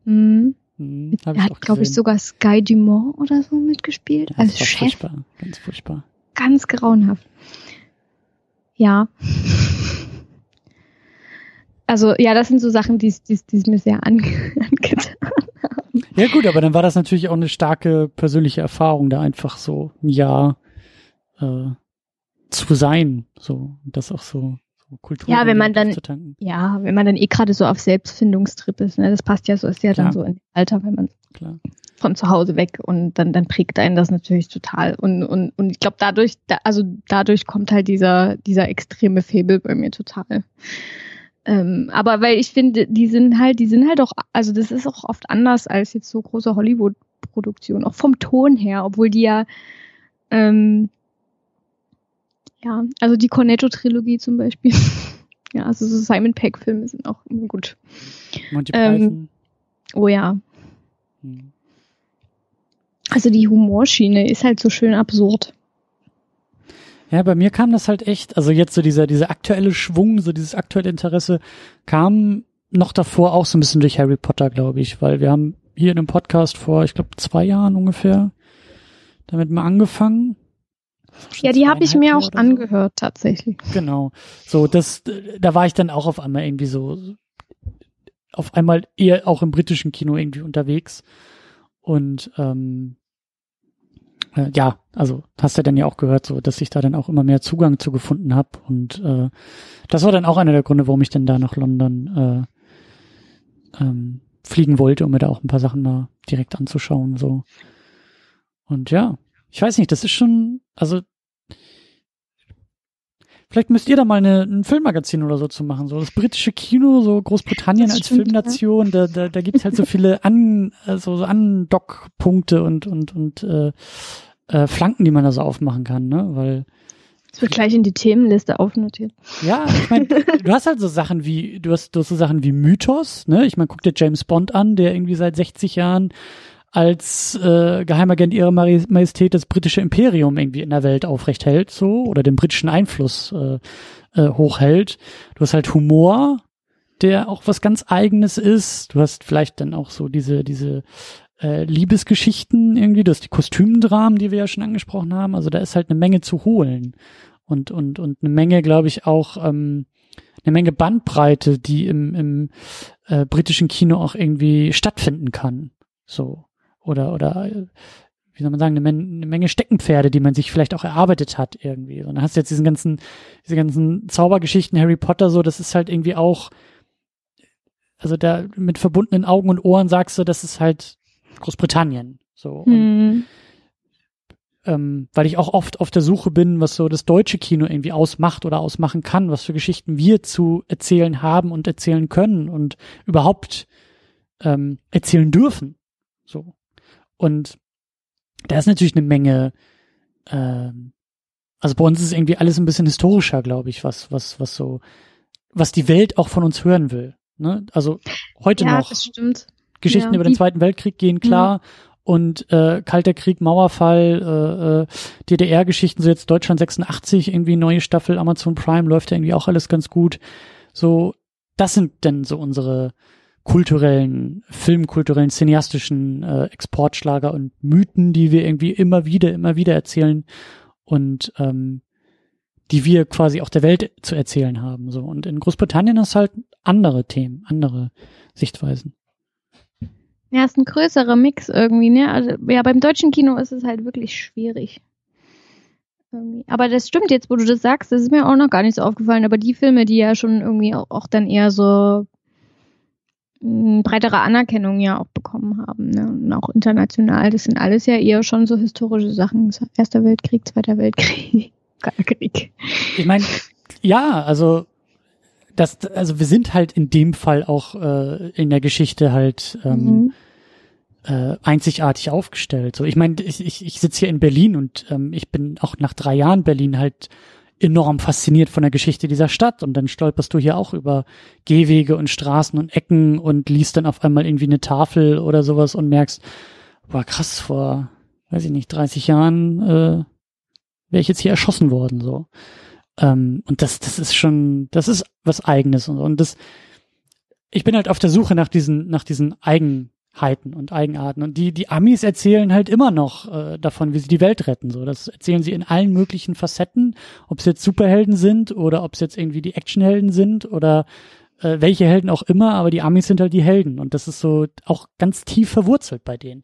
Mhm. Mhm, er hat, glaube ich, sogar Sky Dumont oder so mitgespielt das als Chef. Furchtbar, ganz furchtbar. Ganz grauenhaft. Ja. Also ja, das sind so Sachen, die es mir sehr ange angetan. Ja gut, aber dann war das natürlich auch eine starke persönliche Erfahrung, da einfach so ein Jahr äh, zu sein, so und das auch so Kultur. Ja, wenn man dann, ja, wenn man dann eh gerade so auf Selbstfindungstrip ist, ne, das passt ja so, ist ja Klar. dann so in Alter, wenn man Klar. von zu Hause weg und dann, dann prägt einen das natürlich total. Und, und, und ich glaube, dadurch, da, also dadurch kommt halt dieser, dieser extreme Febel bei mir total. Ähm, aber weil ich finde, die sind halt, die sind halt auch, also das ist auch oft anders als jetzt so große Hollywood-Produktionen, auch vom Ton her, obwohl die ja ähm, ja, also die Cornetto-Trilogie zum Beispiel. ja, also so Simon Peck-Filme sind auch immer gut. Monty ähm, Python. Oh ja. Hm. Also die Humorschiene ist halt so schön absurd. Ja, bei mir kam das halt echt, also jetzt so dieser, dieser aktuelle Schwung, so dieses aktuelle Interesse kam noch davor auch so ein bisschen durch Harry Potter, glaube ich, weil wir haben hier in einem Podcast vor, ich glaube, zwei Jahren ungefähr damit mal angefangen ja, die habe ich mir auch angehört, so. tatsächlich. Genau. So, das, da war ich dann auch auf einmal irgendwie so, auf einmal eher auch im britischen Kino irgendwie unterwegs. Und ähm, äh, ja, also hast du dann ja auch gehört, so dass ich da dann auch immer mehr Zugang zu gefunden habe. Und äh, das war dann auch einer der Gründe, warum ich dann da nach London äh, ähm, fliegen wollte, um mir da auch ein paar Sachen mal direkt anzuschauen. So. Und ja, ich weiß nicht, das ist schon, also vielleicht müsst ihr da mal eine, ein Filmmagazin oder so zu machen. So das britische Kino, so Großbritannien als stimmt, Filmnation, ja. da, da, da gibt's halt so viele An, also so Andockpunkte und, und, und äh, äh, Flanken, die man da so aufmachen kann, ne? Weil das wird gleich in die Themenliste aufnotiert. Ja, ich meine, du hast halt so Sachen wie, du hast, du hast so Sachen wie Mythos, ne? Ich meine, guck dir James Bond an, der irgendwie seit 60 Jahren als äh, Geheimagent ihrer Majestät das britische Imperium irgendwie in der Welt aufrecht hält, so, oder den britischen Einfluss äh, äh, hochhält. Du hast halt Humor, der auch was ganz eigenes ist. Du hast vielleicht dann auch so diese, diese äh, Liebesgeschichten irgendwie, du hast die Kostümdramen, die wir ja schon angesprochen haben. Also da ist halt eine Menge zu holen. Und, und, und eine Menge, glaube ich, auch ähm, eine Menge Bandbreite, die im, im äh, britischen Kino auch irgendwie stattfinden kann. So oder, oder, wie soll man sagen, eine, Men eine Menge Steckenpferde, die man sich vielleicht auch erarbeitet hat irgendwie. Und dann hast du jetzt diesen ganzen, diese ganzen Zaubergeschichten, Harry Potter, so, das ist halt irgendwie auch, also da mit verbundenen Augen und Ohren sagst du, das ist halt Großbritannien. So. Und, hm. ähm, weil ich auch oft auf der Suche bin, was so das deutsche Kino irgendwie ausmacht oder ausmachen kann, was für Geschichten wir zu erzählen haben und erzählen können und überhaupt ähm, erzählen dürfen. So. Und da ist natürlich eine Menge, ähm, also bei uns ist irgendwie alles ein bisschen historischer, glaube ich, was, was, was so, was die Welt auch von uns hören will. Ne? Also heute ja, noch. Geschichten ja. über den Zweiten Weltkrieg gehen klar. Mhm. Und äh, Kalter Krieg, Mauerfall, äh, äh, DDR-Geschichten, so jetzt Deutschland 86, irgendwie neue Staffel, Amazon Prime läuft ja irgendwie auch alles ganz gut. So, das sind denn so unsere kulturellen, filmkulturellen, cineastischen äh, Exportschlager und Mythen, die wir irgendwie immer wieder, immer wieder erzählen und ähm, die wir quasi auch der Welt zu erzählen haben. So und in Großbritannien ist halt andere Themen, andere Sichtweisen. Ja, ist ein größerer Mix irgendwie, ne? Also, ja, beim deutschen Kino ist es halt wirklich schwierig. Aber das stimmt jetzt, wo du das sagst, das ist mir auch noch gar nicht so aufgefallen. Aber die Filme, die ja schon irgendwie auch, auch dann eher so breitere Anerkennung ja auch bekommen haben, ne? Und auch international, das sind alles ja eher schon so historische Sachen. Erster Weltkrieg, Zweiter Weltkrieg, Krieg. Ich meine, ja, also das, also wir sind halt in dem Fall auch äh, in der Geschichte halt ähm, mhm. äh, einzigartig aufgestellt. So, ich meine, ich, ich, ich sitze hier in Berlin und ähm, ich bin auch nach drei Jahren Berlin halt enorm fasziniert von der Geschichte dieser Stadt und dann stolperst du hier auch über Gehwege und Straßen und Ecken und liest dann auf einmal irgendwie eine Tafel oder sowas und merkst, boah krass, vor, weiß ich nicht, 30 Jahren äh, wäre ich jetzt hier erschossen worden, so. Ähm, und das, das ist schon, das ist was Eigenes und, und das, ich bin halt auf der Suche nach diesen, nach diesen Eigenheiten und Eigenarten. Und die, die Amis erzählen halt immer noch äh, davon, wie sie die Welt retten. So, das erzählen sie in allen möglichen Facetten, ob es jetzt Superhelden sind oder ob es jetzt irgendwie die Actionhelden sind oder äh, welche Helden auch immer, aber die Amis sind halt die Helden. Und das ist so auch ganz tief verwurzelt bei denen.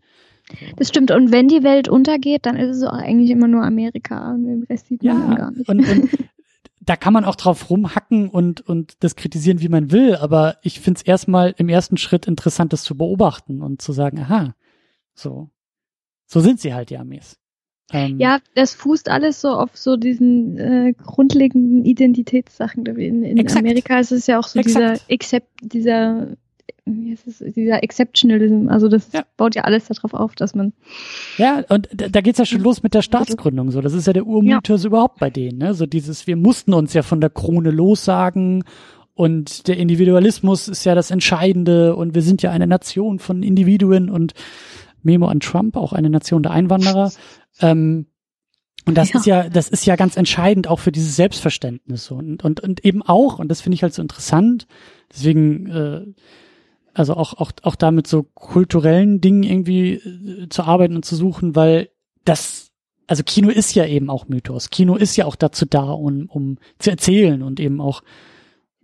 Das stimmt. Und wenn die Welt untergeht, dann ist es auch eigentlich immer nur Amerika und den Rest sieht man ja, gar nicht. Und, und da kann man auch drauf rumhacken und, und das kritisieren, wie man will, aber ich finde es erstmal im ersten Schritt interessant, das zu beobachten und zu sagen, aha, so, so sind sie halt, die Armees. Ähm, ja, das fußt alles so auf so diesen äh, grundlegenden Identitätssachen. In, in Amerika ist es ja auch so exakt. dieser, Accept, dieser wie ist es, dieser Exceptionalism, also das ja. baut ja alles darauf auf, dass man. Ja, und da, da geht's ja schon los mit der Staatsgründung, so. Das ist ja der Urmythos ja. überhaupt bei denen, ne? So dieses, wir mussten uns ja von der Krone lossagen und der Individualismus ist ja das Entscheidende und wir sind ja eine Nation von Individuen und Memo an Trump, auch eine Nation der Einwanderer. Ähm, und das ja. ist ja, das ist ja ganz entscheidend auch für dieses Selbstverständnis und und und eben auch und das finde ich halt so interessant. Deswegen äh, also auch, auch, auch da mit so kulturellen Dingen irgendwie äh, zu arbeiten und zu suchen, weil das, also Kino ist ja eben auch Mythos. Kino ist ja auch dazu da, um, um zu erzählen und eben auch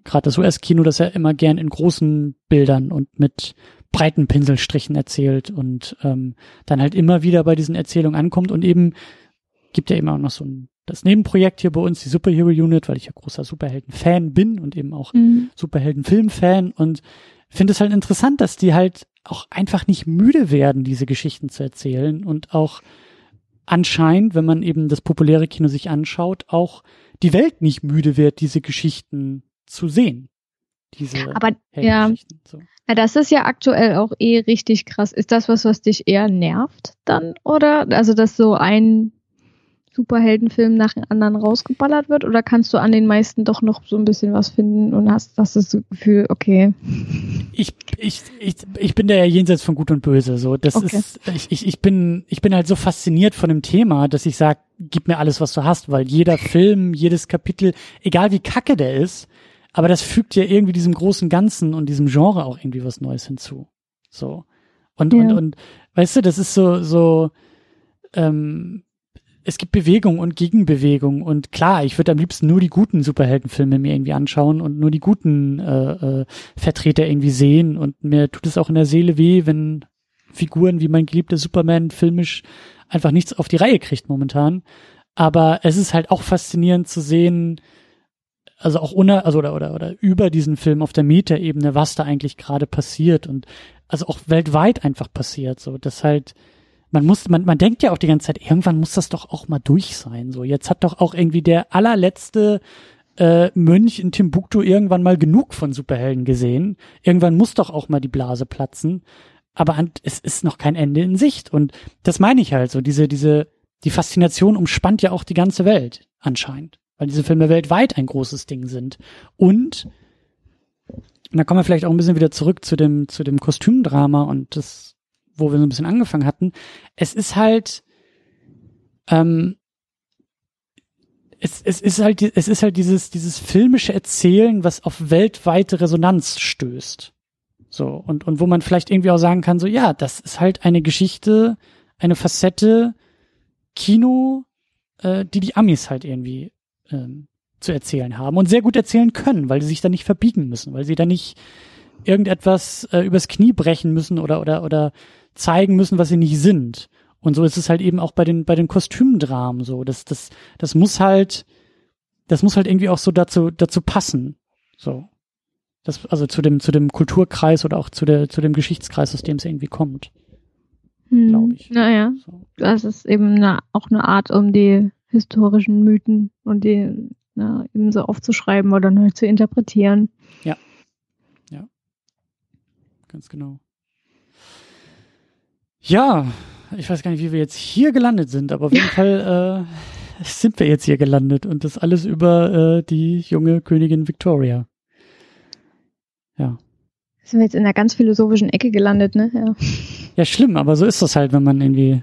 gerade das US-Kino, das ja immer gern in großen Bildern und mit breiten Pinselstrichen erzählt und ähm, dann halt immer wieder bei diesen Erzählungen ankommt und eben gibt ja immer auch noch so ein das Nebenprojekt hier bei uns, die Superhero Unit, weil ich ja großer Superhelden-Fan bin und eben auch mhm. Superhelden-Film-Fan und finde es halt interessant, dass die halt auch einfach nicht müde werden, diese Geschichten zu erzählen und auch anscheinend, wenn man eben das populäre Kino sich anschaut, auch die Welt nicht müde wird, diese Geschichten zu sehen. Diese Aber ja, so. ja, das ist ja aktuell auch eh richtig krass. Ist das was, was dich eher nervt dann? Oder? Also, dass so ein Superheldenfilm nach dem anderen rausgeballert wird? Oder kannst du an den meisten doch noch so ein bisschen was finden und hast, hast das Gefühl, okay. Ich, ich, ich, ich bin da ja jenseits von Gut und Böse. So, das okay. ist, ich, ich, ich bin, ich bin halt so fasziniert von dem Thema, dass ich sage, gib mir alles, was du hast, weil jeder Film, jedes Kapitel, egal wie kacke der ist, aber das fügt ja irgendwie diesem großen Ganzen und diesem Genre auch irgendwie was Neues hinzu. So. Und, ja. und, und, weißt du, das ist so, so, ähm, es gibt Bewegung und Gegenbewegung. Und klar, ich würde am liebsten nur die guten Superheldenfilme mir irgendwie anschauen und nur die guten äh, äh, Vertreter irgendwie sehen. Und mir tut es auch in der Seele weh, wenn Figuren wie mein geliebter Superman filmisch einfach nichts auf die Reihe kriegt momentan. Aber es ist halt auch faszinierend zu sehen, also auch ohne, also oder, oder, oder über diesen Film auf der Metaebene, was da eigentlich gerade passiert und also auch weltweit einfach passiert, so, dass halt, man muss, man, man denkt ja auch die ganze Zeit, irgendwann muss das doch auch mal durch sein. So, jetzt hat doch auch irgendwie der allerletzte äh, Mönch in Timbuktu irgendwann mal genug von Superhelden gesehen. Irgendwann muss doch auch mal die Blase platzen. Aber an, es ist noch kein Ende in Sicht. Und das meine ich halt so. Diese, diese, die Faszination umspannt ja auch die ganze Welt anscheinend, weil diese Filme weltweit ein großes Ding sind. Und und da kommen wir vielleicht auch ein bisschen wieder zurück zu dem, zu dem Kostümdrama und das wo wir so ein bisschen angefangen hatten, es ist halt, ähm, es, es ist halt, es ist halt dieses, dieses filmische Erzählen, was auf weltweite Resonanz stößt. So, und, und wo man vielleicht irgendwie auch sagen kann, so, ja, das ist halt eine Geschichte, eine Facette, Kino, äh, die die Amis halt irgendwie ähm, zu erzählen haben und sehr gut erzählen können, weil sie sich da nicht verbiegen müssen, weil sie da nicht irgendetwas äh, übers Knie brechen müssen oder oder oder zeigen müssen, was sie nicht sind. Und so ist es halt eben auch bei den bei den Kostümdramen so. Das das das muss halt das muss halt irgendwie auch so dazu dazu passen. So. Das, also zu dem zu dem Kulturkreis oder auch zu der zu dem Geschichtskreis, aus dem es irgendwie kommt. Hm, Glaube ich. Naja, So. das ist eben eine, auch eine Art, um die historischen Mythen und die na, eben so aufzuschreiben oder neu zu interpretieren. Ganz genau. Ja, ich weiß gar nicht, wie wir jetzt hier gelandet sind, aber auf jeden Fall äh, sind wir jetzt hier gelandet und das alles über äh, die junge Königin Victoria. Ja. Sind wir jetzt in einer ganz philosophischen Ecke gelandet, ne? Ja. Ja, schlimm, aber so ist das halt, wenn man irgendwie,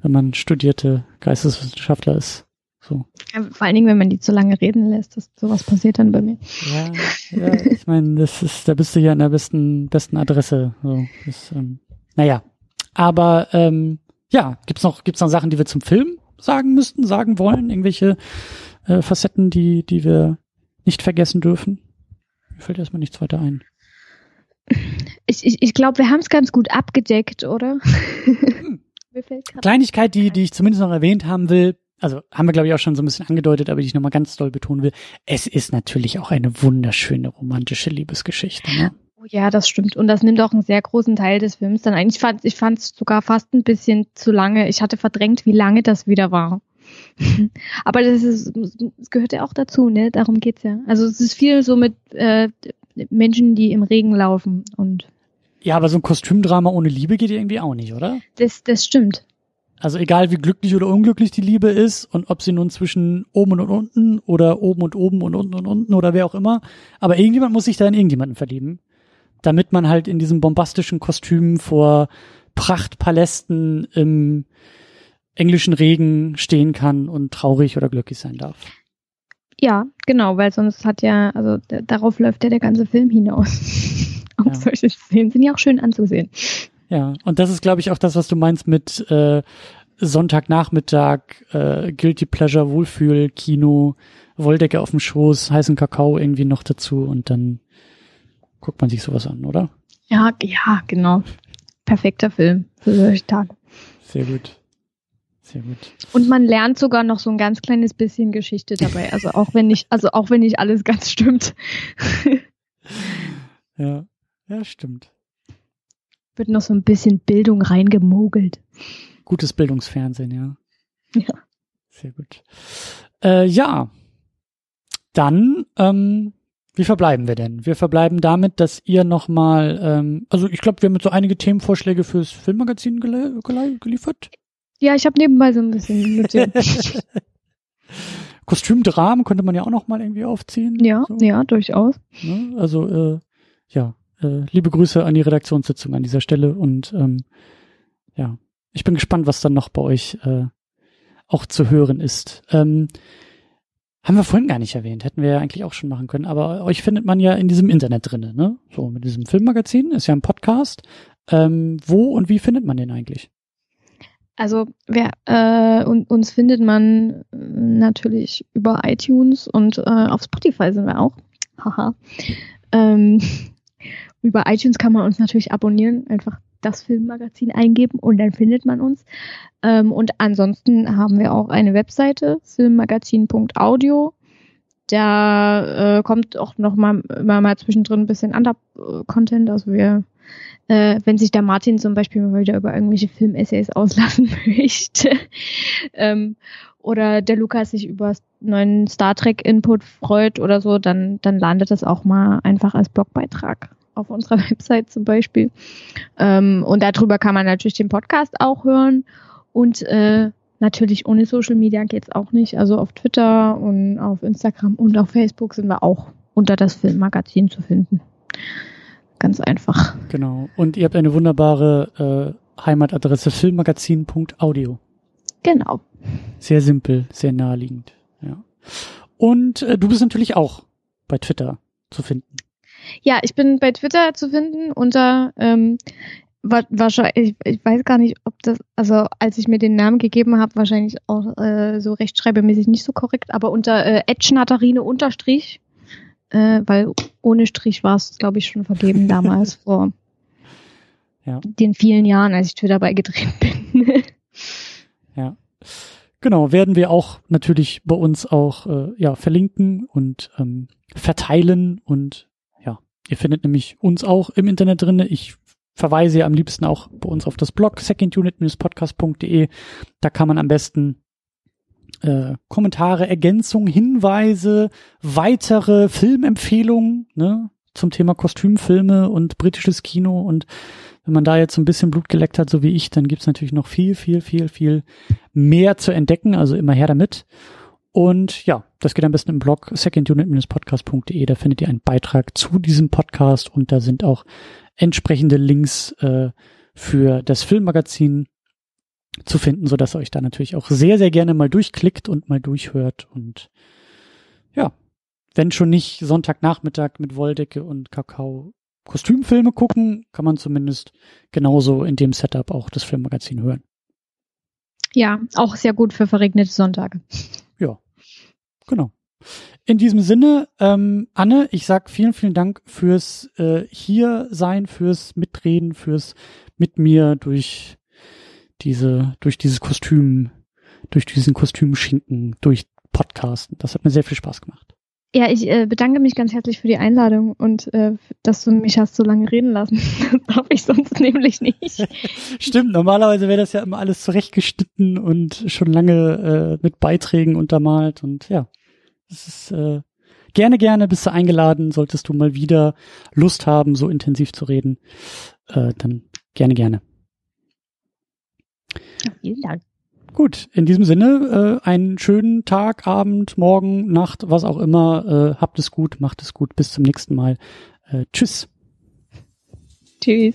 wenn man studierte Geisteswissenschaftler ist. So. Ja, Vor allen Dingen, wenn man die zu lange reden lässt, das, sowas passiert dann bei mir. Ja, ja ich meine, das ist, da bist du ja an der besten, besten Adresse. So, das, ähm, naja. Aber ähm, ja, gibt's noch, gibt's noch Sachen, die wir zum Film sagen müssten, sagen wollen? Irgendwelche äh, Facetten, die, die wir nicht vergessen dürfen? Mir fällt erstmal nichts weiter ein. Ich, ich, ich glaube, wir haben es ganz gut abgedeckt, oder? Grad- Kleinigkeit, die, die ich zumindest noch erwähnt haben will, also haben wir, glaube ich, auch schon so ein bisschen angedeutet, aber die ich nochmal ganz doll betonen will. Es ist natürlich auch eine wunderschöne romantische Liebesgeschichte. Ne? Oh ja, das stimmt. Und das nimmt auch einen sehr großen Teil des Films dann ein. Ich fand ich fand es sogar fast ein bisschen zu lange. Ich hatte verdrängt, wie lange das wieder war. Aber das ist, es gehört ja auch dazu, ne? Darum geht's ja. Also es ist viel so mit äh, Menschen, die im Regen laufen. Und Ja, aber so ein Kostümdrama ohne Liebe geht irgendwie auch nicht, oder? das, das stimmt. Also egal wie glücklich oder unglücklich die Liebe ist und ob sie nun zwischen oben und unten oder oben und oben und unten und unten oder wer auch immer, aber irgendjemand muss sich da in irgendjemanden verlieben, damit man halt in diesem bombastischen Kostüm vor Prachtpalästen im englischen Regen stehen kann und traurig oder glücklich sein darf. Ja, genau, weil sonst hat ja, also darauf läuft ja der ganze Film hinaus. Auch Ja. solche Szenen sind ja auch schön anzusehen. Ja, und das ist, glaube ich, auch das, was du meinst mit äh, Sonntagnachmittag, äh, Guilty Pleasure, Wohlfühl, Kino, Wolldecke auf dem Schoß, heißen Kakao irgendwie noch dazu und dann guckt man sich sowas an, oder? Ja, ja, genau. Perfekter Film für solche Tage. Sehr gut. Sehr gut. Und man lernt sogar noch so ein ganz kleines bisschen Geschichte dabei. Also auch wenn nicht, also auch wenn nicht alles ganz stimmt, Ja, ja, stimmt. wird noch so ein bisschen Bildung reingemogelt. Gutes Bildungsfernsehen, ja. Ja. Sehr gut. Äh, ja. Dann, ähm, wie verbleiben wir denn? Wir verbleiben damit, dass ihr nochmal, ähm, also ich glaube, wir haben jetzt so einige Themenvorschläge fürs Filmmagazin gele gele geliefert. Ja, ich habe nebenbei so ein bisschen notiert. Kostümdramen könnte man ja auch noch mal irgendwie aufziehen. ja, so, ja, durchaus. Ne? Also äh, ja, äh, liebe Grüße an die Redaktionssitzung an dieser Stelle und ähm, ja, ich bin gespannt, was dann noch bei euch äh, auch zu hören ist. Ähm, haben wir vorhin gar nicht erwähnt, hätten wir ja eigentlich auch schon machen können, aber euch findet man ja in diesem Internet drinne, ne? So mit diesem Filmmagazin, ist ja ein Podcast. Ähm, wo und wie findet man den eigentlich? Also wer äh, un, uns findet man äh, natürlich über iTunes und äh, auf Spotify sind wir auch. Haha. Ähm, über iTunes kann man uns natürlich abonnieren, einfach das Filmmagazin eingeben und dann findet man uns. Ähm, und ansonsten haben wir auch eine Webseite, filmmagazin.audio. Da äh, kommt auch noch mal immer mal zwischendrin ein bisschen anderer äh, Content. Also wir äh, wenn sich der Martin zum Beispiel mal wieder über irgendwelche Film-Essays auslassen möchte ähm, oder der Lukas sich über neuen Star Trek Input freut oder so, dann, dann landet das auch mal einfach als Blogbeitrag auf unserer Website zum Beispiel. Ähm, und darüber kann man natürlich den Podcast auch hören und äh, natürlich ohne Social Media geht's auch nicht. Also auf Twitter und auf Instagram und auf Facebook sind wir auch unter das Filmmagazin zu finden. Ganz einfach. Genau. Und ihr habt eine wunderbare äh, Heimatadresse filmmagazin.audio. Genau. Sehr simpel, sehr naheliegend. Ja. Und äh, du bist natürlich auch bei Twitter zu finden. Ja, ich bin bei Twitter zu finden unter ähm, wahrscheinlich, ich, weiß gar nicht, ob das, also als ich mir den Namen gegeben habe, wahrscheinlich auch äh, so rechtschreibemäßig nicht so korrekt, aber unter äh, Edge Unterstrich, äh, weil ohne Strich war es, glaube ich, schon vergeben damals vor ja. den vielen Jahren, als ich Twitter beigetreten bin. ja. Genau, werden wir auch natürlich bei uns auch äh, ja, verlinken und ähm, verteilen und ihr findet nämlich uns auch im Internet drinne. Ich verweise ja am liebsten auch bei uns auf das Blog secondunit-podcast.de. Da kann man am besten äh, Kommentare, Ergänzungen, Hinweise, weitere Filmempfehlungen ne, zum Thema Kostümfilme und britisches Kino und wenn man da jetzt so ein bisschen Blut geleckt hat, so wie ich, dann gibt's natürlich noch viel, viel, viel, viel mehr zu entdecken. Also immer her damit. Und ja, das geht am besten im Blog secondunit-podcast.de. Da findet ihr einen Beitrag zu diesem Podcast und da sind auch entsprechende Links äh, für das Filmmagazin zu finden, so dass ihr euch da natürlich auch sehr, sehr gerne mal durchklickt und mal durchhört. Und ja, wenn schon nicht Sonntagnachmittag mit Wolldecke und Kakao Kostümfilme gucken, kann man zumindest genauso in dem Setup auch das Filmmagazin hören. Ja, auch sehr gut für verregnete Sonntage. Ja, genau. In diesem Sinne, ähm, Anne, ich sag vielen, vielen Dank fürs äh, hier sein, fürs Mitreden, fürs mit mir durch diese, durch dieses Kostüm, durch diesen Kostümschinken, durch Podcasten. Das hat mir sehr viel Spaß gemacht. Ja, ich äh, bedanke mich ganz herzlich für die Einladung und äh, dass du mich hast so lange reden lassen. das darf ich sonst nämlich nicht. Stimmt, normalerweise wäre das ja immer alles zurechtgeschnitten und schon lange äh, mit Beiträgen untermalt und ja, es ist äh, gerne, gerne bist du eingeladen, solltest du mal wieder Lust haben, so intensiv zu reden, äh, dann gerne, gerne. Ja, vielen Dank. Gut, in diesem Sinne, äh, einen schönen Tag, Abend, Morgen, Nacht, was auch immer. Äh, habt es gut, macht es gut. Bis zum nächsten Mal. Äh, tschüss. Tschüss.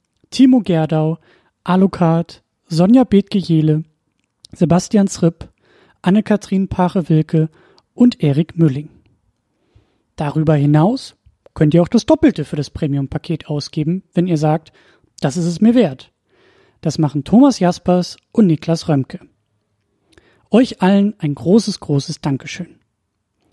Timo Gerdau, Alucard, Sonja Bethke-Jele, Sebastian Zripp, Anne-Kathrin Pache-Wilke und Erik Mülling. Darüber hinaus könnt ihr auch das Doppelte für das Premium-Paket ausgeben, wenn ihr sagt, das ist es mir wert. Das machen Thomas Jaspers und Niklas Römke. Euch allen ein großes, großes Dankeschön.